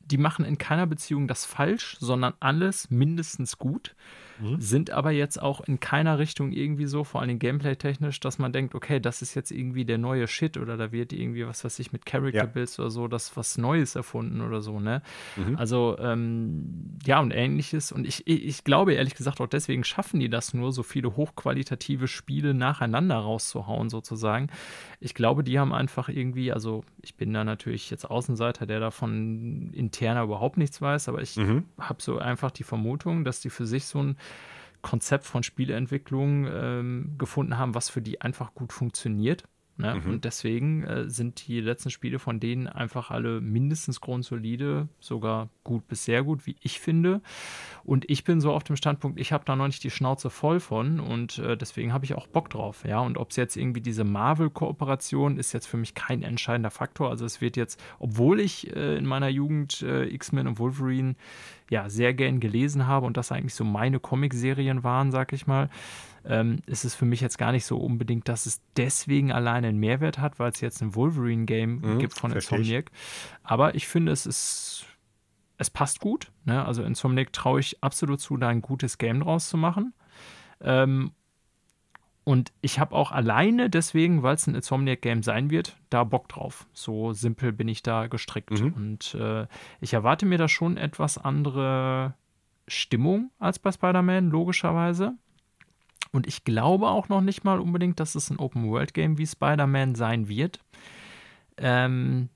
die machen in keiner Beziehung das falsch, sondern alles mindestens gut. Mhm. Sind aber jetzt auch in keiner Richtung irgendwie so, vor allem gameplay-technisch, dass man denkt, okay, das ist jetzt irgendwie der neue Shit oder da wird irgendwie, was weiß ich, mit Character Builds ja. oder so, das was Neues erfunden oder so, ne? Mhm. Also, ähm, ja, und ähnliches. Und ich, ich glaube ehrlich gesagt auch deswegen schaffen die das nur, so viele hochqualitative Spiele nacheinander rauszuhauen, sozusagen. Ich glaube, die haben einfach irgendwie, also ich bin da natürlich jetzt Außenseiter, der davon interner überhaupt nichts weiß, aber ich mhm. habe so einfach die Vermutung, dass die für sich so ein Konzept von Spieleentwicklung ähm, gefunden haben, was für die einfach gut funktioniert. Ne? Mhm. Und deswegen äh, sind die letzten Spiele von denen einfach alle mindestens grundsolide, sogar gut bis sehr gut, wie ich finde. Und ich bin so auf dem Standpunkt, ich habe da noch nicht die Schnauze voll von und äh, deswegen habe ich auch Bock drauf. Ja, und ob es jetzt irgendwie diese Marvel-Kooperation ist jetzt für mich kein entscheidender Faktor. Also es wird jetzt, obwohl ich äh, in meiner Jugend äh, X-Men und Wolverine ja sehr gern gelesen habe und das eigentlich so meine Comicserien waren, sag ich mal, ähm, ist es für mich jetzt gar nicht so unbedingt, dass es deswegen alleine einen Mehrwert hat, weil es jetzt ein Wolverine-Game mhm, gibt von Insomniac. Aber ich finde, es ist, es passt gut. Ne? Also Insomniac traue ich absolut zu, da ein gutes Game draus zu machen. Ähm, und ich habe auch alleine deswegen, weil es ein Insomniac-Game sein wird, da Bock drauf. So simpel bin ich da gestrickt. Mhm. Und äh, ich erwarte mir da schon etwas andere Stimmung als bei Spider-Man, logischerweise. Und ich glaube auch noch nicht mal unbedingt, dass es ein Open-World-Game wie Spider-Man sein wird. Ähm,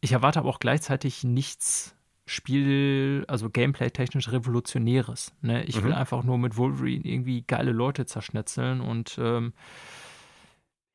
ich erwarte aber auch gleichzeitig nichts Spiel, also Gameplay-technisch Revolutionäres. Ne? Ich mhm. will einfach nur mit Wolverine irgendwie geile Leute zerschnetzeln und ähm,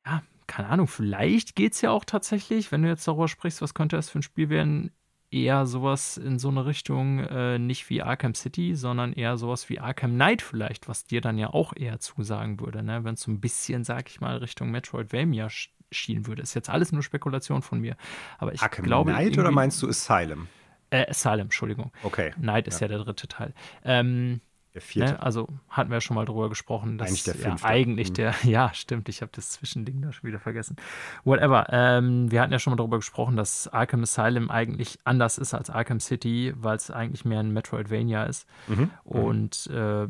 ja, keine Ahnung, vielleicht geht es ja auch tatsächlich, wenn du jetzt darüber sprichst, was könnte das für ein Spiel werden, eher sowas in so eine Richtung, äh, nicht wie Arkham City, sondern eher sowas wie Arkham Knight vielleicht, was dir dann ja auch eher zusagen würde, ne? wenn es so ein bisschen, sag ich mal, Richtung Metroidvania schielen würde. Ist jetzt alles nur Spekulation von mir. Aber ich Arkham glaube. Knight oder meinst du Asylum? Äh, Asylum, Entschuldigung. Okay. Knight ist ja, ja der dritte Teil. Ähm, der vierte. Ne? Also hatten wir ja schon mal drüber gesprochen. Dass, eigentlich der fünfte. Ja, eigentlich mhm. der, ja, stimmt, ich habe das Zwischending da schon wieder vergessen. Whatever. Ähm, wir hatten ja schon mal darüber gesprochen, dass Arkham Asylum eigentlich anders ist als Arkham City, weil es eigentlich mehr ein Metroidvania ist. Mhm. Und äh,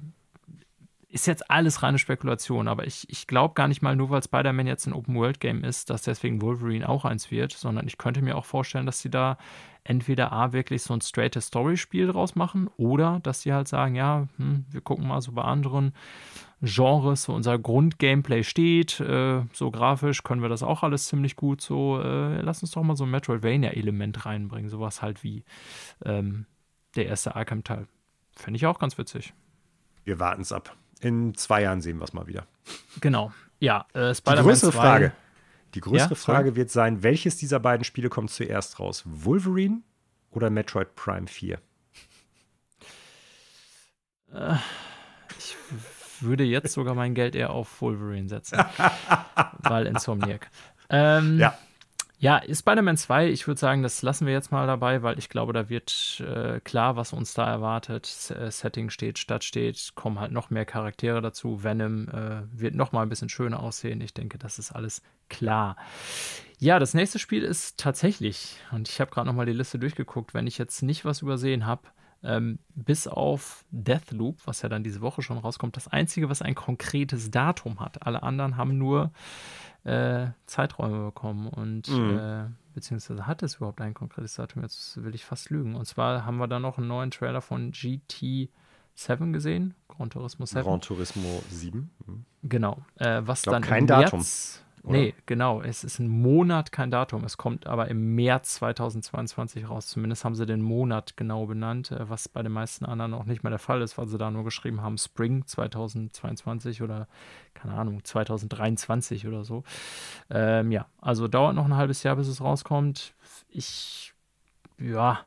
ist jetzt alles reine Spekulation, aber ich, ich glaube gar nicht mal, nur weil Spider-Man jetzt ein Open-World-Game ist, dass deswegen Wolverine auch eins wird, sondern ich könnte mir auch vorstellen, dass sie da entweder A, wirklich so ein straightes Story-Spiel draus machen oder dass sie halt sagen, ja, hm, wir gucken mal so bei anderen Genres, wo unser Grund-Gameplay steht, äh, so grafisch können wir das auch alles ziemlich gut, so äh, lass uns doch mal so ein Metroidvania-Element reinbringen, sowas halt wie ähm, der erste Arkham-Teil. Fände ich auch ganz witzig. Wir warten es ab. In zwei Jahren sehen wir es mal wieder. Genau. Ja, äh, Spider-Man. Die größere 2, Frage. Die größere ja, Frage wird sein, welches dieser beiden Spiele kommt zuerst raus? Wolverine oder Metroid Prime 4? Äh, ich würde jetzt sogar mein Geld eher auf Wolverine setzen. weil Insomniac. Ähm, ja. Ja, Spider-Man 2, ich würde sagen, das lassen wir jetzt mal dabei, weil ich glaube, da wird äh, klar, was uns da erwartet. S äh, Setting steht, Stadt steht, kommen halt noch mehr Charaktere dazu. Venom äh, wird noch mal ein bisschen schöner aussehen. Ich denke, das ist alles klar. Ja, das nächste Spiel ist tatsächlich, und ich habe gerade noch mal die Liste durchgeguckt, wenn ich jetzt nicht was übersehen habe, ähm, bis auf Deathloop, was ja dann diese Woche schon rauskommt, das einzige, was ein konkretes Datum hat. Alle anderen haben nur äh, Zeiträume bekommen und mhm. äh, beziehungsweise hat es überhaupt ein konkretes Datum? Jetzt will ich fast lügen. Und zwar haben wir da noch einen neuen Trailer von GT7 gesehen, Gran Turismo 7. Gran Turismo 7. Mhm. Genau. Äh, was glaub, dann kein Datum. März, oder? Nee, genau. Es ist ein Monat, kein Datum. Es kommt aber im März 2022 raus. Zumindest haben sie den Monat genau benannt, äh, was bei den meisten anderen auch nicht mehr der Fall ist, weil sie da nur geschrieben haben Spring 2022 oder keine Ahnung, 2023 oder so. Ähm, ja, also dauert noch ein halbes Jahr, bis es rauskommt. Ich, ja,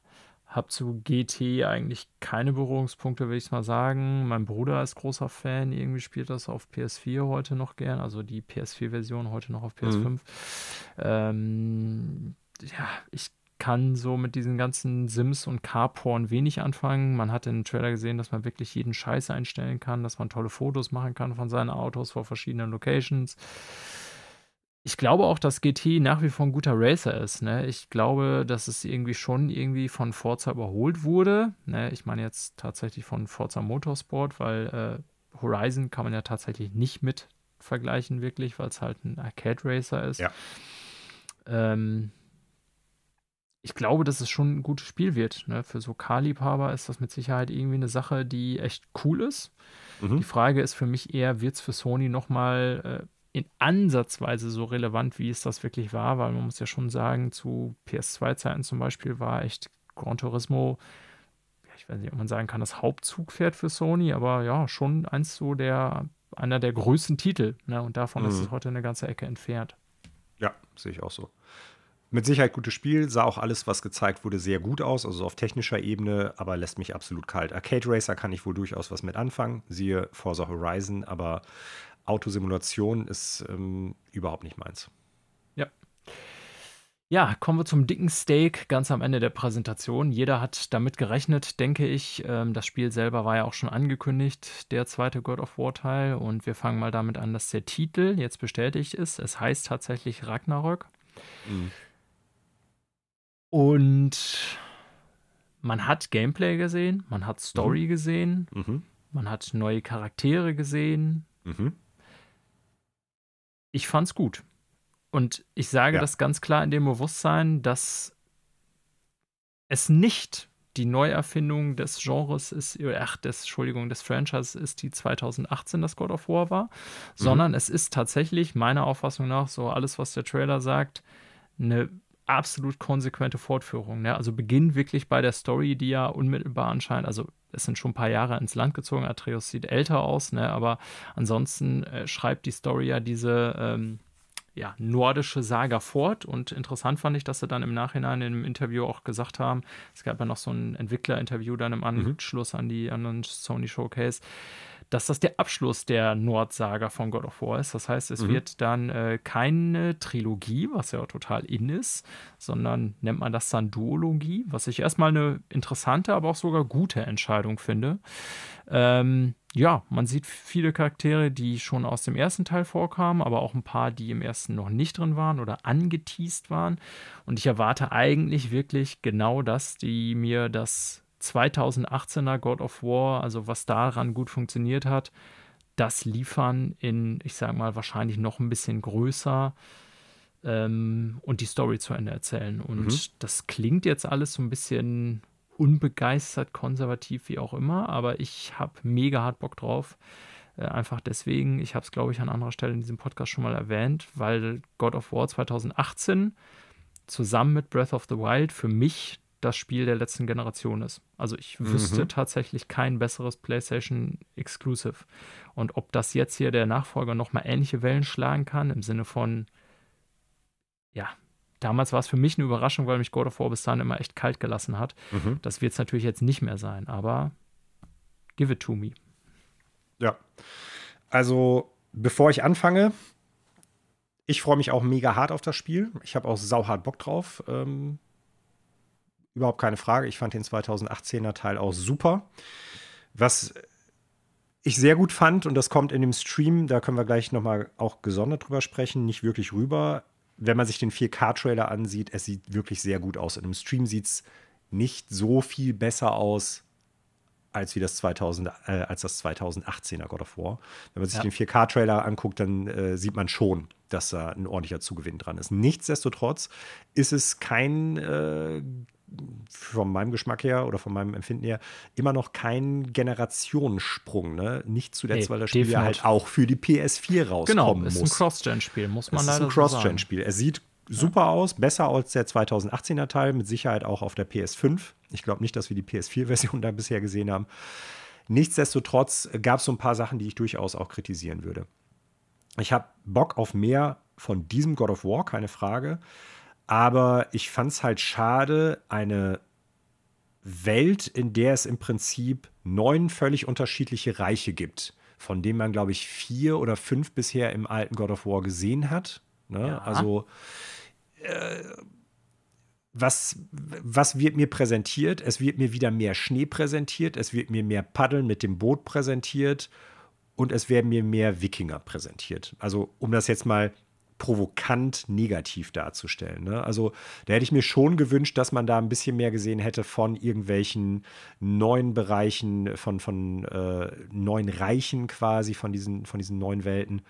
habe zu GT eigentlich keine Berührungspunkte, will ich mal sagen. Mein Bruder ist großer Fan, irgendwie spielt das auf PS4 heute noch gern, also die PS4-Version heute noch auf PS5. Mhm. Ähm, ja, ich kann so mit diesen ganzen Sims und Carporn wenig anfangen. Man hat in den Trailer gesehen, dass man wirklich jeden Scheiß einstellen kann, dass man tolle Fotos machen kann von seinen Autos vor verschiedenen Locations ich glaube auch, dass GT nach wie vor ein guter Racer ist. Ne? Ich glaube, dass es irgendwie schon irgendwie von Forza überholt wurde. Ne? Ich meine jetzt tatsächlich von Forza Motorsport, weil äh, Horizon kann man ja tatsächlich nicht mit vergleichen, wirklich, weil es halt ein Arcade Racer ist. Ja. Ähm, ich glaube, dass es schon ein gutes Spiel wird. Ne? Für so Car-Liebhaber ist das mit Sicherheit irgendwie eine Sache, die echt cool ist. Mhm. Die Frage ist für mich eher, wird es für Sony nochmal äh, in Ansatzweise so relevant, wie es das wirklich war, weil man muss ja schon sagen, zu PS2-Zeiten zum Beispiel war echt Gran Turismo, ich weiß nicht, ob man sagen kann, das Hauptzugpferd für Sony, aber ja, schon eins so der, einer der größten Titel. Ne? Und davon mhm. ist es heute eine ganze Ecke entfernt. Ja, sehe ich auch so. Mit Sicherheit gutes Spiel, sah auch alles, was gezeigt wurde, sehr gut aus, also auf technischer Ebene, aber lässt mich absolut kalt. Arcade Racer kann ich wohl durchaus was mit anfangen, siehe Forza Horizon, aber Autosimulation ist ähm, überhaupt nicht meins. Ja. Ja, kommen wir zum dicken Steak ganz am Ende der Präsentation. Jeder hat damit gerechnet, denke ich. Ähm, das Spiel selber war ja auch schon angekündigt, der zweite God of War Teil. Und wir fangen mal damit an, dass der Titel jetzt bestätigt ist. Es heißt tatsächlich Ragnarök. Mhm. Und man hat Gameplay gesehen, man hat Story mhm. gesehen, mhm. man hat neue Charaktere gesehen. Mhm ich fand's gut. Und ich sage ja. das ganz klar in dem Bewusstsein, dass es nicht die Neuerfindung des Genres ist, ach, des, Entschuldigung, des Franchises ist, die 2018 das God of War war, mhm. sondern es ist tatsächlich meiner Auffassung nach so alles, was der Trailer sagt, eine absolut konsequente Fortführung. Ne? Also beginnt wirklich bei der Story, die ja unmittelbar anscheinend, also es sind schon ein paar Jahre ins Land gezogen, Atreus sieht älter aus, ne? aber ansonsten äh, schreibt die Story ja diese ähm, ja, nordische Saga fort. Und interessant fand ich, dass sie dann im Nachhinein im Interview auch gesagt haben, es gab ja noch so ein Entwicklerinterview dann im mhm. Anschluss mhm. an die anderen Sony Showcase, dass das der Abschluss der Nordsaga von God of War ist. Das heißt, es mhm. wird dann äh, keine Trilogie, was ja total in ist, sondern nennt man das dann Duologie, was ich erstmal eine interessante, aber auch sogar gute Entscheidung finde. Ähm, ja, man sieht viele Charaktere, die schon aus dem ersten Teil vorkamen, aber auch ein paar, die im ersten noch nicht drin waren oder angeteased waren. Und ich erwarte eigentlich wirklich genau das, die mir das 2018er God of War, also was daran gut funktioniert hat, das liefern in, ich sage mal, wahrscheinlich noch ein bisschen größer ähm, und die Story zu Ende erzählen. Und mhm. das klingt jetzt alles so ein bisschen unbegeistert, konservativ, wie auch immer, aber ich habe mega hart Bock drauf. Äh, einfach deswegen, ich habe es, glaube ich, an anderer Stelle in diesem Podcast schon mal erwähnt, weil God of War 2018 zusammen mit Breath of the Wild für mich das Spiel der letzten Generation ist. Also ich wüsste mhm. tatsächlich kein besseres PlayStation Exclusive. Und ob das jetzt hier der Nachfolger nochmal ähnliche Wellen schlagen kann, im Sinne von, ja, damals war es für mich eine Überraschung, weil mich God of War bis dahin immer echt kalt gelassen hat. Mhm. Das wird es natürlich jetzt nicht mehr sein, aber give it to me. Ja. Also, bevor ich anfange, ich freue mich auch mega hart auf das Spiel. Ich habe auch sauhart Bock drauf. Ähm, überhaupt keine Frage. Ich fand den 2018er Teil auch super. Was ich sehr gut fand, und das kommt in dem Stream, da können wir gleich nochmal auch gesondert drüber sprechen, nicht wirklich rüber. Wenn man sich den 4K-Trailer ansieht, es sieht wirklich sehr gut aus. In dem Stream sieht es nicht so viel besser aus, als wie das 2000, äh, als das 2018er God of War. Wenn man sich ja. den 4K-Trailer anguckt, dann äh, sieht man schon, dass da ein ordentlicher Zugewinn dran ist. Nichtsdestotrotz ist es kein äh, von meinem Geschmack her oder von meinem Empfinden her immer noch kein Generationssprung. Ne? Nicht zuletzt, nee, weil das Spiel ja halt auch für die PS4 rauskommen genau, muss. Genau, ist ein Cross-Gen-Spiel, muss man es leider ist ein Cross-Gen-Spiel. Er sieht super ja. aus, besser als der 2018er Teil, mit Sicherheit auch auf der PS5. Ich glaube nicht, dass wir die PS4-Version da bisher gesehen haben. Nichtsdestotrotz gab es so ein paar Sachen, die ich durchaus auch kritisieren würde. Ich habe Bock auf mehr von diesem God of War, keine Frage. Aber ich fand es halt schade, eine Welt, in der es im Prinzip neun völlig unterschiedliche Reiche gibt, von denen man, glaube ich, vier oder fünf bisher im alten God of War gesehen hat. Ne? Ja. Also, äh, was, was wird mir präsentiert? Es wird mir wieder mehr Schnee präsentiert, es wird mir mehr Paddeln mit dem Boot präsentiert und es werden mir mehr Wikinger präsentiert. Also, um das jetzt mal provokant negativ darzustellen. Ne? Also da hätte ich mir schon gewünscht, dass man da ein bisschen mehr gesehen hätte von irgendwelchen neuen Bereichen, von, von äh, neuen Reichen quasi, von diesen, von diesen neuen Welten.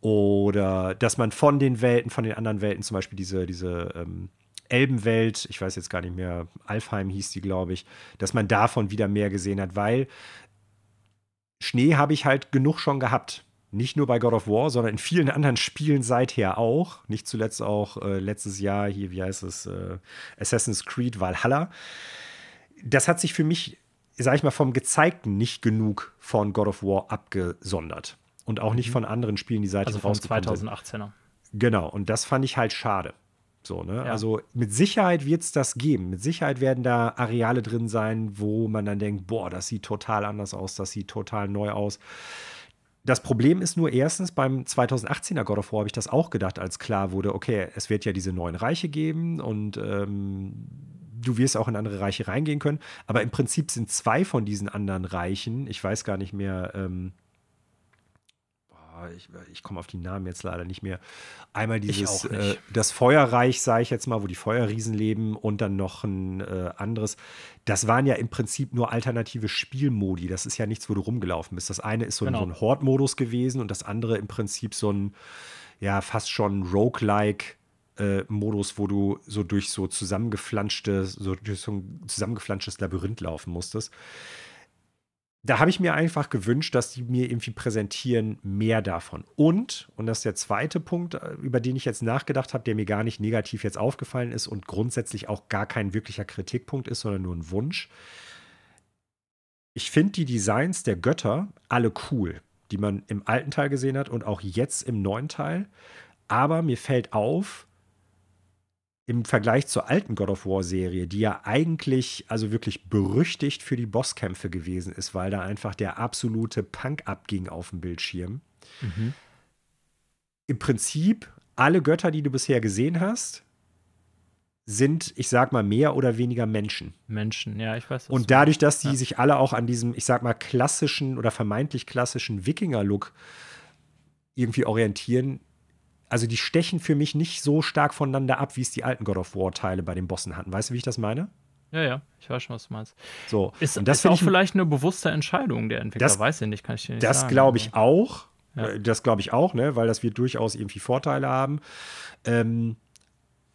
Oder dass man von den Welten, von den anderen Welten, zum Beispiel diese, diese ähm, Elbenwelt, ich weiß jetzt gar nicht mehr, Alfheim hieß die, glaube ich, dass man davon wieder mehr gesehen hat, weil Schnee habe ich halt genug schon gehabt. Nicht nur bei God of War, sondern in vielen anderen Spielen seither auch. Nicht zuletzt auch äh, letztes Jahr hier, wie heißt es, äh, Assassin's Creed Valhalla. Das hat sich für mich, sag ich mal, vom Gezeigten nicht genug von God of War abgesondert. Und auch nicht mhm. von anderen Spielen, die seither also rausgekommen 2018er. Sind. Genau, und das fand ich halt schade. So, ne? Ja. Also mit Sicherheit wird es das geben. Mit Sicherheit werden da Areale drin sein, wo man dann denkt, boah, das sieht total anders aus, das sieht total neu aus. Das Problem ist nur erstens, beim 2018er God of War habe ich das auch gedacht, als klar wurde, okay, es wird ja diese neuen Reiche geben und ähm, du wirst auch in andere Reiche reingehen können. Aber im Prinzip sind zwei von diesen anderen Reichen, ich weiß gar nicht mehr, ähm, ich, ich komme auf die Namen jetzt leider nicht mehr. Einmal dieses, äh, das Feuerreich, sage ich jetzt mal, wo die Feuerriesen leben und dann noch ein äh, anderes. Das waren ja im Prinzip nur alternative Spielmodi. Das ist ja nichts, wo du rumgelaufen bist. Das eine ist so, genau. ein, so ein Horde-Modus gewesen und das andere im Prinzip so ein, ja, fast schon Roguelike. Äh, Modus, wo du so durch so zusammengeflanschte, so durch so ein zusammengeflanschtes Labyrinth laufen musstest da habe ich mir einfach gewünscht, dass die mir irgendwie präsentieren mehr davon. Und, und das ist der zweite Punkt, äh, über den ich jetzt nachgedacht habe, der mir gar nicht negativ jetzt aufgefallen ist und grundsätzlich auch gar kein wirklicher Kritikpunkt ist, sondern nur ein Wunsch. Ich finde die Designs der Götter alle cool, die man im alten Teil gesehen hat und auch jetzt im neuen Teil. Aber mir fällt auf, im Vergleich zur alten God of War Serie, die ja eigentlich also wirklich berüchtigt für die Bosskämpfe gewesen ist, weil da einfach der absolute Punk abging auf dem Bildschirm. Mhm. Im Prinzip alle Götter, die du bisher gesehen hast, sind, ich sag mal, mehr oder weniger Menschen. Menschen, ja, ich weiß. Und dadurch, dass die ja. sich alle auch an diesem, ich sag mal, klassischen oder vermeintlich klassischen Wikinger-Look irgendwie orientieren, also die stechen für mich nicht so stark voneinander ab, wie es die alten God of War-Teile bei den Bossen hatten. Weißt du, wie ich das meine? Ja, ja, ich weiß schon, was du meinst. So, ist, und das ist auch ich, vielleicht eine bewusste Entscheidung der Entwickler, das, weiß ich nicht, kann ich dir nicht das sagen. Das glaube ich auch. Ja. Äh, das glaube ich auch, ne, weil das wird durchaus irgendwie Vorteile haben. Ähm,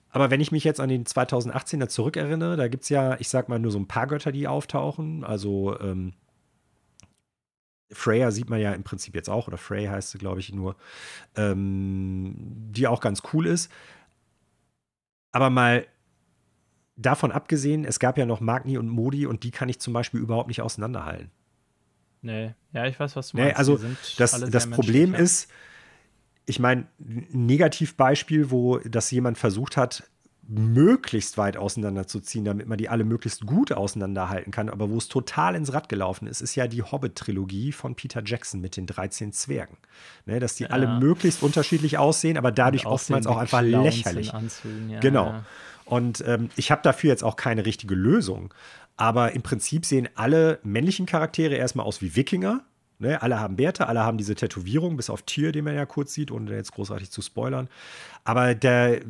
aber wenn ich mich jetzt an den 2018er zurückerinnere, da gibt es ja, ich sag mal, nur so ein paar Götter, die auftauchen. Also ähm, Freya sieht man ja im Prinzip jetzt auch, oder Frey heißt sie, glaube ich, nur, ähm, die auch ganz cool ist. Aber mal davon abgesehen, es gab ja noch Magni und Modi und die kann ich zum Beispiel überhaupt nicht auseinanderhalten. Nee, ja, ich weiß, was du meinst. Nee, also das, das Problem ist, ich meine, ein Negativbeispiel, wo das jemand versucht hat, möglichst weit auseinanderzuziehen, damit man die alle möglichst gut auseinanderhalten kann. Aber wo es total ins Rad gelaufen ist, ist ja die Hobbit-Trilogie von Peter Jackson mit den 13 Zwergen. Ne, dass die ja. alle möglichst unterschiedlich aussehen, aber dadurch oftmals auch einfach lächerlich. Ja, genau. Und ähm, ich habe dafür jetzt auch keine richtige Lösung. Aber im Prinzip sehen alle männlichen Charaktere erstmal aus wie Wikinger. Ne, alle haben Bärte, alle haben diese Tätowierung, bis auf Tier, den man ja kurz sieht, ohne jetzt großartig zu spoilern. Aber der,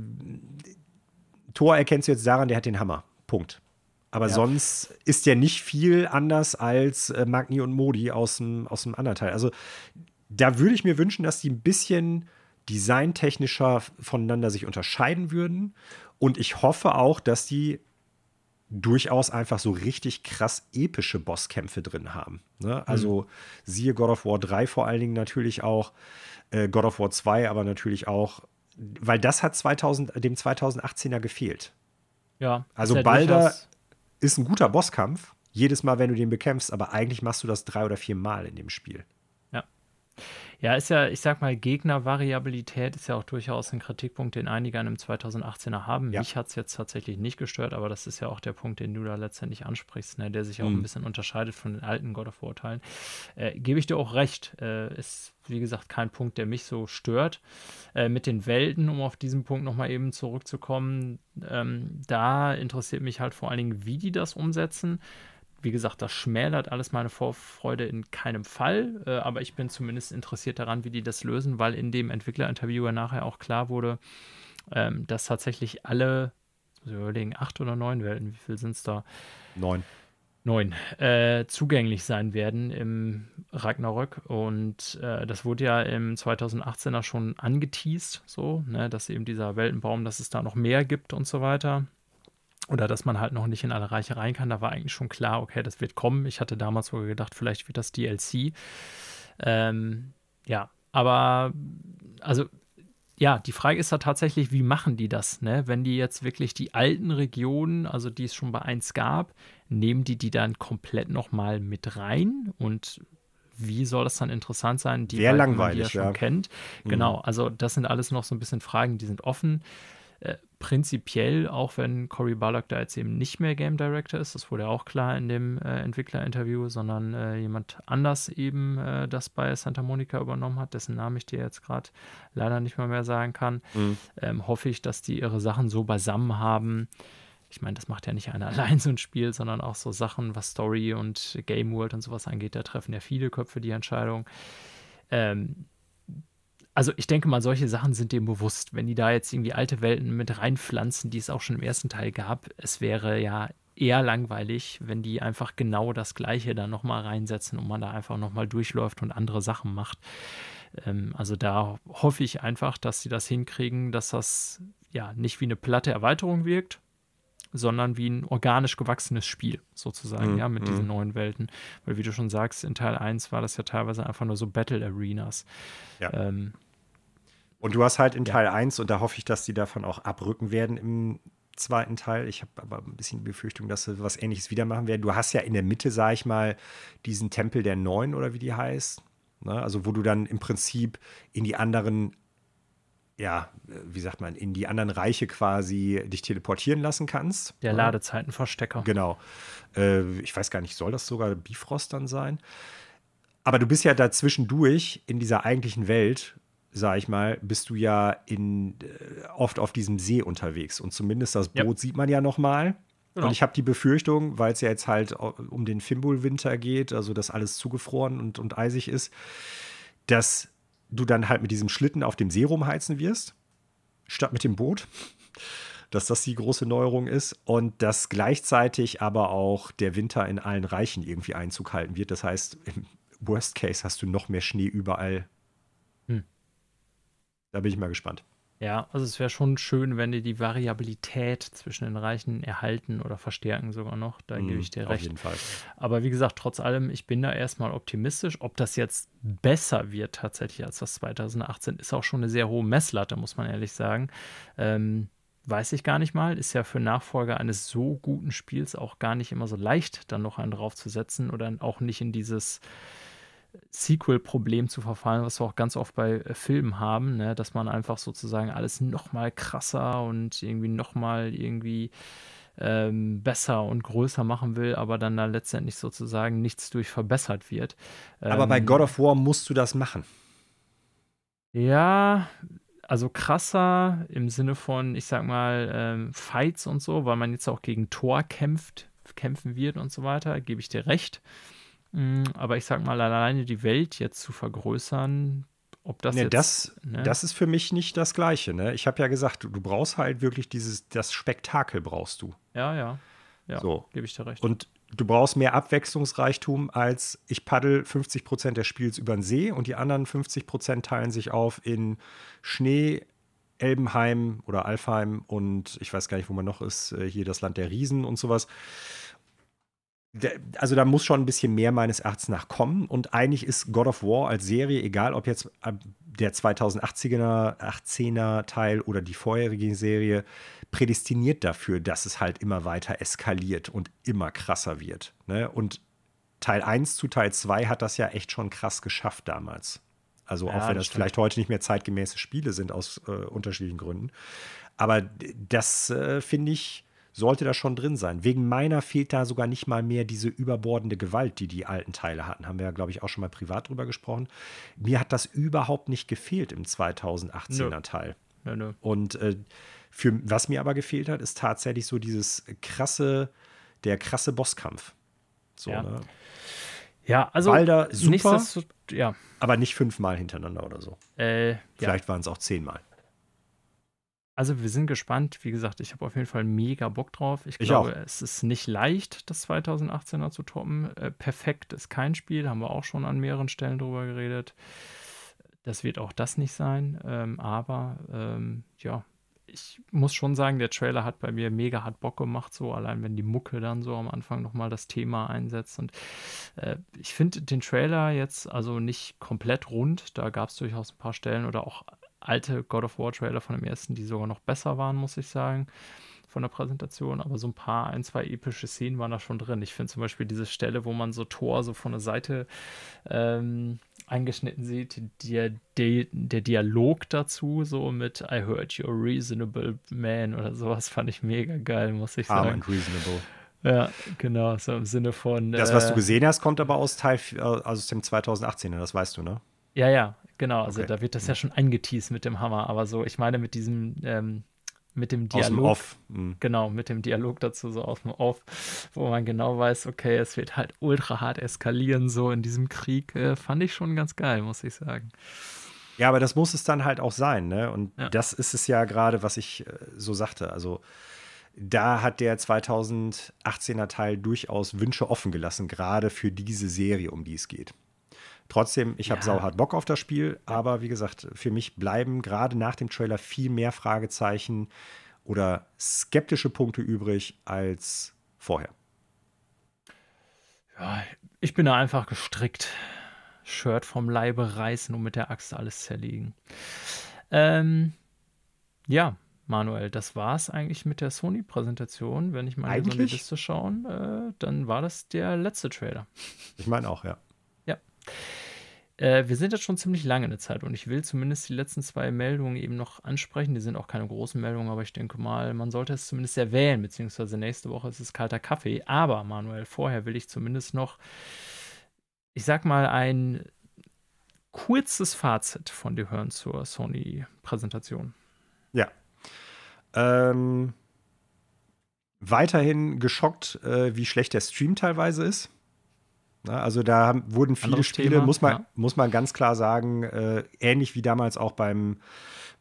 Thor erkennst du jetzt daran, der hat den Hammer. Punkt. Aber ja. sonst ist der nicht viel anders als äh, Magni und Modi aus dem, aus dem anderen Teil. Also da würde ich mir wünschen, dass die ein bisschen designtechnischer voneinander sich unterscheiden würden. Und ich hoffe auch, dass die durchaus einfach so richtig krass epische Bosskämpfe drin haben. Ne? Also mhm. siehe God of War 3 vor allen Dingen natürlich auch, äh, God of War 2, aber natürlich auch weil das hat 2000, dem 2018er gefehlt. Ja. Also ja Balder ist ein guter Bosskampf, jedes Mal, wenn du den bekämpfst, aber eigentlich machst du das drei oder vier Mal in dem Spiel. Ja. Ist ja, ich sag mal, Gegnervariabilität ist ja auch durchaus ein Kritikpunkt, den einige an dem 2018er haben. Ja. Mich hat es jetzt tatsächlich nicht gestört, aber das ist ja auch der Punkt, den du da letztendlich ansprichst, ne, der sich auch mhm. ein bisschen unterscheidet von den alten God of War-Teilen. Äh, Gebe ich dir auch recht. Äh, ist, wie gesagt, kein Punkt, der mich so stört. Äh, mit den Welten, um auf diesen Punkt nochmal eben zurückzukommen, ähm, da interessiert mich halt vor allen Dingen, wie die das umsetzen wie gesagt, das schmälert alles meine Vorfreude in keinem Fall, äh, aber ich bin zumindest interessiert daran, wie die das lösen, weil in dem Entwicklerinterview ja nachher auch klar wurde, ähm, dass tatsächlich alle, muss ich überlegen, acht oder neun Welten, wie viel sind es da? Neun. Neun, äh, zugänglich sein werden im Ragnarök. Und äh, das wurde ja im 2018er schon angeteased, so, ne, dass eben dieser Weltenbaum, dass es da noch mehr gibt und so weiter. Oder dass man halt noch nicht in alle Reiche rein kann. Da war eigentlich schon klar, okay, das wird kommen. Ich hatte damals sogar gedacht, vielleicht wird das DLC. Ähm, ja, aber also ja, die Frage ist da tatsächlich, wie machen die das? Ne? Wenn die jetzt wirklich die alten Regionen, also die es schon bei 1 gab, nehmen die die dann komplett nochmal mit rein? Und wie soll das dann interessant sein, die, Wäre langweilig, man die ja schon kennt? Mhm. Genau, also das sind alles noch so ein bisschen Fragen, die sind offen. Äh, prinzipiell, auch wenn Cory Barlock da jetzt eben nicht mehr Game Director ist, das wurde ja auch klar in dem äh, Entwicklerinterview, sondern äh, jemand anders eben äh, das bei Santa Monica übernommen hat, dessen Namen ich dir jetzt gerade leider nicht mal mehr sagen kann, mhm. ähm, hoffe ich, dass die ihre Sachen so beisammen haben. Ich meine, das macht ja nicht einer allein so ein Spiel, sondern auch so Sachen, was Story und Game World und sowas angeht, da treffen ja viele Köpfe die Entscheidung. Ähm, also ich denke mal, solche Sachen sind dem bewusst. Wenn die da jetzt irgendwie alte Welten mit reinpflanzen, die es auch schon im ersten Teil gab, es wäre ja eher langweilig, wenn die einfach genau das Gleiche da nochmal reinsetzen und man da einfach nochmal durchläuft und andere Sachen macht. Ähm, also da hoffe ich einfach, dass sie das hinkriegen, dass das ja nicht wie eine platte Erweiterung wirkt, sondern wie ein organisch gewachsenes Spiel, sozusagen, mhm. ja, mit diesen mhm. neuen Welten. Weil, wie du schon sagst, in Teil 1 war das ja teilweise einfach nur so Battle Arenas. Ja. Ähm, und du hast halt in Teil ja. 1, und da hoffe ich, dass die davon auch abrücken werden im zweiten Teil. Ich habe aber ein bisschen die Befürchtung, dass sie was ähnliches wieder machen werden. Du hast ja in der Mitte, sag ich mal, diesen Tempel der Neun oder wie die heißt. Ne? Also, wo du dann im Prinzip in die anderen, ja, wie sagt man, in die anderen Reiche quasi dich teleportieren lassen kannst. Der ne? Ladezeitenverstecker. Genau. Äh, ich weiß gar nicht, soll das sogar Bifrost dann sein? Aber du bist ja dazwischendurch in dieser eigentlichen Welt sag ich mal, bist du ja in, äh, oft auf diesem See unterwegs. Und zumindest das Boot ja. sieht man ja noch mal. Genau. Und ich habe die Befürchtung, weil es ja jetzt halt um den Fimbul-Winter geht, also dass alles zugefroren und, und eisig ist, dass du dann halt mit diesem Schlitten auf dem See rumheizen wirst, statt mit dem Boot. Dass das die große Neuerung ist und dass gleichzeitig aber auch der Winter in allen Reichen irgendwie Einzug halten wird. Das heißt, im Worst Case hast du noch mehr Schnee überall da bin ich mal gespannt. Ja, also es wäre schon schön, wenn die die Variabilität zwischen den Reichen erhalten oder verstärken sogar noch. Da mm, gebe ich dir recht. Auf jeden Fall. Aber wie gesagt, trotz allem, ich bin da erstmal optimistisch. Ob das jetzt besser wird tatsächlich als das 2018, ist auch schon eine sehr hohe Messlatte, muss man ehrlich sagen. Ähm, weiß ich gar nicht mal. Ist ja für Nachfolger eines so guten Spiels auch gar nicht immer so leicht, dann noch einen draufzusetzen oder auch nicht in dieses Sequel-Problem zu verfallen, was wir auch ganz oft bei äh, Filmen haben, ne? dass man einfach sozusagen alles noch mal krasser und irgendwie noch mal irgendwie ähm, besser und größer machen will, aber dann da letztendlich sozusagen nichts durch verbessert wird. Aber ähm, bei God of War musst du das machen. Ja, also krasser im Sinne von, ich sag mal, ähm, Fights und so, weil man jetzt auch gegen Thor kämpft, kämpfen wird und so weiter, gebe ich dir recht. Mm, aber ich sag mal, alleine die Welt jetzt zu vergrößern, ob das nee, jetzt. Das, ne? das ist für mich nicht das Gleiche. Ne? Ich habe ja gesagt, du, du, brauchst halt wirklich dieses, das Spektakel brauchst du. Ja, ja. Ja, so. gebe ich dir recht. Und du brauchst mehr Abwechslungsreichtum als ich paddel 50 Prozent des Spiels über den See und die anderen 50 Prozent teilen sich auf in Schnee, Elbenheim oder Alfheim und ich weiß gar nicht, wo man noch ist, äh, hier das Land der Riesen und sowas also da muss schon ein bisschen mehr meines Erachtens nach kommen. Und eigentlich ist God of War als Serie, egal ob jetzt der 2018er 18er Teil oder die vorherige Serie, prädestiniert dafür, dass es halt immer weiter eskaliert und immer krasser wird. Ne? Und Teil 1 zu Teil 2 hat das ja echt schon krass geschafft damals. Also ja, auch wenn das, das vielleicht heute nicht mehr zeitgemäße Spiele sind aus äh, unterschiedlichen Gründen. Aber das äh, finde ich sollte das schon drin sein. Wegen meiner fehlt da sogar nicht mal mehr diese überbordende Gewalt, die die alten Teile hatten. Haben wir ja, glaube ich, auch schon mal privat drüber gesprochen. Mir hat das überhaupt nicht gefehlt im 2018er nö. Teil. Nö, nö. Und äh, für, was mir aber gefehlt hat, ist tatsächlich so dieses krasse, der krasse Bosskampf. So, ja. Ne? ja, also Walder, super, ja. aber nicht fünfmal hintereinander oder so. Äh, Vielleicht ja. waren es auch zehnmal. Also wir sind gespannt. Wie gesagt, ich habe auf jeden Fall mega Bock drauf. Ich, ich glaube, auch. es ist nicht leicht, das 2018er zu toppen. Äh, perfekt ist kein Spiel, haben wir auch schon an mehreren Stellen drüber geredet. Das wird auch das nicht sein. Ähm, aber ähm, ja, ich muss schon sagen, der Trailer hat bei mir mega hart Bock gemacht, so allein wenn die Mucke dann so am Anfang nochmal das Thema einsetzt. Und äh, ich finde den Trailer jetzt also nicht komplett rund. Da gab es durchaus ein paar Stellen oder auch alte God of War Trailer von dem ersten, die sogar noch besser waren, muss ich sagen, von der Präsentation. Aber so ein paar, ein, zwei epische Szenen waren da schon drin. Ich finde zum Beispiel diese Stelle, wo man so Thor so von der Seite ähm, eingeschnitten sieht, der, der, der Dialog dazu, so mit I heard you're a reasonable man oder sowas, fand ich mega geil, muss ich sagen. Arm and reasonable. Ja, genau, so im Sinne von. Das, was du äh, gesehen hast, kommt aber aus Teil, äh, aus dem 2018er, das weißt du, ne? Ja, ja, genau. Also okay. da wird das ja schon eingeteased mit dem Hammer. Aber so, ich meine, mit diesem, ähm, mit dem Dialog. Aus dem Off. Mhm. Genau, mit dem Dialog dazu, so aus dem Off, wo man genau weiß, okay, es wird halt ultra hart eskalieren, so in diesem Krieg. Äh, fand ich schon ganz geil, muss ich sagen. Ja, aber das muss es dann halt auch sein, ne? Und ja. das ist es ja gerade, was ich äh, so sagte. Also da hat der 2018er Teil durchaus Wünsche offen gelassen, gerade für diese Serie, um die es geht. Trotzdem, ich habe ja. sauhart Bock auf das Spiel, aber wie gesagt, für mich bleiben gerade nach dem Trailer viel mehr Fragezeichen oder skeptische Punkte übrig als vorher. Ja, ich bin da einfach gestrickt. Shirt vom Leibe reißen und mit der Axt alles zerlegen. Ähm, ja, Manuel, das war es eigentlich mit der Sony-Präsentation. Wenn ich mal in die Liste schauen, äh, dann war das der letzte Trailer. Ich meine auch, ja. Äh, wir sind jetzt schon ziemlich lange in der Zeit und ich will zumindest die letzten zwei Meldungen eben noch ansprechen. Die sind auch keine großen Meldungen, aber ich denke mal, man sollte es zumindest erwähnen, beziehungsweise nächste Woche ist es kalter Kaffee. Aber, Manuel, vorher will ich zumindest noch, ich sag mal, ein kurzes Fazit von dir hören zur Sony-Präsentation. Ja. Ähm, weiterhin geschockt, äh, wie schlecht der Stream teilweise ist. Also da haben, wurden viele Anderes Spiele, Thema, muss, man, ja. muss man ganz klar sagen, äh, ähnlich wie damals auch beim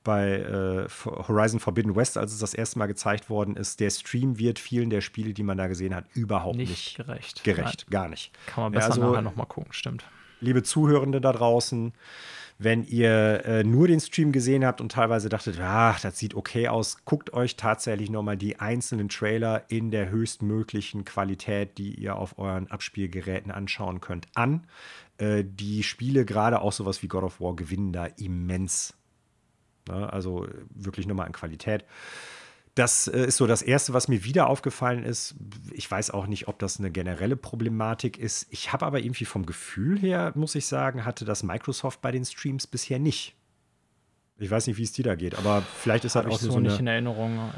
bei äh, Horizon Forbidden West, als es das erste Mal gezeigt worden ist, der Stream wird vielen der Spiele, die man da gesehen hat, überhaupt nicht, nicht gerecht. Gerecht, Nein. gar nicht. Kann man besser ja, also, nachher nochmal gucken, stimmt. Liebe Zuhörende da draußen, wenn ihr äh, nur den Stream gesehen habt und teilweise dachtet, ach, das sieht okay aus, guckt euch tatsächlich nochmal die einzelnen Trailer in der höchstmöglichen Qualität, die ihr auf euren Abspielgeräten anschauen könnt, an. Äh, die Spiele, gerade auch sowas wie God of War, gewinnen da immens. Ne? Also wirklich nochmal an Qualität. Das äh, ist so das Erste, was mir wieder aufgefallen ist. Ich weiß auch nicht, ob das eine generelle Problematik ist. Ich habe aber irgendwie vom Gefühl her, muss ich sagen, hatte das Microsoft bei den Streams bisher nicht. Ich weiß nicht, wie es dir da geht, aber vielleicht ist halt auch so, so nicht in Erinnerung.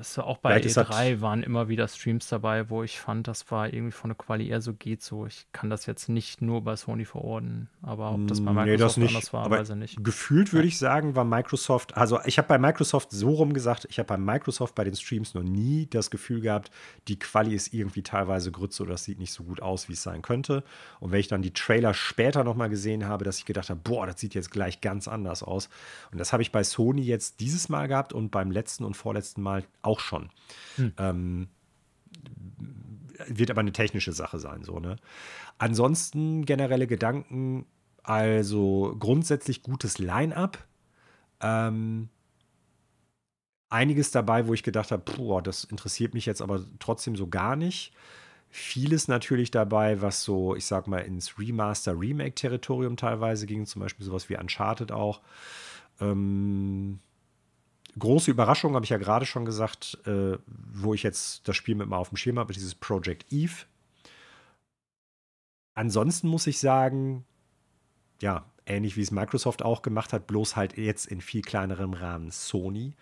Es, auch bei E3 halt waren immer wieder Streams dabei, wo ich fand, das war irgendwie von der Quali eher so geht so. Ich kann das jetzt nicht nur bei Sony verorten, aber ob das bei Microsoft nee, das nicht, anders war, weiß ich nicht. Gefühlt würde ich sagen, war Microsoft, also ich habe bei Microsoft so rum gesagt, ich habe bei Microsoft bei den Streams noch nie das Gefühl gehabt, die Quali ist irgendwie teilweise Grütze oder das sieht nicht so gut aus, wie es sein könnte. Und wenn ich dann die Trailer später nochmal gesehen habe, dass ich gedacht habe, boah, das sieht jetzt gleich ganz anders aus und das habe ich bei Sony jetzt dieses Mal gehabt und beim letzten und vorletzten Mal auch schon. Hm. Ähm, wird aber eine technische Sache sein, so, ne? Ansonsten generelle Gedanken, also grundsätzlich gutes Line-up. Ähm, einiges dabei, wo ich gedacht habe, boah, das interessiert mich jetzt aber trotzdem so gar nicht. Vieles natürlich dabei, was so, ich sag mal, ins Remaster-Remake-Territorium teilweise ging, zum Beispiel sowas wie Uncharted auch. Ähm, große Überraschung, habe ich ja gerade schon gesagt, äh, wo ich jetzt das Spiel mit mal auf dem Schirm habe, dieses Project Eve. Ansonsten muss ich sagen, ja, ähnlich wie es Microsoft auch gemacht hat, bloß halt jetzt in viel kleinerem Rahmen Sony.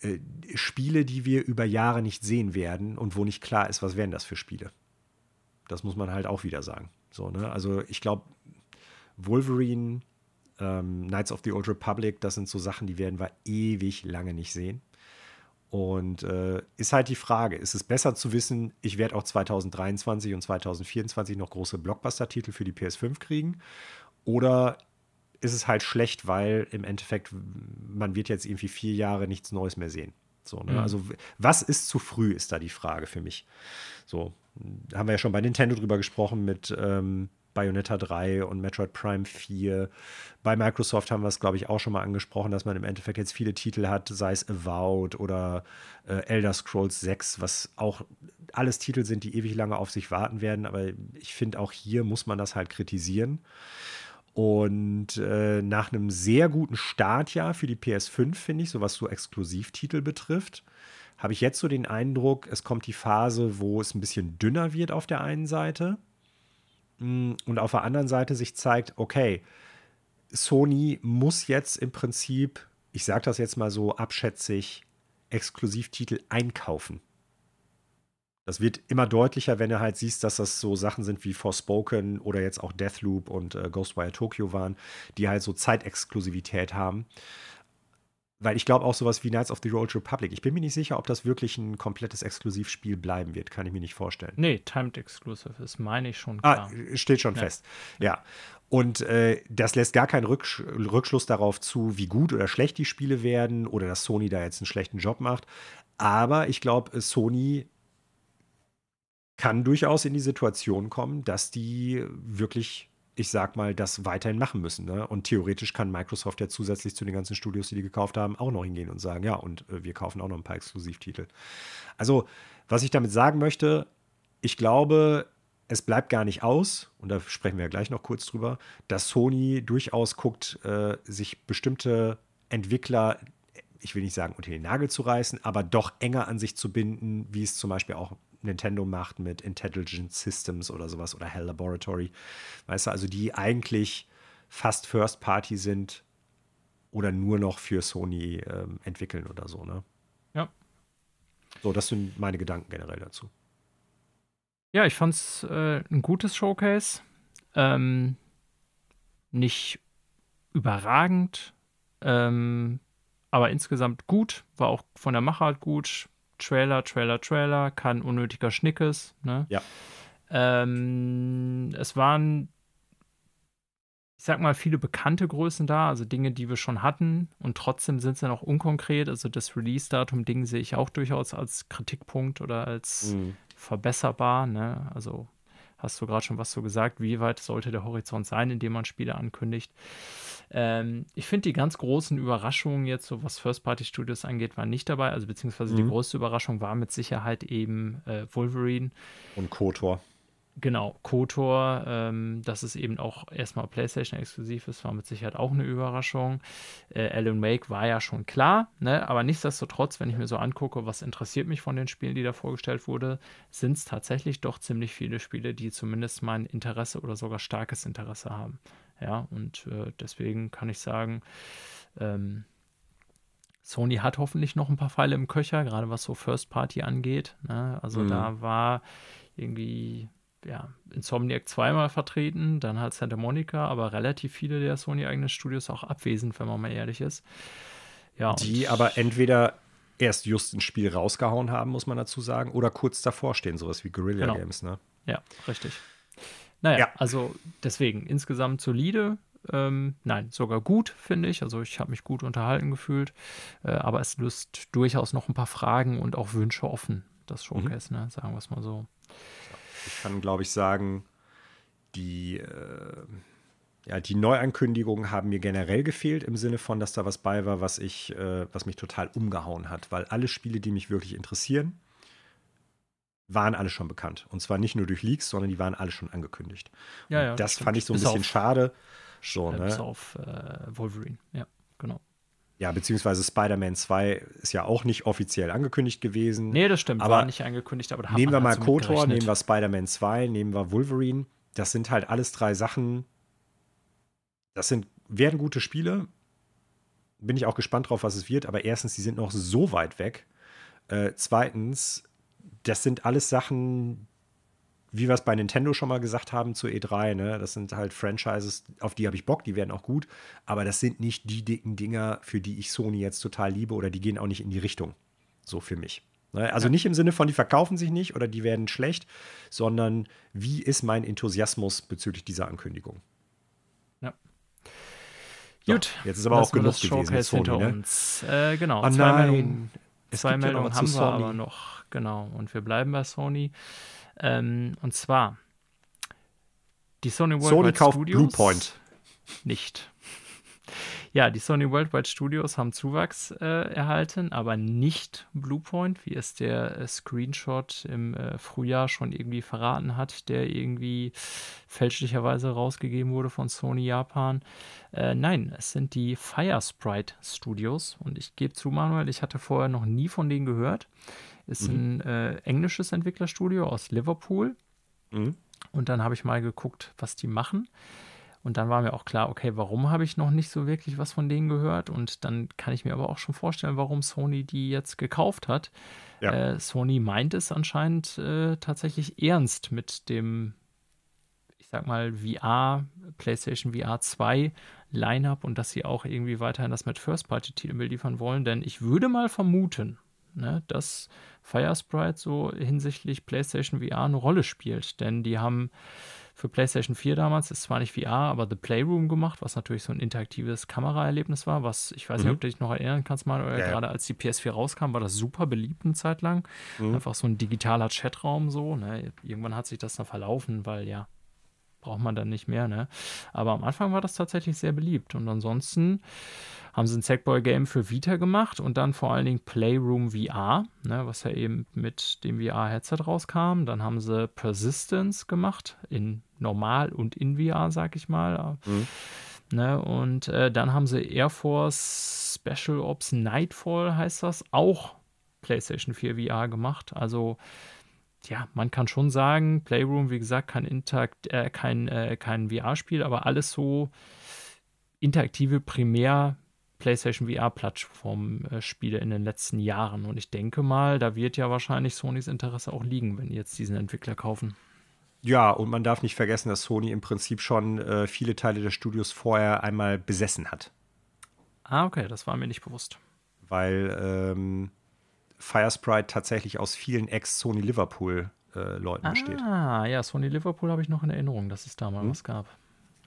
Äh, Spiele, die wir über Jahre nicht sehen werden und wo nicht klar ist, was wären das für Spiele. Das muss man halt auch wieder sagen. So, ne? Also ich glaube, Wolverine, ähm, Knights of the Old Republic, das sind so Sachen, die werden wir ewig lange nicht sehen. Und äh, ist halt die Frage, ist es besser zu wissen, ich werde auch 2023 und 2024 noch große Blockbuster-Titel für die PS5 kriegen? Oder ist es halt schlecht, weil im Endeffekt man wird jetzt irgendwie vier Jahre nichts Neues mehr sehen. So, ne? mhm. Also was ist zu früh, ist da die Frage für mich. So, haben wir ja schon bei Nintendo drüber gesprochen mit ähm, Bayonetta 3 und Metroid Prime 4. Bei Microsoft haben wir es, glaube ich, auch schon mal angesprochen, dass man im Endeffekt jetzt viele Titel hat, sei es Avowed oder äh, Elder Scrolls 6, was auch alles Titel sind, die ewig lange auf sich warten werden. Aber ich finde, auch hier muss man das halt kritisieren. Und äh, nach einem sehr guten Startjahr für die PS5, finde ich, so was so Exklusivtitel betrifft, habe ich jetzt so den Eindruck, es kommt die Phase, wo es ein bisschen dünner wird auf der einen Seite und auf der anderen Seite sich zeigt, okay, Sony muss jetzt im Prinzip, ich sage das jetzt mal so abschätzig, Exklusivtitel einkaufen. Das wird immer deutlicher, wenn du halt siehst, dass das so Sachen sind wie Forspoken oder jetzt auch Deathloop und äh, Ghostwire Tokyo waren, die halt so Zeitexklusivität haben. Weil ich glaube auch sowas wie Knights of the Old Republic. Ich bin mir nicht sicher, ob das wirklich ein komplettes Exklusivspiel bleiben wird. Kann ich mir nicht vorstellen. Nee, Timed Exclusive ist, meine ich schon ah, klar. Ah, steht schon ja. fest. Ja. Und äh, das lässt gar keinen Rücksch Rückschluss darauf zu, wie gut oder schlecht die Spiele werden oder dass Sony da jetzt einen schlechten Job macht. Aber ich glaube, Sony kann durchaus in die Situation kommen, dass die wirklich, ich sag mal, das weiterhin machen müssen. Ne? Und theoretisch kann Microsoft ja zusätzlich zu den ganzen Studios, die die gekauft haben, auch noch hingehen und sagen, ja, und äh, wir kaufen auch noch ein paar Exklusivtitel. Also, was ich damit sagen möchte, ich glaube, es bleibt gar nicht aus, und da sprechen wir ja gleich noch kurz drüber, dass Sony durchaus guckt, äh, sich bestimmte Entwickler ich will nicht sagen, unter den Nagel zu reißen, aber doch enger an sich zu binden, wie es zum Beispiel auch Nintendo macht mit Intelligent Systems oder sowas oder Hell Laboratory. Weißt du, also die eigentlich fast First Party sind oder nur noch für Sony ähm, entwickeln oder so, ne? Ja. So, das sind meine Gedanken generell dazu. Ja, ich fand's äh, ein gutes Showcase. Ähm, nicht überragend, ähm, aber insgesamt gut, war auch von der Machart gut. Trailer, Trailer, Trailer, kein unnötiger Schnickes. Ne? Ja. Ähm, es waren, ich sag mal, viele bekannte Größen da, also Dinge, die wir schon hatten und trotzdem sind sie noch unkonkret. Also das Release-Datum-Ding sehe ich auch durchaus als Kritikpunkt oder als mhm. verbesserbar. Ne? Also hast du gerade schon was so gesagt, wie weit sollte der Horizont sein, in dem man Spiele ankündigt. Ähm, ich finde, die ganz großen Überraschungen jetzt, so was First-Party-Studios angeht, waren nicht dabei. Also beziehungsweise mhm. die größte Überraschung war mit Sicherheit eben äh, Wolverine. Und KOTOR. Genau, KOTOR, ähm, dass es eben auch erstmal PlayStation-exklusiv ist, war mit Sicherheit auch eine Überraschung. Äh, Alan Wake war ja schon klar, ne? aber nichtsdestotrotz, wenn ich mir so angucke, was interessiert mich von den Spielen, die da vorgestellt wurde, sind es tatsächlich doch ziemlich viele Spiele, die zumindest mein Interesse oder sogar starkes Interesse haben. Ja, und äh, deswegen kann ich sagen, ähm, Sony hat hoffentlich noch ein paar Pfeile im Köcher, gerade was so First Party angeht. Ne? Also mhm. da war irgendwie ja, Insomniac zweimal vertreten, dann halt Santa Monica, aber relativ viele der Sony-eigenen Studios auch abwesend, wenn man mal ehrlich ist. Ja, die aber entweder erst just ein Spiel rausgehauen haben, muss man dazu sagen, oder kurz davor stehen, sowas wie Guerrilla genau. Games, ne? Ja, richtig. Naja, ja. also deswegen insgesamt solide. Ähm, nein, sogar gut, finde ich. Also ich habe mich gut unterhalten gefühlt. Äh, aber es löst durchaus noch ein paar Fragen und auch Wünsche offen, das Showcase, mhm. ne? sagen wir es mal so. Ich kann, glaube ich, sagen, die, äh, ja, die Neuankündigungen haben mir generell gefehlt, im Sinne von, dass da was bei war, was, ich, äh, was mich total umgehauen hat. Weil alle Spiele, die mich wirklich interessieren, waren alle schon bekannt. Und zwar nicht nur durch Leaks, sondern die waren alle schon angekündigt. Ja, ja, das fand ich so ein bis bisschen auf, schade. So, ne? Bis auf äh, Wolverine, ja, genau. Ja, beziehungsweise Spider-Man 2 ist ja auch nicht offiziell angekündigt gewesen. Nee, das stimmt, aber war nicht angekündigt, aber da Nehmen wir mal KOTOR, nehmen wir Spider-Man 2, nehmen wir Wolverine. Das sind halt alles drei Sachen. Das sind, werden gute Spiele. Bin ich auch gespannt drauf, was es wird, aber erstens, die sind noch so weit weg. Äh, zweitens, das sind alles Sachen, wie wir es bei Nintendo schon mal gesagt haben zu E3, ne? Das sind halt Franchises, auf die habe ich Bock, die werden auch gut, aber das sind nicht die dicken Dinger, für die ich Sony jetzt total liebe oder die gehen auch nicht in die Richtung. So für mich. Ne? Also nicht im Sinne von, die verkaufen sich nicht oder die werden schlecht, sondern wie ist mein Enthusiasmus bezüglich dieser Ankündigung? Ja. So, Gut. Jetzt ist aber auch genug gewesen. Sony, hinter ne? uns. Äh, genau. Oh, zwei nein. Meldungen, zwei Meldungen haben wir aber noch. Genau. Und wir bleiben bei Sony. Ähm, und zwar die Sony Worldwide Sony kauft Studios. Bluepoint. Nicht. Ja, die Sony Worldwide Studios haben Zuwachs äh, erhalten, aber nicht Bluepoint, wie es der äh, Screenshot im äh, Frühjahr schon irgendwie verraten hat, der irgendwie fälschlicherweise rausgegeben wurde von Sony Japan. Äh, nein, es sind die Firesprite Studios und ich gebe zu, Manuel, ich hatte vorher noch nie von denen gehört. Ist mhm. ein äh, englisches Entwicklerstudio aus Liverpool. Mhm. Und dann habe ich mal geguckt, was die machen. Und dann war mir auch klar, okay, warum habe ich noch nicht so wirklich was von denen gehört? Und dann kann ich mir aber auch schon vorstellen, warum Sony die jetzt gekauft hat. Ja. Äh, Sony meint es anscheinend äh, tatsächlich ernst mit dem, ich sag mal, VR, PlayStation VR 2 Lineup und dass sie auch irgendwie weiterhin das mit First-Party-Titeln liefern wollen. Denn ich würde mal vermuten, ne, dass Firesprite so hinsichtlich PlayStation VR eine Rolle spielt. Denn die haben für PlayStation 4 damals, ist zwar nicht VR, aber The Playroom gemacht, was natürlich so ein interaktives Kameraerlebnis war, was ich weiß mhm. nicht, ob du dich noch erinnern kannst, mal, ja, gerade ja. als die PS4 rauskam, war das super beliebt eine Zeit lang. Mhm. Einfach so ein digitaler Chatraum so. Ne? Irgendwann hat sich das dann verlaufen, weil ja, braucht man dann nicht mehr, ne? Aber am Anfang war das tatsächlich sehr beliebt. Und ansonsten haben sie ein Sackboy-Game für Vita gemacht und dann vor allen Dingen Playroom VR, ne, was ja eben mit dem VR-Headset rauskam. Dann haben sie Persistence gemacht in normal und in VR, sag ich mal. Mhm. Ne, und äh, dann haben sie Air Force Special Ops Nightfall, heißt das, auch PlayStation 4 VR gemacht. Also ja, man kann schon sagen, Playroom, wie gesagt, kein, Interakt, äh, kein, äh, kein VR-Spiel, aber alles so interaktive Primär- PlayStation VR-Plattform-Spiele in den letzten Jahren. Und ich denke mal, da wird ja wahrscheinlich Sonys Interesse auch liegen, wenn die jetzt diesen Entwickler kaufen. Ja, und man darf nicht vergessen, dass Sony im Prinzip schon äh, viele Teile des Studios vorher einmal besessen hat. Ah, okay, das war mir nicht bewusst. Weil ähm, Firesprite tatsächlich aus vielen Ex-Sony Liverpool-Leuten äh, besteht. Ah, ja, Sony Liverpool habe ich noch in Erinnerung, dass es da mal hm. was gab.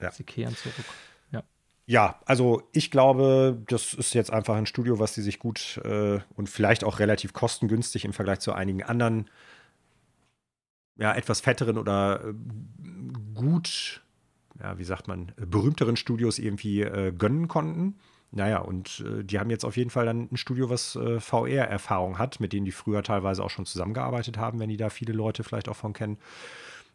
Ja. Sie kehren zurück. Ja. Ja, also ich glaube, das ist jetzt einfach ein Studio, was sie sich gut äh, und vielleicht auch relativ kostengünstig im Vergleich zu einigen anderen, ja, etwas fetteren oder äh, gut, ja, wie sagt man, berühmteren Studios irgendwie äh, gönnen konnten. Naja, und äh, die haben jetzt auf jeden Fall dann ein Studio, was äh, VR-Erfahrung hat, mit denen die früher teilweise auch schon zusammengearbeitet haben, wenn die da viele Leute vielleicht auch von kennen.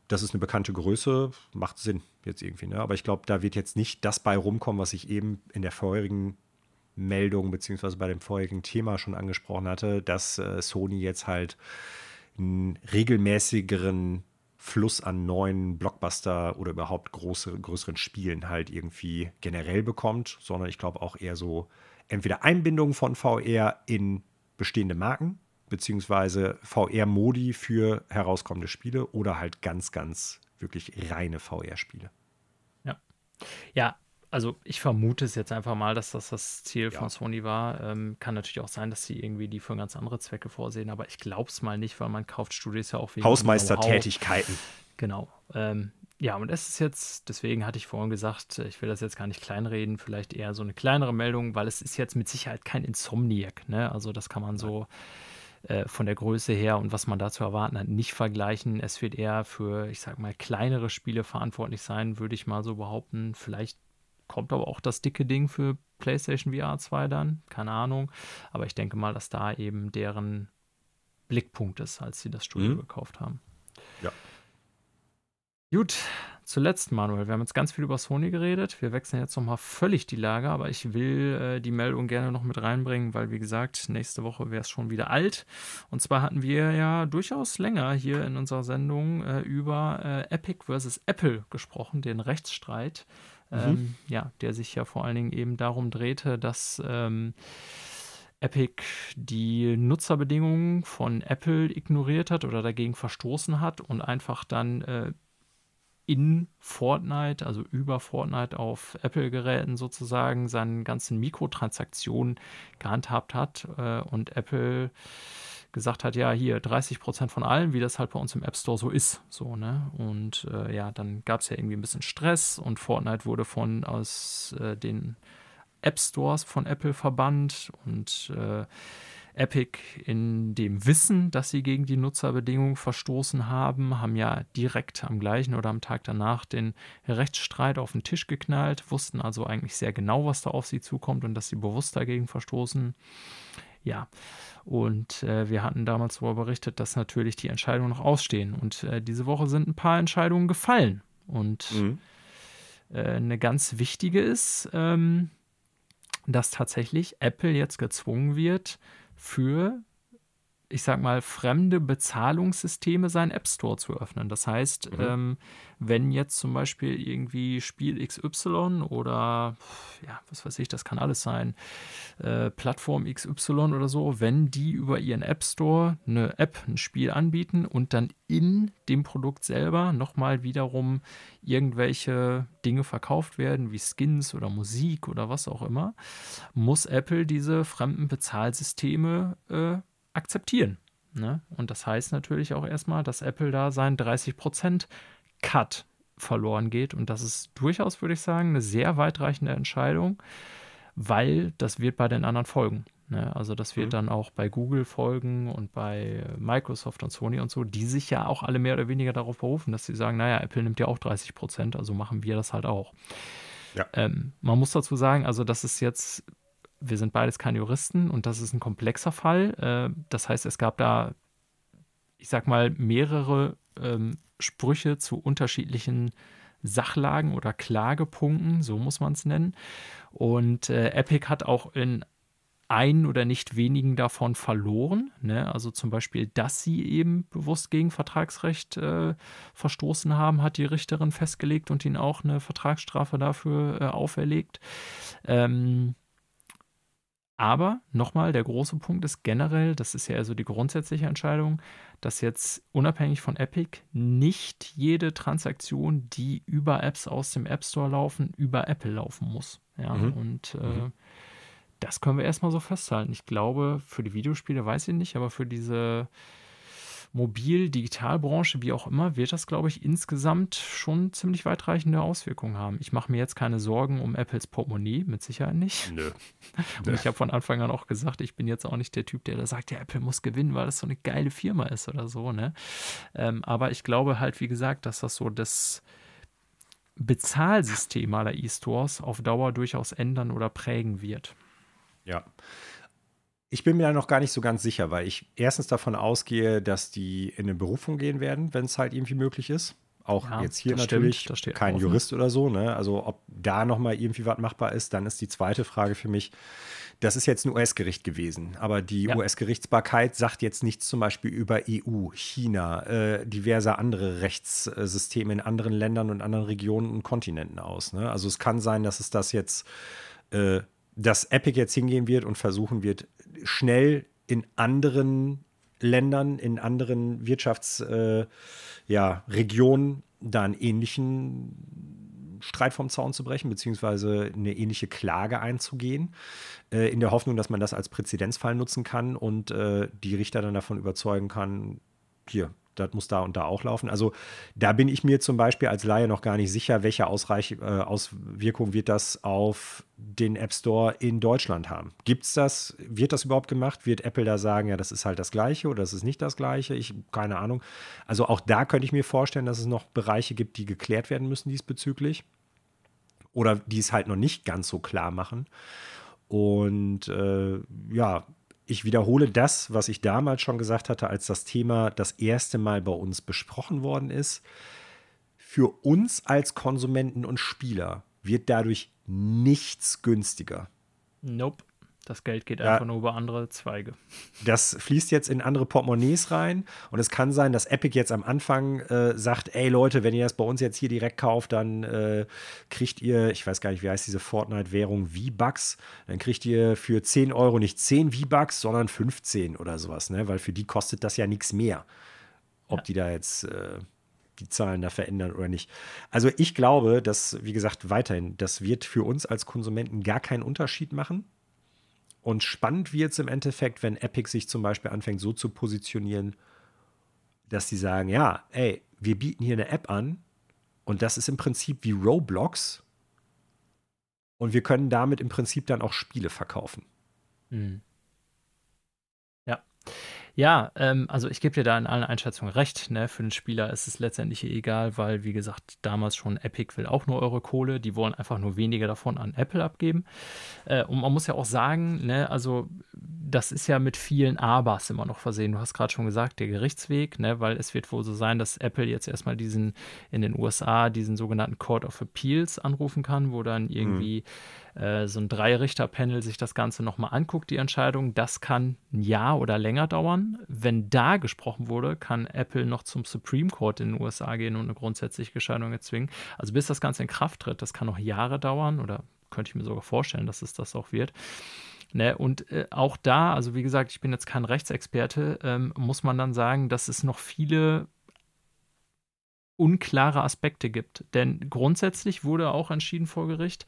Das ist eine bekannte Größe, macht Sinn jetzt irgendwie. Ne? Aber ich glaube, da wird jetzt nicht das bei rumkommen, was ich eben in der vorherigen Meldung beziehungsweise bei dem vorherigen Thema schon angesprochen hatte, dass äh, Sony jetzt halt einen regelmäßigeren Fluss an neuen Blockbuster oder überhaupt große, größeren Spielen halt irgendwie generell bekommt, sondern ich glaube auch eher so entweder Einbindung von VR in bestehende Marken, beziehungsweise VR-Modi für herauskommende Spiele oder halt ganz, ganz wirklich reine VR-Spiele. Ja. Ja, also ich vermute es jetzt einfach mal, dass das das Ziel ja. von Sony war. Ähm, kann natürlich auch sein, dass sie irgendwie die für ganz andere Zwecke vorsehen, aber ich glaube es mal nicht, weil man kauft Studios ja auch wegen Hausmeistertätigkeiten. Genau. Ähm, ja, und es ist jetzt, deswegen hatte ich vorhin gesagt, ich will das jetzt gar nicht kleinreden, vielleicht eher so eine kleinere Meldung, weil es ist jetzt mit Sicherheit kein Insomniac, ne? Also das kann man so äh, von der Größe her und was man da zu erwarten hat, nicht vergleichen. Es wird eher für, ich sag mal, kleinere Spiele verantwortlich sein, würde ich mal so behaupten. Vielleicht kommt aber auch das dicke Ding für PlayStation VR 2 dann, keine Ahnung. Aber ich denke mal, dass da eben deren Blickpunkt ist, als sie das Studio mhm. gekauft haben. Ja. Gut, zuletzt, Manuel, wir haben jetzt ganz viel über Sony geredet. Wir wechseln jetzt nochmal völlig die Lage, aber ich will äh, die Meldung gerne noch mit reinbringen, weil, wie gesagt, nächste Woche wäre es schon wieder alt. Und zwar hatten wir ja durchaus länger hier in unserer Sendung äh, über äh, Epic versus Apple gesprochen, den Rechtsstreit mhm. ähm, ja, der sich ja vor allen Dingen eben darum drehte, dass ähm, Epic die Nutzerbedingungen von Apple ignoriert hat oder dagegen verstoßen hat und einfach dann äh, in Fortnite, also über Fortnite auf Apple-Geräten sozusagen, seine ganzen Mikrotransaktionen gehandhabt hat äh, und Apple gesagt hat, ja, hier 30 Prozent von allen, wie das halt bei uns im App Store so ist. So, ne? Und äh, ja, dann gab es ja irgendwie ein bisschen Stress und Fortnite wurde von aus äh, den App Stores von Apple verbannt und äh, Epic in dem Wissen, dass sie gegen die Nutzerbedingungen verstoßen haben, haben ja direkt am gleichen oder am Tag danach den Rechtsstreit auf den Tisch geknallt, wussten also eigentlich sehr genau, was da auf sie zukommt und dass sie bewusst dagegen verstoßen. Ja, und äh, wir hatten damals darüber berichtet, dass natürlich die Entscheidungen noch ausstehen. Und äh, diese Woche sind ein paar Entscheidungen gefallen. Und mhm. äh, eine ganz wichtige ist, ähm, dass tatsächlich Apple jetzt gezwungen wird, für ich sag mal, fremde Bezahlungssysteme seinen App Store zu öffnen. Das heißt, mhm. ähm, wenn jetzt zum Beispiel irgendwie Spiel XY oder ja, was weiß ich, das kann alles sein, äh, Plattform XY oder so, wenn die über ihren App Store eine App, ein Spiel anbieten und dann in dem Produkt selber nochmal wiederum irgendwelche Dinge verkauft werden, wie Skins oder Musik oder was auch immer, muss Apple diese fremden Bezahlsysteme äh, akzeptieren. Ne? Und das heißt natürlich auch erstmal, dass Apple da seinen 30% Cut verloren geht. Und das ist durchaus, würde ich sagen, eine sehr weitreichende Entscheidung, weil das wird bei den anderen folgen. Ne? Also das wird mhm. dann auch bei Google folgen und bei Microsoft und Sony und so, die sich ja auch alle mehr oder weniger darauf berufen, dass sie sagen, naja, Apple nimmt ja auch 30% also machen wir das halt auch. Ja. Ähm, man muss dazu sagen, also das ist jetzt wir sind beides keine Juristen und das ist ein komplexer Fall. Äh, das heißt, es gab da, ich sag mal, mehrere ähm, Sprüche zu unterschiedlichen Sachlagen oder Klagepunkten, so muss man es nennen. Und äh, Epic hat auch in einen oder nicht wenigen davon verloren. Ne? Also zum Beispiel, dass sie eben bewusst gegen Vertragsrecht äh, verstoßen haben, hat die Richterin festgelegt und ihnen auch eine Vertragsstrafe dafür äh, auferlegt. Ähm, aber nochmal, der große Punkt ist generell, das ist ja also die grundsätzliche Entscheidung, dass jetzt unabhängig von Epic nicht jede Transaktion, die über Apps aus dem App Store laufen, über Apple laufen muss. Ja, mhm. und äh, mhm. das können wir erstmal so festhalten. Ich glaube, für die Videospiele weiß ich nicht, aber für diese Mobil-Digitalbranche, wie auch immer, wird das, glaube ich, insgesamt schon ziemlich weitreichende Auswirkungen haben. Ich mache mir jetzt keine Sorgen um Apples Portemonnaie, mit Sicherheit nicht. Nö. Und ich habe von Anfang an auch gesagt, ich bin jetzt auch nicht der Typ, der da sagt, ja, Apple muss gewinnen, weil das so eine geile Firma ist oder so. Ne? Ähm, aber ich glaube halt, wie gesagt, dass das so das Bezahlsystem aller E-Stores auf Dauer durchaus ändern oder prägen wird. Ja. Ich bin mir da noch gar nicht so ganz sicher, weil ich erstens davon ausgehe, dass die in eine Berufung gehen werden, wenn es halt irgendwie möglich ist. Auch ja, jetzt hier natürlich stimmt, kein offen. Jurist oder so. Ne? Also ob da nochmal irgendwie was machbar ist, dann ist die zweite Frage für mich. Das ist jetzt ein US-Gericht gewesen, aber die ja. US-Gerichtsbarkeit sagt jetzt nichts zum Beispiel über EU, China, äh, diverse andere Rechtssysteme in anderen Ländern und anderen Regionen und Kontinenten aus. Ne? Also es kann sein, dass es das jetzt äh, dass Epic jetzt hingehen wird und versuchen wird, schnell in anderen Ländern, in anderen Wirtschaftsregionen äh, ja, da einen ähnlichen Streit vom Zaun zu brechen, beziehungsweise eine ähnliche Klage einzugehen, äh, in der Hoffnung, dass man das als Präzedenzfall nutzen kann und äh, die Richter dann davon überzeugen kann, hier, das muss da und da auch laufen. Also da bin ich mir zum Beispiel als Laie noch gar nicht sicher, welche Ausreich, äh, Auswirkung wird das auf den App Store in Deutschland haben. Gibt es das? Wird das überhaupt gemacht? Wird Apple da sagen, ja, das ist halt das Gleiche oder das ist nicht das Gleiche? Ich keine Ahnung. Also auch da könnte ich mir vorstellen, dass es noch Bereiche gibt, die geklärt werden müssen diesbezüglich oder die es halt noch nicht ganz so klar machen. Und äh, ja, ich wiederhole das, was ich damals schon gesagt hatte, als das Thema das erste Mal bei uns besprochen worden ist. Für uns als Konsumenten und Spieler wird dadurch nichts günstiger. Nope. Das Geld geht ja, einfach nur über andere Zweige. Das fließt jetzt in andere Portemonnaies rein. Und es kann sein, dass Epic jetzt am Anfang äh, sagt: Ey Leute, wenn ihr das bei uns jetzt hier direkt kauft, dann äh, kriegt ihr, ich weiß gar nicht, wie heißt diese Fortnite-Währung, V-Bucks. Dann kriegt ihr für 10 Euro nicht 10 V-Bucks, sondern 15 oder sowas, ne? Weil für die kostet das ja nichts mehr. Ob ja. die da jetzt. Äh, die Zahlen da verändern oder nicht. Also ich glaube, dass, wie gesagt, weiterhin, das wird für uns als Konsumenten gar keinen Unterschied machen. Und spannend wird es im Endeffekt, wenn Epic sich zum Beispiel anfängt, so zu positionieren, dass sie sagen, ja, ey, wir bieten hier eine App an und das ist im Prinzip wie Roblox und wir können damit im Prinzip dann auch Spiele verkaufen. Mhm. Ja, ähm, also ich gebe dir da in allen Einschätzungen recht. Ne? Für den Spieler ist es letztendlich egal, weil, wie gesagt, damals schon Epic will auch nur eure Kohle. Die wollen einfach nur weniger davon an Apple abgeben. Äh, und man muss ja auch sagen, ne, also das ist ja mit vielen Abers immer noch versehen. Du hast gerade schon gesagt, der Gerichtsweg, ne, weil es wird wohl so sein, dass Apple jetzt erstmal diesen in den USA diesen sogenannten Court of Appeals anrufen kann, wo dann irgendwie mhm. Äh, so ein Drei-Richter-Panel sich das Ganze nochmal anguckt, die Entscheidung. Das kann ein Jahr oder länger dauern. Wenn da gesprochen wurde, kann Apple noch zum Supreme Court in den USA gehen und eine grundsätzliche Entscheidung erzwingen. Also bis das Ganze in Kraft tritt, das kann noch Jahre dauern oder könnte ich mir sogar vorstellen, dass es das auch wird. Ne, und äh, auch da, also wie gesagt, ich bin jetzt kein Rechtsexperte, ähm, muss man dann sagen, dass es noch viele unklare Aspekte gibt. Denn grundsätzlich wurde auch entschieden vor Gericht,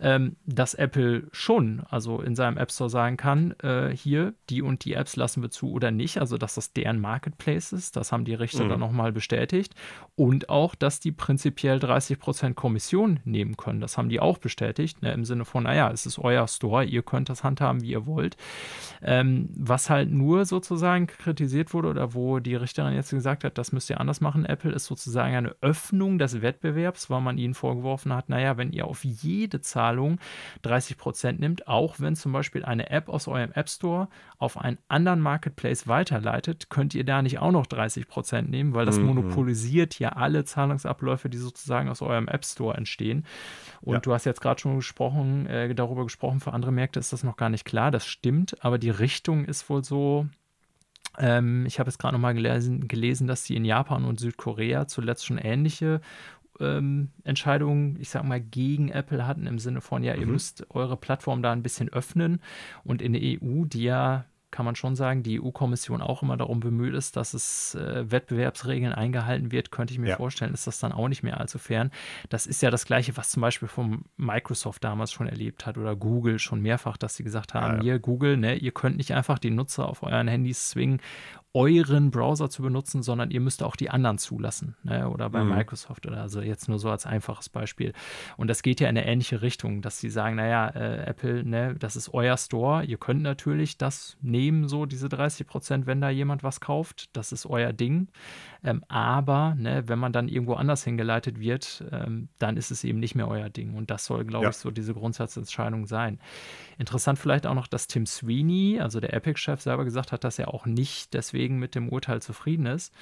ähm, dass Apple schon, also in seinem App Store sagen kann, äh, hier, die und die Apps lassen wir zu oder nicht, also dass das deren Marketplace ist, das haben die Richter mhm. dann nochmal bestätigt. Und auch, dass die prinzipiell 30% Kommission nehmen können, das haben die auch bestätigt, ne, im Sinne von, naja, es ist euer Store, ihr könnt das handhaben, wie ihr wollt. Ähm, was halt nur sozusagen kritisiert wurde oder wo die Richterin jetzt gesagt hat, das müsst ihr anders machen, Apple, ist sozusagen sozusagen eine Öffnung des Wettbewerbs, weil man ihnen vorgeworfen hat, naja, wenn ihr auf jede Zahlung 30 Prozent nimmt, auch wenn zum Beispiel eine App aus eurem App Store auf einen anderen Marketplace weiterleitet, könnt ihr da nicht auch noch 30 Prozent nehmen, weil das mhm. monopolisiert ja alle Zahlungsabläufe, die sozusagen aus eurem App Store entstehen. Und ja. du hast jetzt gerade schon gesprochen, äh, darüber gesprochen, für andere Märkte ist das noch gar nicht klar, das stimmt, aber die Richtung ist wohl so, ähm, ich habe jetzt gerade nochmal gelesen, gelesen, dass die in Japan und Südkorea zuletzt schon ähnliche ähm, Entscheidungen, ich sag mal, gegen Apple hatten, im Sinne von, ja, mhm. ihr müsst eure Plattform da ein bisschen öffnen. Und in der EU, die ja kann man schon sagen, die EU-Kommission auch immer darum bemüht ist, dass es äh, Wettbewerbsregeln eingehalten wird, könnte ich mir ja. vorstellen, ist das dann auch nicht mehr allzu fern. Das ist ja das Gleiche, was zum Beispiel von Microsoft damals schon erlebt hat oder Google schon mehrfach, dass sie gesagt haben, ja, ja. hier Google, ne, ihr könnt nicht einfach die Nutzer auf euren Handys zwingen, euren Browser zu benutzen, sondern ihr müsst auch die anderen zulassen. Ne? Oder bei mhm. Microsoft oder also jetzt nur so als einfaches Beispiel. Und das geht ja in eine ähnliche Richtung, dass sie sagen, naja, äh, Apple, ne, das ist euer Store, ihr könnt natürlich das nehmen, so diese 30 Prozent, wenn da jemand was kauft, das ist euer Ding. Ähm, aber ne, wenn man dann irgendwo anders hingeleitet wird, ähm, dann ist es eben nicht mehr euer Ding. Und das soll, glaube ja. ich, so diese Grundsatzentscheidung sein. Interessant vielleicht auch noch, dass Tim Sweeney, also der Epic-Chef, selber gesagt hat, dass er auch nicht deswegen mit dem Urteil zufrieden ist.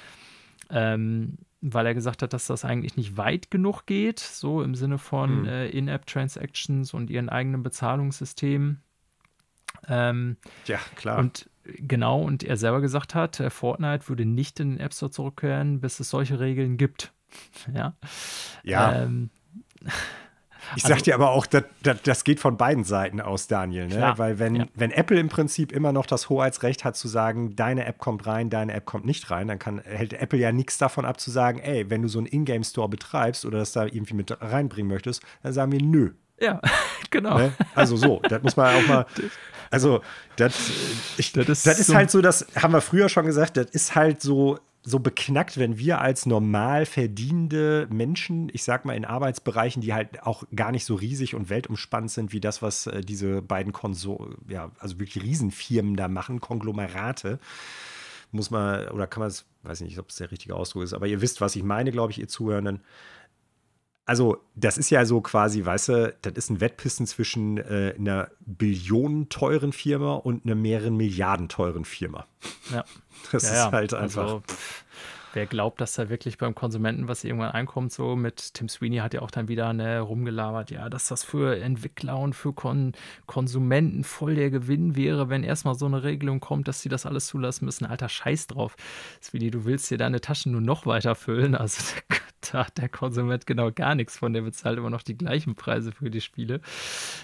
Ähm, weil er gesagt hat, dass das eigentlich nicht weit genug geht, so im Sinne von mhm. äh, In-App-Transactions und ihren eigenen Bezahlungssystemen. Ähm, ja, klar. Und genau, und er selber gesagt hat, äh, Fortnite würde nicht in den App Store zurückkehren, bis es solche Regeln gibt. ja. Ja. Ähm, ich also, sag dir aber auch, das, das, das, geht von beiden Seiten aus, Daniel. Ne? Klar, Weil wenn, ja. wenn Apple im Prinzip immer noch das Hoheitsrecht hat zu sagen, deine App kommt rein, deine App kommt nicht rein, dann kann, hält Apple ja nichts davon ab zu sagen, ey, wenn du so einen Ingame-Store betreibst oder das da irgendwie mit reinbringen möchtest, dann sagen wir nö. Ja, genau. Ne? Also so, das muss man auch mal. Also, das, ich, das ist, das ist so halt so, das haben wir früher schon gesagt, das ist halt so so beknackt, wenn wir als normal verdienende Menschen, ich sag mal in Arbeitsbereichen, die halt auch gar nicht so riesig und weltumspannend sind wie das, was äh, diese beiden Konsol, ja, also wirklich Riesenfirmen da machen, Konglomerate, muss man, oder kann man es, weiß nicht, ob es der richtige Ausdruck ist, aber ihr wisst, was ich meine, glaube ich, ihr Zuhörenden. Also, das ist ja so quasi, weißt du, das ist ein Wettpissen zwischen äh, einer billionenteuren Firma und einer mehreren Milliarden teuren Firma. Ja. Das ja, ist ja. halt einfach. Also, wer glaubt, dass da wirklich beim Konsumenten was irgendwann einkommt, so mit Tim Sweeney hat ja auch dann wieder ne, rumgelabert, ja, dass das für Entwickler und für Kon Konsumenten voll der Gewinn wäre, wenn erstmal so eine Regelung kommt, dass sie das alles zulassen müssen. Alter, scheiß drauf. Sweeney, du willst dir deine Taschen nur noch weiter füllen. Also da hat der Konsument genau gar nichts von, der bezahlt immer noch die gleichen Preise für die Spiele.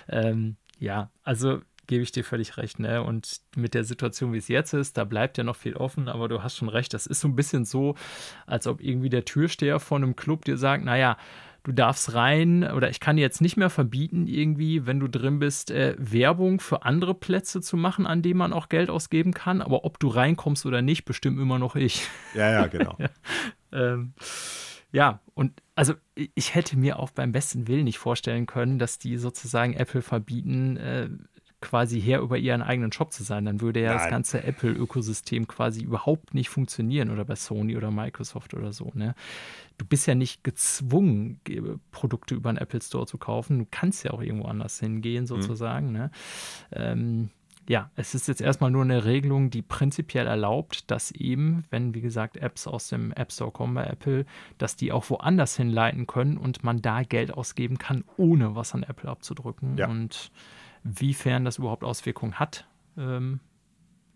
Ähm, ja, also gebe ich dir völlig recht. Ne? Und mit der Situation, wie es jetzt ist, da bleibt ja noch viel offen, aber du hast schon recht. Das ist so ein bisschen so, als ob irgendwie der Türsteher von einem Club dir sagt, naja, du darfst rein oder ich kann dir jetzt nicht mehr verbieten, irgendwie, wenn du drin bist, äh, Werbung für andere Plätze zu machen, an denen man auch Geld ausgeben kann. Aber ob du reinkommst oder nicht, bestimmt immer noch ich. Ja, ja, genau. ja, ähm, ja, und also ich hätte mir auch beim besten Willen nicht vorstellen können, dass die sozusagen Apple verbieten, äh, quasi Herr über ihren eigenen Shop zu sein. Dann würde ja Nein. das ganze Apple-Ökosystem quasi überhaupt nicht funktionieren oder bei Sony oder Microsoft oder so. Ne? Du bist ja nicht gezwungen, Produkte über einen Apple Store zu kaufen. Du kannst ja auch irgendwo anders hingehen, mhm. sozusagen. Mhm. Ne? Ähm, ja, es ist jetzt erstmal nur eine Regelung, die prinzipiell erlaubt, dass eben, wenn, wie gesagt, Apps aus dem App Store kommen bei Apple, dass die auch woanders hinleiten können und man da Geld ausgeben kann, ohne was an Apple abzudrücken. Ja. Und Wiefern das überhaupt Auswirkungen hat, ähm,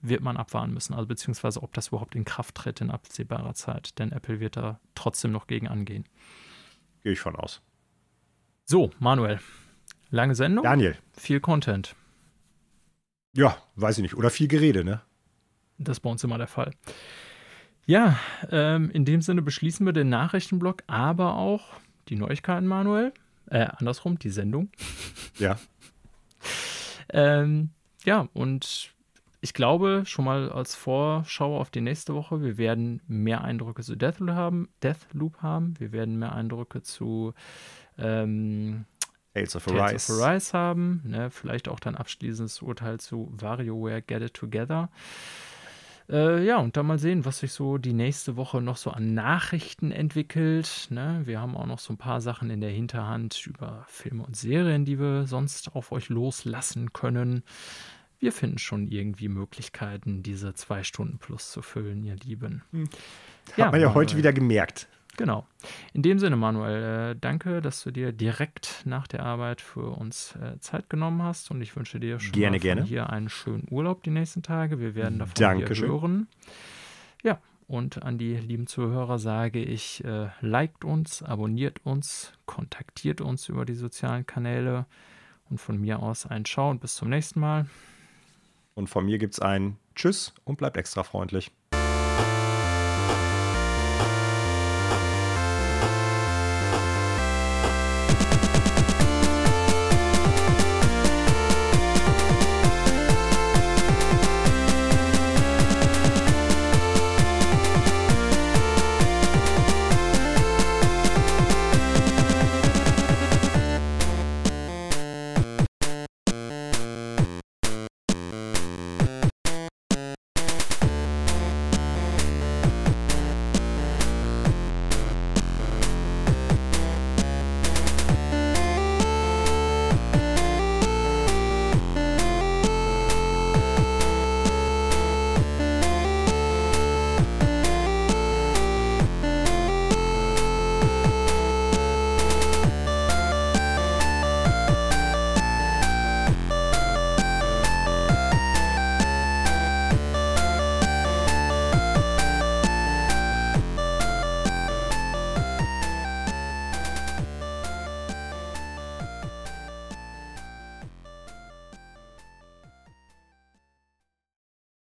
wird man abwarten müssen. Also beziehungsweise ob das überhaupt in Kraft tritt in absehbarer Zeit. Denn Apple wird da trotzdem noch gegen angehen. Gehe ich von aus. So, Manuel. Lange Sendung. Daniel. Viel Content. Ja, weiß ich nicht. Oder viel Gerede, ne? Das ist bei uns immer der Fall. Ja, ähm, in dem Sinne beschließen wir den Nachrichtenblock, aber auch die Neuigkeiten, Manuel. Äh, andersrum, die Sendung. Ja. Ähm, ja, und ich glaube, schon mal als Vorschau auf die nächste Woche, wir werden mehr Eindrücke zu Deathloop haben. Deathloop haben. Wir werden mehr Eindrücke zu ähm, Tales of Arise, of Arise haben. Ne? Vielleicht auch dann abschließendes Urteil zu WarioWare Get It Together. Äh, ja, und dann mal sehen, was sich so die nächste Woche noch so an Nachrichten entwickelt. Ne? Wir haben auch noch so ein paar Sachen in der Hinterhand über Filme und Serien, die wir sonst auf euch loslassen können. Wir finden schon irgendwie Möglichkeiten, diese zwei Stunden plus zu füllen, ihr Lieben. Hm. Hat ja, man ja heute wieder gemerkt. Genau. In dem Sinne, Manuel, äh, danke, dass du dir direkt nach der Arbeit für uns äh, Zeit genommen hast und ich wünsche dir schon gerne, gerne. hier einen schönen Urlaub die nächsten Tage. Wir werden davon Dankeschön. hören. Ja, und an die lieben Zuhörer sage ich, äh, liked uns, abonniert uns, kontaktiert uns über die sozialen Kanäle und von mir aus ein Ciao und bis zum nächsten Mal. Und von mir gibt es ein Tschüss und bleibt extra freundlich.